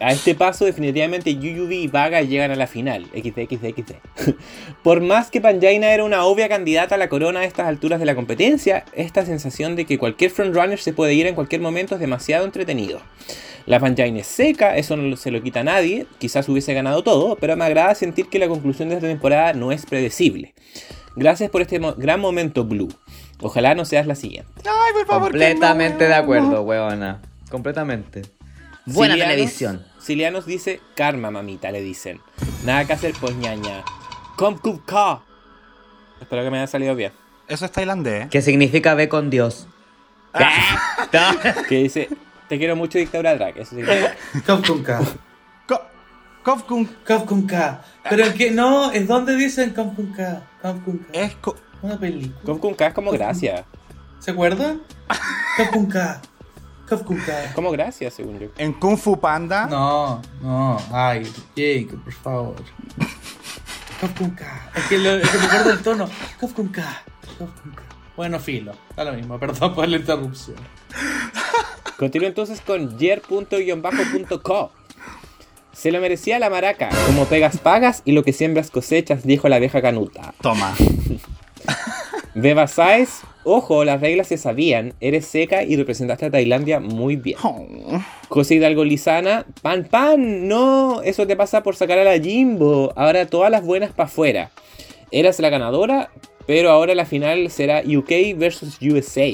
A este paso, definitivamente Yuyubi y Vaga llegan a la final. XD, Por más que Panjaina era una obvia candidata a la corona a estas alturas de la competencia, esta sensación de que cualquier frontrunner se puede ir en cualquier momento es demasiado entretenido. La Panjaina es seca, eso no se lo quita a nadie, quizás hubiese ganado todo, pero me agrada sentir que la conclusión de esta temporada no es predecible. Gracias por este mo- gran momento, Blue. Ojalá no seas la siguiente. Ay, por favor. que Completamente no. de acuerdo, weona. Completamente. Buena Cilianos- televisión. Cilianos dice, karma, mamita, le dicen. Nada que hacer, pues ñaña. Kom ka. Espero que me haya salido bien. Eso es tailandés. ¿Qué significa ve con Dios? Que dice, te quiero mucho, dictadura drag. Eso significa. K. Kun Kaf con K. Pero que no, es donde dicen Kaf con K. Kaf con K. es co- Una película. Kom kum ka es como gracia. ¿Se acuerdan? Kaf con K. Kaf con K. Como gracia, según yo. en Kung Fu Panda. No, no, ay, Jake, por favor. Kaf con K. Es que, lo, es que me acuerdo el tono. Kaf con K. Kaf con K. Bueno, filo, da lo mismo, perdón por la interrupción. Continúo entonces con yer.co. Se lo merecía la maraca. Como pegas pagas y lo que siembras cosechas, dijo la vieja canuta. Toma. Beba Saez, ojo, las reglas se sabían. Eres seca y representaste a Tailandia muy bien. Oh. José Hidalgo Lizana, pan pan, no, eso te pasa por sacar a la Jimbo. Ahora todas las buenas para afuera. Eras la ganadora, pero ahora la final será UK versus USA.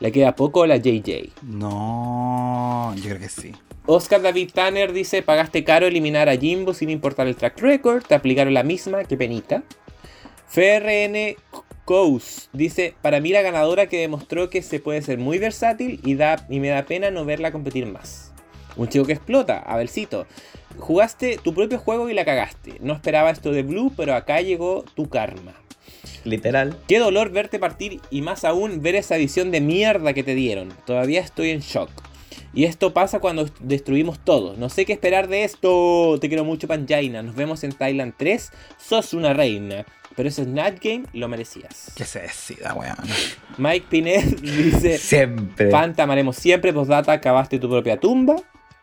Le queda poco a la JJ. No, yo creo que sí. Oscar David Tanner dice, pagaste caro eliminar a Jimbo sin importar el track record, te aplicaron la misma, qué penita. FRN Coase dice, para mí la ganadora que demostró que se puede ser muy versátil y, da, y me da pena no verla competir más. Un chico que explota, Abelcito. Jugaste tu propio juego y la cagaste. No esperaba esto de Blue, pero acá llegó tu karma. Literal. Qué dolor verte partir y más aún ver esa visión de mierda que te dieron. Todavía estoy en shock. Y esto pasa cuando destruimos todo. No sé qué esperar de esto. Te quiero mucho, Panjaina. Nos vemos en Thailand 3. Sos una reina. Pero ese Snatch Game lo merecías. Que se decida, weón. Mike Pinet dice: Siempre. Fan, te amaremos siempre. Postdata, cavaste tu propia tumba.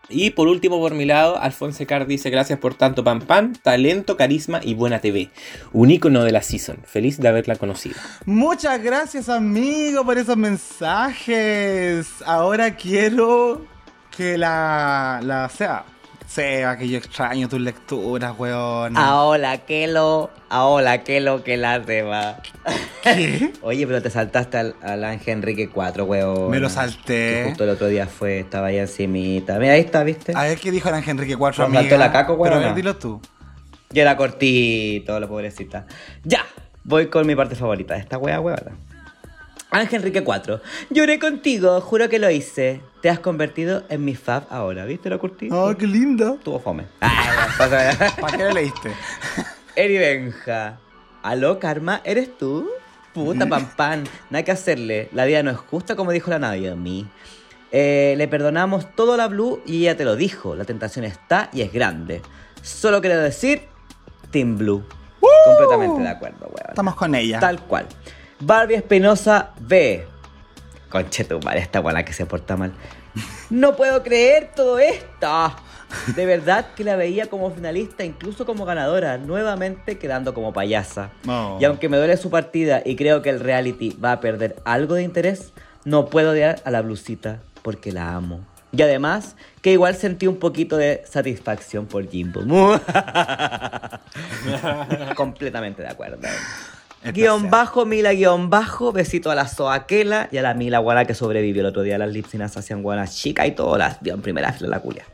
Y por último, por mi lado, Alfonso Car dice: Gracias por tanto, pan pan, talento, carisma y buena TV. Un icono de la season. Feliz de haberla conocido. Muchas gracias, amigo, por esos mensajes. Ahora quiero que la. la sea. Seba, que yo extraño tus lecturas, weón. Ahora, Kelo. Ahora, Kelo, que la va. ¿Qué? Oye, pero te saltaste al, al Ángel Enrique 4, weón. Me lo Que salté. justo el otro día fue, estaba ahí encimita. Mira, ahí está, ¿viste? A ver qué dijo el Ángel Enrique 4, ¿Nos amiga. faltó la caco, weón, Pero a ver, dilo tú. Y era cortito, la pobrecita. Ya, voy con mi parte favorita de esta wea huevada. Ángel Enrique 4. Lloré contigo, juro que lo hice. Te has convertido en mi fab ahora, ¿viste lo cortito? Oh, qué lindo. Tuvo fome. Pasa- ¿Para qué le leíste? Eri Benja. ¿Aló, Karma? ¿Eres tú? Puta pan pan. Nada que hacerle. La vida no es justa como dijo la Nadia a mí. Eh, le perdonamos todo a la Blue y ella te lo dijo. La tentación está y es grande. Solo quiero decir, Team Blue. Completamente de acuerdo, weón. Estamos con ella. Tal cual. Barbie Espinosa B. Conchetumare, esta buena que se porta mal. No puedo creer todo esto. De verdad que la veía como finalista, incluso como ganadora, nuevamente quedando como payasa. Oh. Y aunque me duele su partida y creo que el reality va a perder algo de interés, no puedo odiar a la blusita porque la amo. Y además, que igual sentí un poquito de satisfacción por Jimbo. Completamente de acuerdo. Guión bajo, Mila, guion bajo, besito a la Soaquela y a la Mila Guana que sobrevivió el otro día. Las lipsinas hacían guanas chica y todas las vio en primera fila la culia.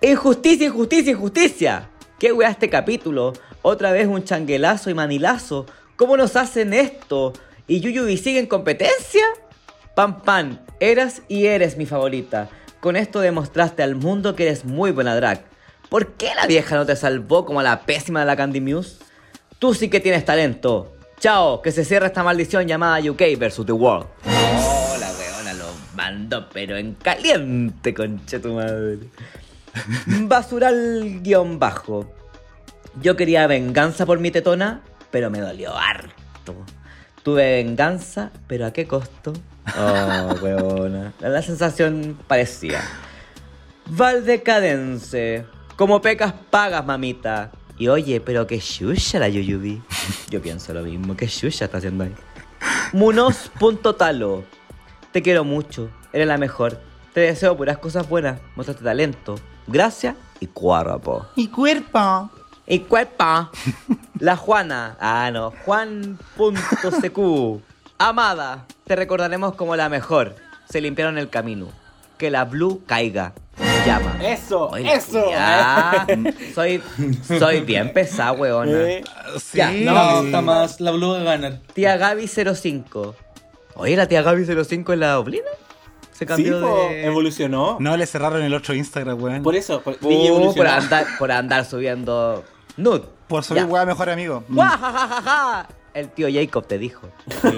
Injusticia, injusticia, injusticia. ¿Qué wea este capítulo? Otra vez un changuelazo y manilazo. ¿Cómo nos hacen esto? ¿Y Yuyubi sigue en competencia? Pan Pan, eras y eres mi favorita. Con esto demostraste al mundo que eres muy buena drag. ¿Por qué la vieja no te salvó como a la pésima de la Candy Muse? Tú sí que tienes talento. Chao, que se cierra esta maldición llamada UK versus The World. Oh, la weona lo mandó, pero en caliente, concha tu madre. Basural guion bajo. Yo quería venganza por mi tetona, pero me dolió harto. Tuve venganza, pero ¿a qué costo? Oh, weona. La sensación parecía. Valdecadense. Como pecas pagas, mamita. Y oye, pero qué shusha la Yuyubi. Yo pienso lo mismo. ¿Qué shusha está haciendo ahí? Munos.talo. Te quiero mucho. Eres la mejor. Te deseo puras cosas buenas. Mostraste talento. Gracias y cuerpo. Y cuerpo. Y cuerpo. La Juana. Ah, no. Juan.cq. Amada. Te recordaremos como la mejor. Se limpiaron el camino. Que la Blue caiga. Llama. ¡Eso! ¡Eso! Soy, soy bien pesada, weona. Eh, Sí. Ya, No, está más. La Blue va a ganar. Tía Gaby 05. Oye, la tía Gaby 05 es la Oblina. Se cambió de. evolucionó. No, le cerraron el otro Instagram, weón. Por eso, por, Uh, Digi por, andar, por andar subiendo nude. Por subir weá mejor amigo. Mm. El tío Jacob te dijo.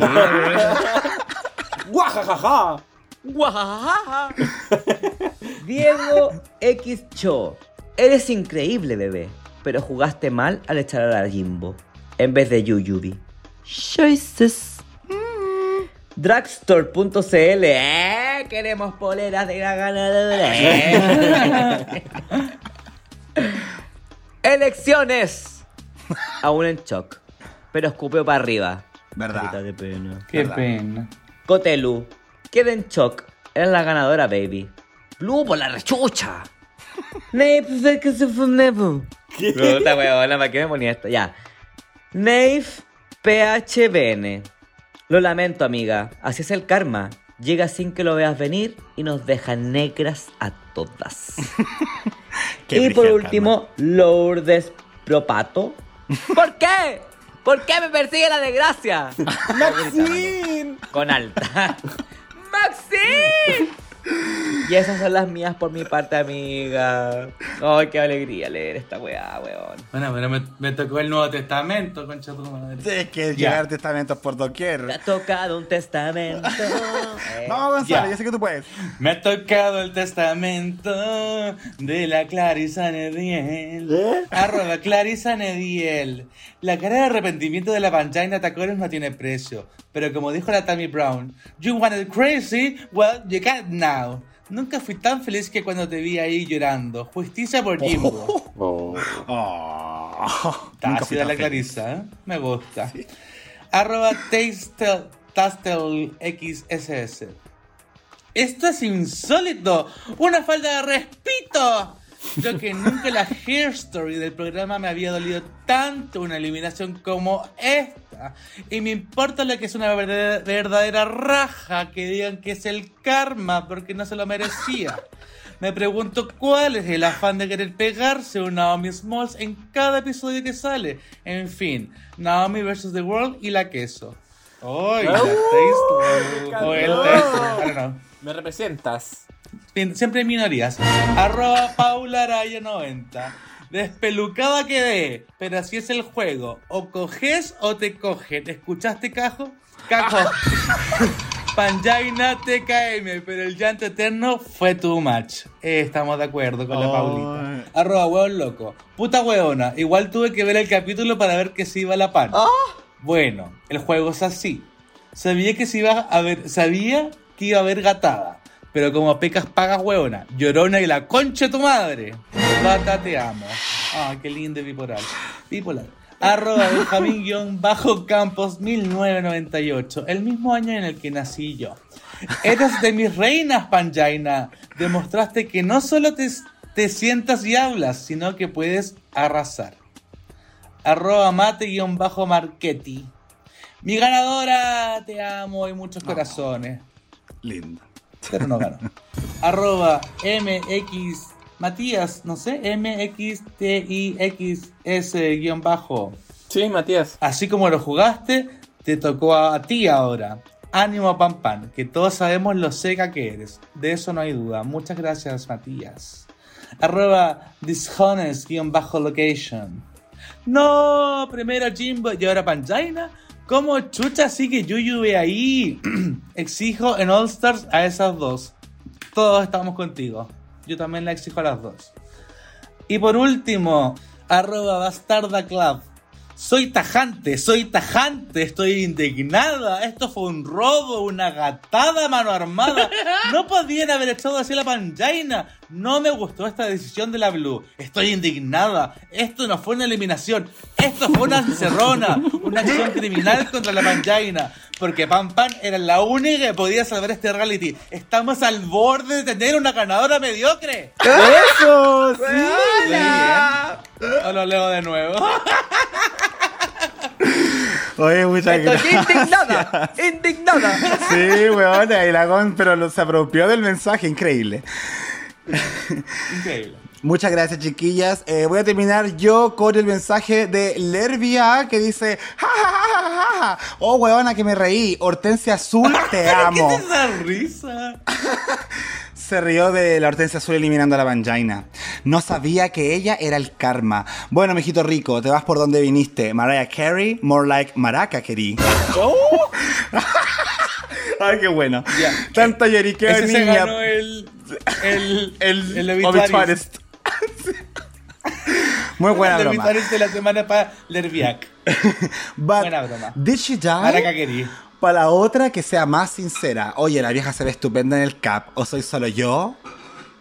¡Guajajaja! ¡Guajajaja! Diego X Cho. Eres increíble, bebé. Pero jugaste mal al echar a la Jimbo. En vez de Yuyubi. Choices. Dragstore.cl. ¿eh? Queremos poleras de la ganadora. ¿eh? Elecciones. Aún en shock. Pero escupió para arriba. Verdad. Carita de pena. Qué Verdad. pena. Cotelu, queda en shock. Era la ganadora, baby. Blue por la rechucha. Nave, sé que se fue Nevo. Puta huevona, ¿para qué me ponía esto? Ya. Nave PHBN. Lo lamento, amiga. Así es el karma. Llega sin que lo veas venir y nos deja negras a todas. Qué y por último, Lourdes Propato. ¿Por qué? ¿Por qué me persigue la desgracia? ¡Maxine! Con alta. ¡Maxine! Y esas son las mías por mi parte, amiga. Ay, qué alegría leer esta weá, weón. Bueno, pero me, me tocó el Nuevo Testamento, concha tu madre. Es que llegar testamentos por Me ha doquier. tocado un testamento. Eh, Vamos, Gonzalo, Ya. yo sé que tú puedes. Me ha tocado el testamento de la Clarisa Nediel. ¿Eh? Arroba Clarisa Nediel. La cara de arrepentimiento de la Panjaina Tacones no tiene precio. Pero como dijo la Tammy Brown, You wanted crazy, well, you can't now. Nunca fui tan feliz que cuando te vi ahí llorando. Justicia por Jimbo. Oh. Nunca fui ácida tan la. Clarisa, ¿eh? Me gusta. Arroba Tastel, Tastel XSS. Esto es insólito. Una falta de respeto. Yo que nunca la hair story del programa me había dolido tanto una eliminación como esta. Y me importa lo que es una verdadera, verdadera raja que digan que es el karma porque no se lo merecía. Me pregunto cuál es el afán de querer pegarse a un Naomi Smalls en cada episodio que sale. En fin, Naomi vs. The World y la queso. ¡Ay, la taste! O el taste, I don't know. Me representas. Siempre hay minorías. Arroba Paula Araya 90. Despelucada quedé, pero así es el juego. O coges o te cogen. ¿Escuchaste, Cajo? Cajo. Panjaina TKM, pero el llanto eterno fue too much. Eh, estamos de acuerdo con la. Paulita. Arroba hueón loco. Puta hueona. Igual tuve que ver el capítulo para ver que se iba a la pan. Bueno, el juego es así. Sabía que se iba a ver, sabía que iba a haber gatada. Pero como pecas pagas hueona, llorona y la concha de tu madre. Gata te amo. Ah, qué lindo bipolar. Bipolar. Arroba Benjamín-Campos 1998. El mismo año en el que nací yo. Eres de mis reinas, Panjaina. Demostraste que no solo te, te sientas y hablas, sino que puedes arrasar arroba mate-marqueti. Mi ganadora, te amo y muchos corazones. Lindo. Pero no ganó. arroba mx Matías, no sé, mxtixs guion bajo. Sí, Matías. Así como lo jugaste, te tocó a ti ahora. Ánimo, Pan Pan, que todos sabemos lo seca que eres. De eso no hay duda. Muchas gracias, Matías. Arroba dishonest-location. No, primero Jimbo y ahora Panjaina. ¿Cómo chucha sigue Yuyube ahí? Exijo en All Stars a esas dos. Todos estamos contigo. Yo también la exijo a las dos. Y por último, arroba bastarda club. Soy tajante, soy tajante, estoy indignada. Esto fue un robo, una gatada mano armada. No podían haber echado así la panjaina. No me gustó esta decisión de la Blue. Estoy indignada. Esto no fue una eliminación. Esto fue una encerrona. Una acción criminal contra la panjaina. Porque Pan Pan era la única que podía salvar este reality. Estamos al borde de tener una ganadora mediocre. ¡Eso! ¡Sí! Muy bien. O lo leo de nuevo. Oye, muchas Estoy gracias. indignada, indignada. Sí, weón, y la pero se apropió del mensaje, increíble. Increíble. Muchas gracias, chiquillas. Eh, voy a terminar yo con el mensaje de Lervia que dice: ja, ja, ja, ja, ja. Oh, weona, que me reí. Hortensia Azul, te amo. ¿Qué es esa risa? Se rió de la Hortensia Azul eliminando a la Banjaina. No sabía que ella era el karma. Bueno, mijito rico, te vas por donde viniste. Mariah Carey, more like Maraca, querí. Ay, qué bueno. Ya. Tanta lloriqueo de Ese se niña. ganó el... El... El, el obituarist. Muy buena el broma. de la semana para Lerviak. But Buena broma. Did she die? Para la otra que sea más sincera. Oye, la vieja se ve estupenda en el cap. ¿O soy solo yo?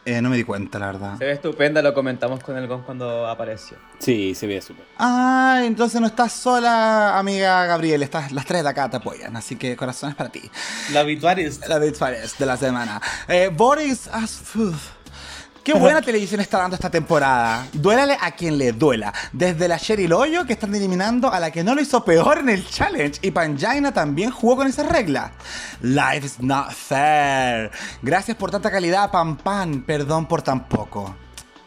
Eh, no me di cuenta, la verdad. Se ve estupenda, lo comentamos con el Gon cuando apareció. Sí, se ve súper. Ah, entonces no estás sola, amiga Gabriel. Estás, las tres de acá te apoyan. Así que corazones para ti. La obituarist. La Big Fares de la semana. Eh, Boris Asfud. Qué buena televisión está dando esta temporada. Duélale a quien le duela. Desde la Cheryl Hoyo, que están eliminando a la que no lo hizo peor en el challenge. Y Panjaina también jugó con esa regla. Life is not fair. Gracias por tanta calidad, Pan Pan. Perdón por tan poco.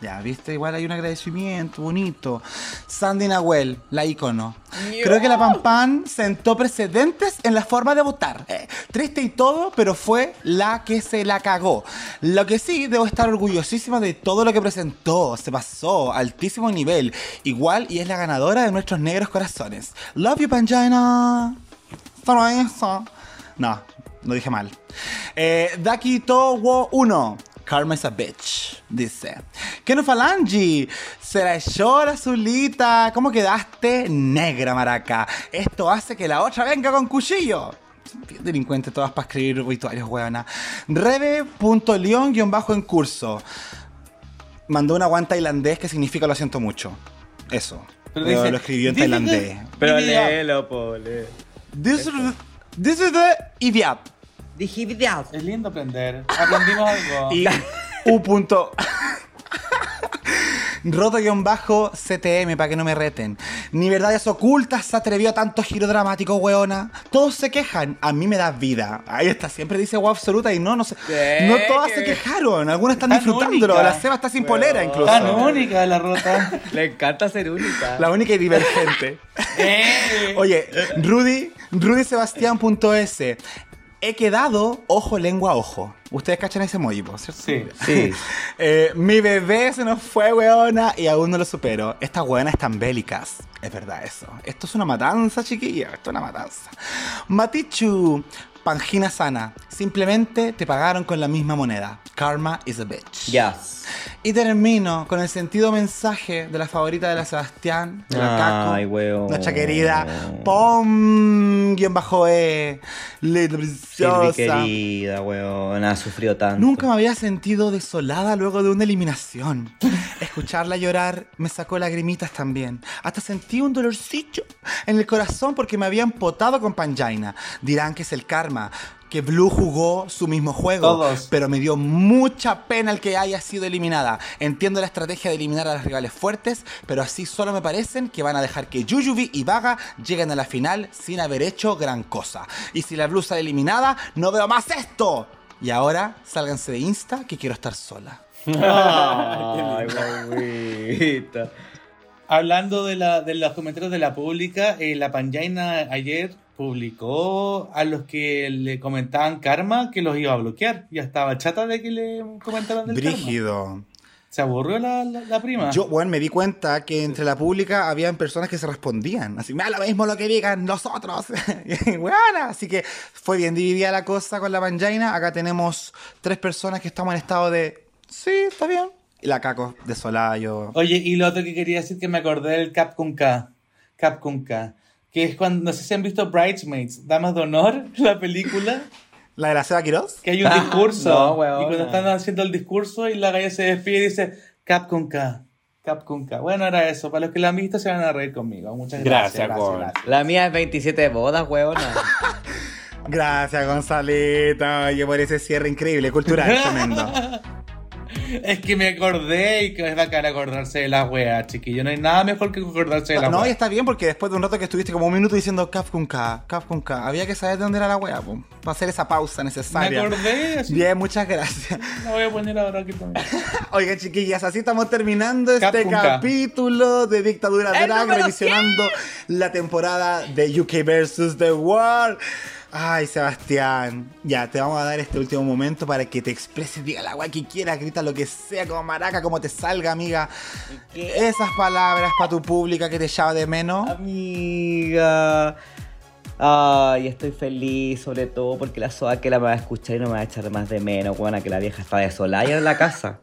Ya, viste, igual hay un agradecimiento bonito. Sandy Nahuel, la ícono. Creo que la Pan Pan sentó precedentes en la forma de votar. Eh, triste y todo, pero fue la que se la cagó. Lo que sí, debo estar orgullosísima de todo lo que presentó. Se pasó, altísimo nivel. Igual, y es la ganadora de nuestros negros corazones. Love you, Pangina. Solo eso. No, lo dije mal. Eh, Daki Towo 1. Karma is a bitch, dice. Keno Falangi, se la echó la azulita. ¿Cómo quedaste? Negra, maraca. Esto hace que la otra venga con cuchillo. Bien Delincuente todas para escribir rituales, huevona. Rebe.león-bajo en curso. Mandó una guan tailandés que significa lo siento mucho. Eso. Pero Lo- dice, lo escribió en tailandés. que- Pero léelo, po. This is, this is the idiot. Digividad. Es lindo aprender. Aprendimos algo. Y U. punto- Roto-CTM para que no me reten. Ni verdades ocultas se atrevió a tanto giro dramático, weona. Todos se quejan, a mí me da vida. Ahí está, siempre dice wow absoluta y no, no sé. ¿Qué? No todas se quejaron, algunas están Tan disfrutándolo. única. La Seba está sin polera incluso. Tan única la rota. Le encanta ser única. La única y divergente. Eh. Oye, Rudy, Rudy Sebastián.es. He quedado ojo, lengua, ojo. Ustedes cachan ese emoji, ¿cierto? Sí. Sí. Eh, mi bebé se nos fue, weona, y aún no lo supero. Estas weonas están bélicas. Es verdad eso. Esto es una matanza, chiquilla. Esto es una matanza. Matichu, Pangina sana. Simplemente te pagaron con la misma moneda. Karma is a bitch. Yes. Y termino con el sentido mensaje de la favorita de la Sebastián, de la Caco, Ay, weón. nuestra querida Pom, guion bajo E, linda, Silvi preciosa. querida, weón. Ha sufrido tanto. Nunca me había sentido desolada luego de una eliminación. Escucharla llorar me sacó lagrimitas también. Hasta sentí un dolorcillo en el corazón porque me habían potado con Panjaina. Dirán que es el karma, que Blue jugó su mismo juego. Todos. Pero me dio mucha pena el que haya sido eliminada. Entiendo la estrategia de eliminar a las rivales fuertes, pero así solo me parecen que van a dejar que Yuyubi y Vaga lleguen a la final sin haber hecho gran cosa. Y si la Blue sale eliminada, no veo más esto. Y ahora, sálganse de Insta, que quiero estar sola. Ay. Hablando de, la, de los comentarios de la pública, eh, la Panjaina ayer publicó a los que le comentaban karma que los iba a bloquear. Ya estaba chata de que le comentaran del karma. Brígido. Se aburrió la, la, la prima. Yo, bueno, me di cuenta que entre la pública habían personas que se respondían. Así, me da lo mismo lo que digan nosotros. Bueno, así que fue bien dividida la cosa con la Panjaina. Acá tenemos tres personas que estamos en estado de, sí, está bien. Y la Caco desolada, yo... Oye, y lo otro que quería decir que me acordé del Cap con K. Cap con K. Que es cuando, no sé si han visto Bridesmaids, Damas de Honor, la película, ¿La de la Seba Quiroz? que hay un discurso. no, weona. y cuando están haciendo el discurso y la galla se despide y dice Cap con K. Cap con K. Bueno, era eso. Para los que la han visto se van a reír conmigo. Muchas gracias. Gracias, Gon. La mía es 27 bodas, weona. Gracias, Gonzalito. Oye, por ese cierre increíble, cultural, tremendo. Es que me acordé y que es bacán acordarse de las weas, chiquillo. No hay nada mejor que acordarse de las No, y weas. está bien porque después de un rato que estuviste como un minuto diciendo Cap con K, Cap con K, había que saber de dónde era la wea, po, para hacer esa pausa Me necesaria. acordé, así. Bien, muchas gracias. La voy a poner ahora aquí también. Oigan, chiquillas, así estamos terminando este capítulo de Dictadura ¡El Drag, revisionando la temporada de UK vs. The World. Ay, Sebastián, ya te vamos a dar este último momento para que te expreses, diga la guay que quieras, grita lo que sea, como maraca, como te salga, amiga. Esas palabras para tu pública que te llama de menos. Amiga. Ay, estoy feliz, sobre todo porque la soa que la me va a escuchar y no me va a echar más de menos, buena que la vieja está desolada en la casa.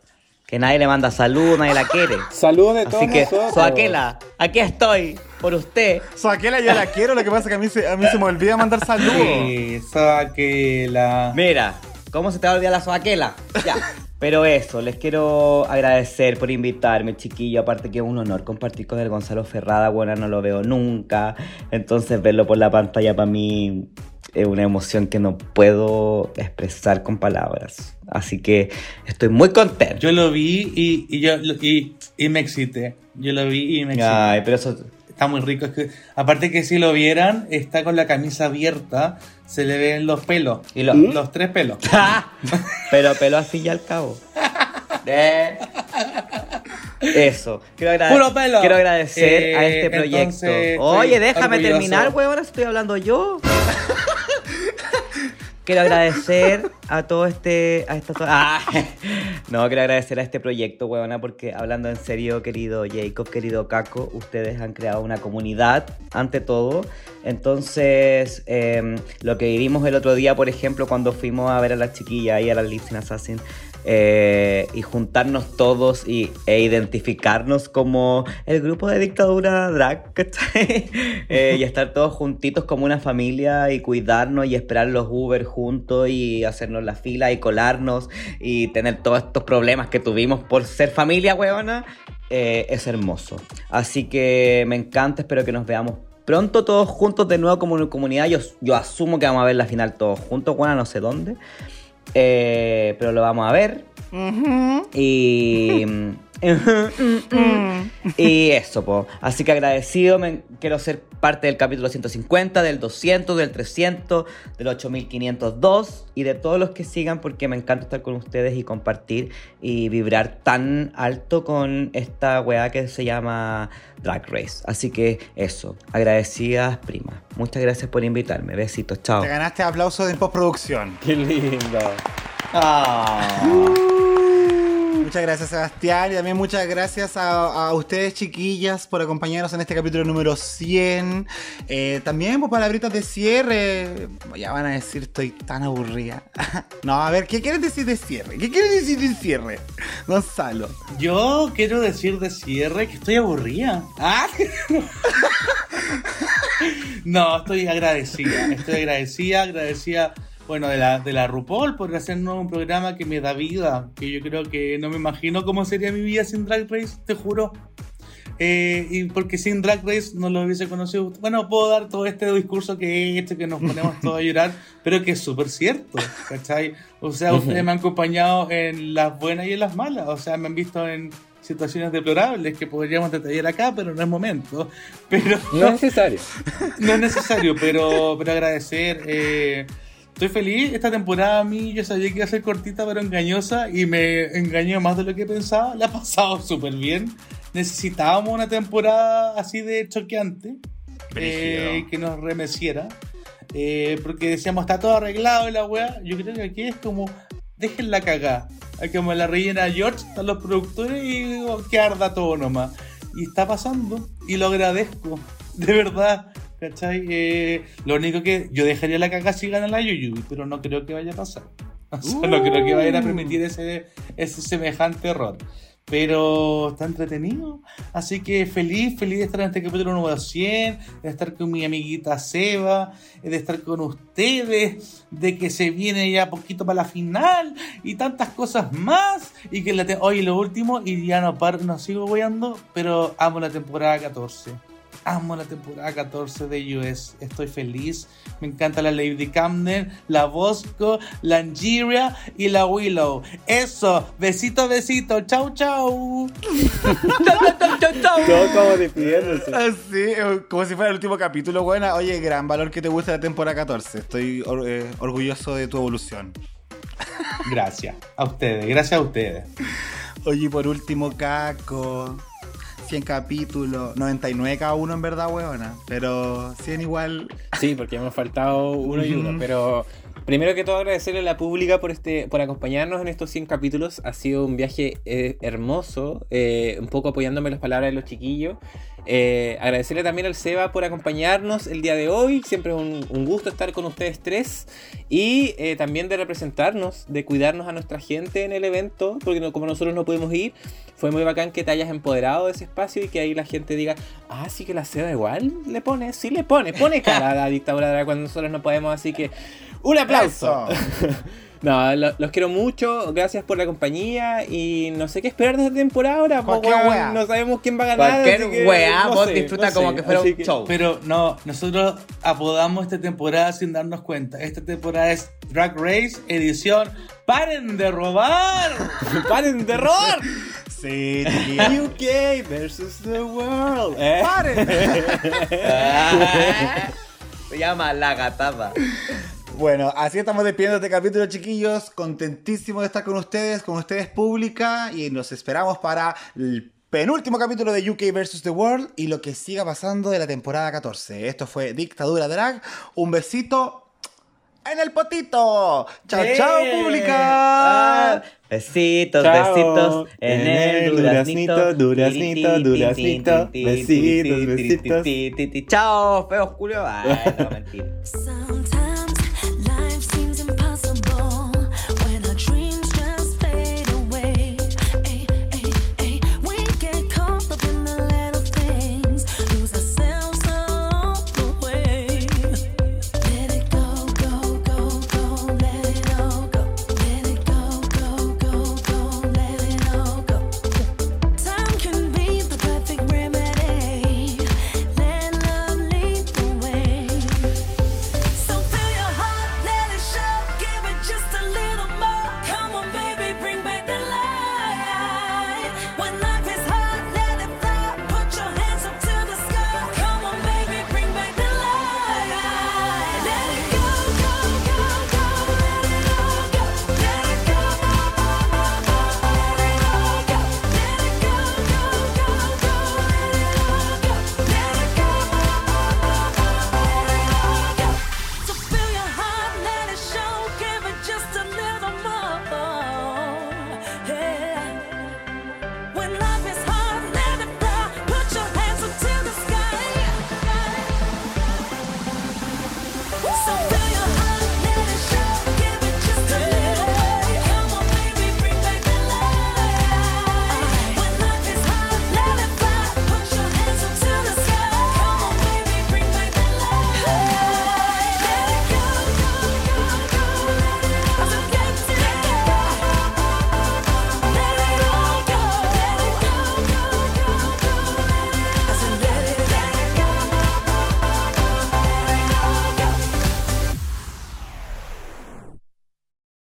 Que nadie le manda salud, nadie la quiere. Saludos de todos Así que, nosotros. Soaquela, aquí estoy, por usted. Soaquela yo la quiero, lo que pasa es que a mí se, a mí se me olvida mandar saludos. Esa que la. Mira, ¿cómo se te va a olvidar la soaquela? Ya. Pero eso, les quiero agradecer por invitarme, chiquillo. Aparte que es un honor compartir con el Gonzalo Ferrada. Bueno, no lo veo nunca. Entonces verlo por la pantalla para mí es una emoción que no puedo expresar con palabras. Así que estoy muy contento. Yo lo vi y, y yo y, y me excité. Yo lo vi y me excité. Ay, pero eso... Está muy rico. Es que, aparte que si lo vieran, está con la camisa abierta, se le ven los pelos. ¿Y lo- Los tres pelos. pero pelo así ya al cabo. Eh. Eso. Quiero, agrade- Puro pelo. quiero agradecer Eh, a este proyecto. entonces, Oye, déjame orgulloso. terminar, weón. Ahora estoy hablando yo. Quiero agradecer a todo este. A esta, ah, no, quiero agradecer a este proyecto, weona, porque hablando en serio, querido Jacob, querido Caco, ustedes han creado una comunidad ante todo. Entonces, eh, lo que vivimos el otro día, por ejemplo, cuando fuimos a ver a las chiquillas y a las Lips in Assassin, eh, y juntarnos todos y, e identificarnos como el grupo de dictadura drag. Eh, y estar todos juntitos como una familia y cuidarnos y esperar los Uber juntos y hacernos la fila y colarnos y tener todos estos problemas que tuvimos por ser familia, weona, eh, es hermoso. Así que me encanta, espero que nos veamos pronto todos juntos de nuevo como una comunidad. Yo, yo asumo que vamos a ver la final todos juntos, weona, no sé dónde. Eh, pero lo vamos a ver. Y. y eso, po. Así que agradecido, me- quiero ser parte del capítulo 150, del 200, del 300, del 8502 y de todos los que sigan porque me encanta estar con ustedes y compartir y vibrar tan alto con esta weá que se llama Drag Race. Así que eso, agradecidas, prima. Muchas gracias por invitarme. Besitos, chao. Te ganaste aplausos en postproducción. Qué lindo. Muchas gracias, Sebastián. Y también muchas gracias a, a ustedes, chiquillas, por acompañarnos en este capítulo número 100. Eh, también, por palabritas de cierre. Ya van a decir, estoy tan aburrida. no, a ver, ¿qué quieren decir de cierre? ¿Qué quieren decir de cierre? Gonzalo. Yo quiero decir de cierre que estoy aburrida. Ah. No, estoy agradecida. Estoy agradecida, agradecida, bueno, de la, de la RuPaul por hacernos un programa que me da vida. Que yo creo que no me imagino cómo sería mi vida sin Drag Race, te juro. Eh, y porque sin Drag Race no lo hubiese conocido. Bueno, puedo dar todo este discurso que he hecho, que nos ponemos todos a llorar, pero que es súper cierto, ¿cachai? O sea, ustedes me han acompañado en las buenas y en las malas. O sea, me han visto en situaciones deplorables que podríamos detallar acá, pero no es momento. Pero No es necesario. no es necesario, pero, pero agradecer. eh, estoy feliz. Esta temporada a mí yo sabía que iba a ser cortita pero engañosa y me engañó más de lo que pensaba. La ha pasado súper bien. Necesitábamos una temporada así de choqueante eh, que nos remeciera. eh, porque decíamos, está todo arreglado y la weá. Yo creo que aquí es como, déjenla cagar. Hay como la rellena George, están los productores y que arda todo nomás. Y está pasando y lo agradezco, de verdad. ¿Cachai? Eh, lo único que yo dejaría la caga si gana la Yuyubi, pero no creo que vaya a pasar. O sea, no creo que vayan a permitir ese, ese semejante error. Pero está entretenido. Así que feliz, feliz de estar en este capítulo número 100, de estar con mi amiguita Seba, de estar con ustedes, de que se viene ya poquito para la final y tantas cosas más. Y que la te Oye, lo último, y ya no paro, no sigo voyando, pero amo la temporada 14. Amo la temporada 14 de US. Estoy feliz. Me encanta la Lady Camden, la Bosco, la Angeria y la Willow. Eso. Besito, besito. Chau, chau. Todo como despidiéndose. Así, eh, como si fuera el último capítulo, buena. Oye, gran valor que te gusta la temporada 14. Estoy or- eh, orgulloso de tu evolución. Gracias. A ustedes. Gracias a ustedes. Oye, y por último, Caco. 100 capítulos, 99 cada uno en verdad, weona. Pero 100 igual. Sí, porque hemos faltado uno y uno, pero primero que todo agradecerle a la pública por este por acompañarnos en estos 100 capítulos. Ha sido un viaje eh, hermoso, eh, un poco apoyándome las palabras de los chiquillos. Eh, agradecerle también al Seba por acompañarnos el día de hoy. Siempre es un, un gusto estar con ustedes tres. Y eh, también de representarnos, de cuidarnos a nuestra gente en el evento, porque no- como nosotros no pudimos ir, fue muy bacán que te hayas empoderado de ese espacio y que ahí la gente diga, ah, sí que la Seba igual le pone, sí le pone, pone cara a la dictadura cuando nosotros no podemos, así que un aplauso. No, lo- los quiero mucho, gracias por la compañía y no sé qué esperar de esta temporada ahora, po, Cualquier weón, wea. no sabemos quién va a ganar. Cualquier que weá, no vos sé, disfruta no como sé, que fuera un show. Pero no, nosotros apodamos esta temporada sin darnos cuenta. Esta temporada es Drag Race edición ¡Paren de robar! ¡Paren de robar! Sí. UK versus the world. ¿eh? Se llama La Gatada. Bueno, así estamos despidiendo este capítulo, chiquillos. Contentísimo de estar con ustedes, con ustedes pública. Y nos esperamos para el penúltimo capítulo de UK vs. The World y lo que siga pasando de la temporada 14. Esto fue Dictadura Drag. Un besito en el potito. Chao, chao, pública. Ah, besitos, Chao. besitos en el duraznito, duraznito, duraznito, besitos, besitos. Chao, feos culo. Ay, no, mentira.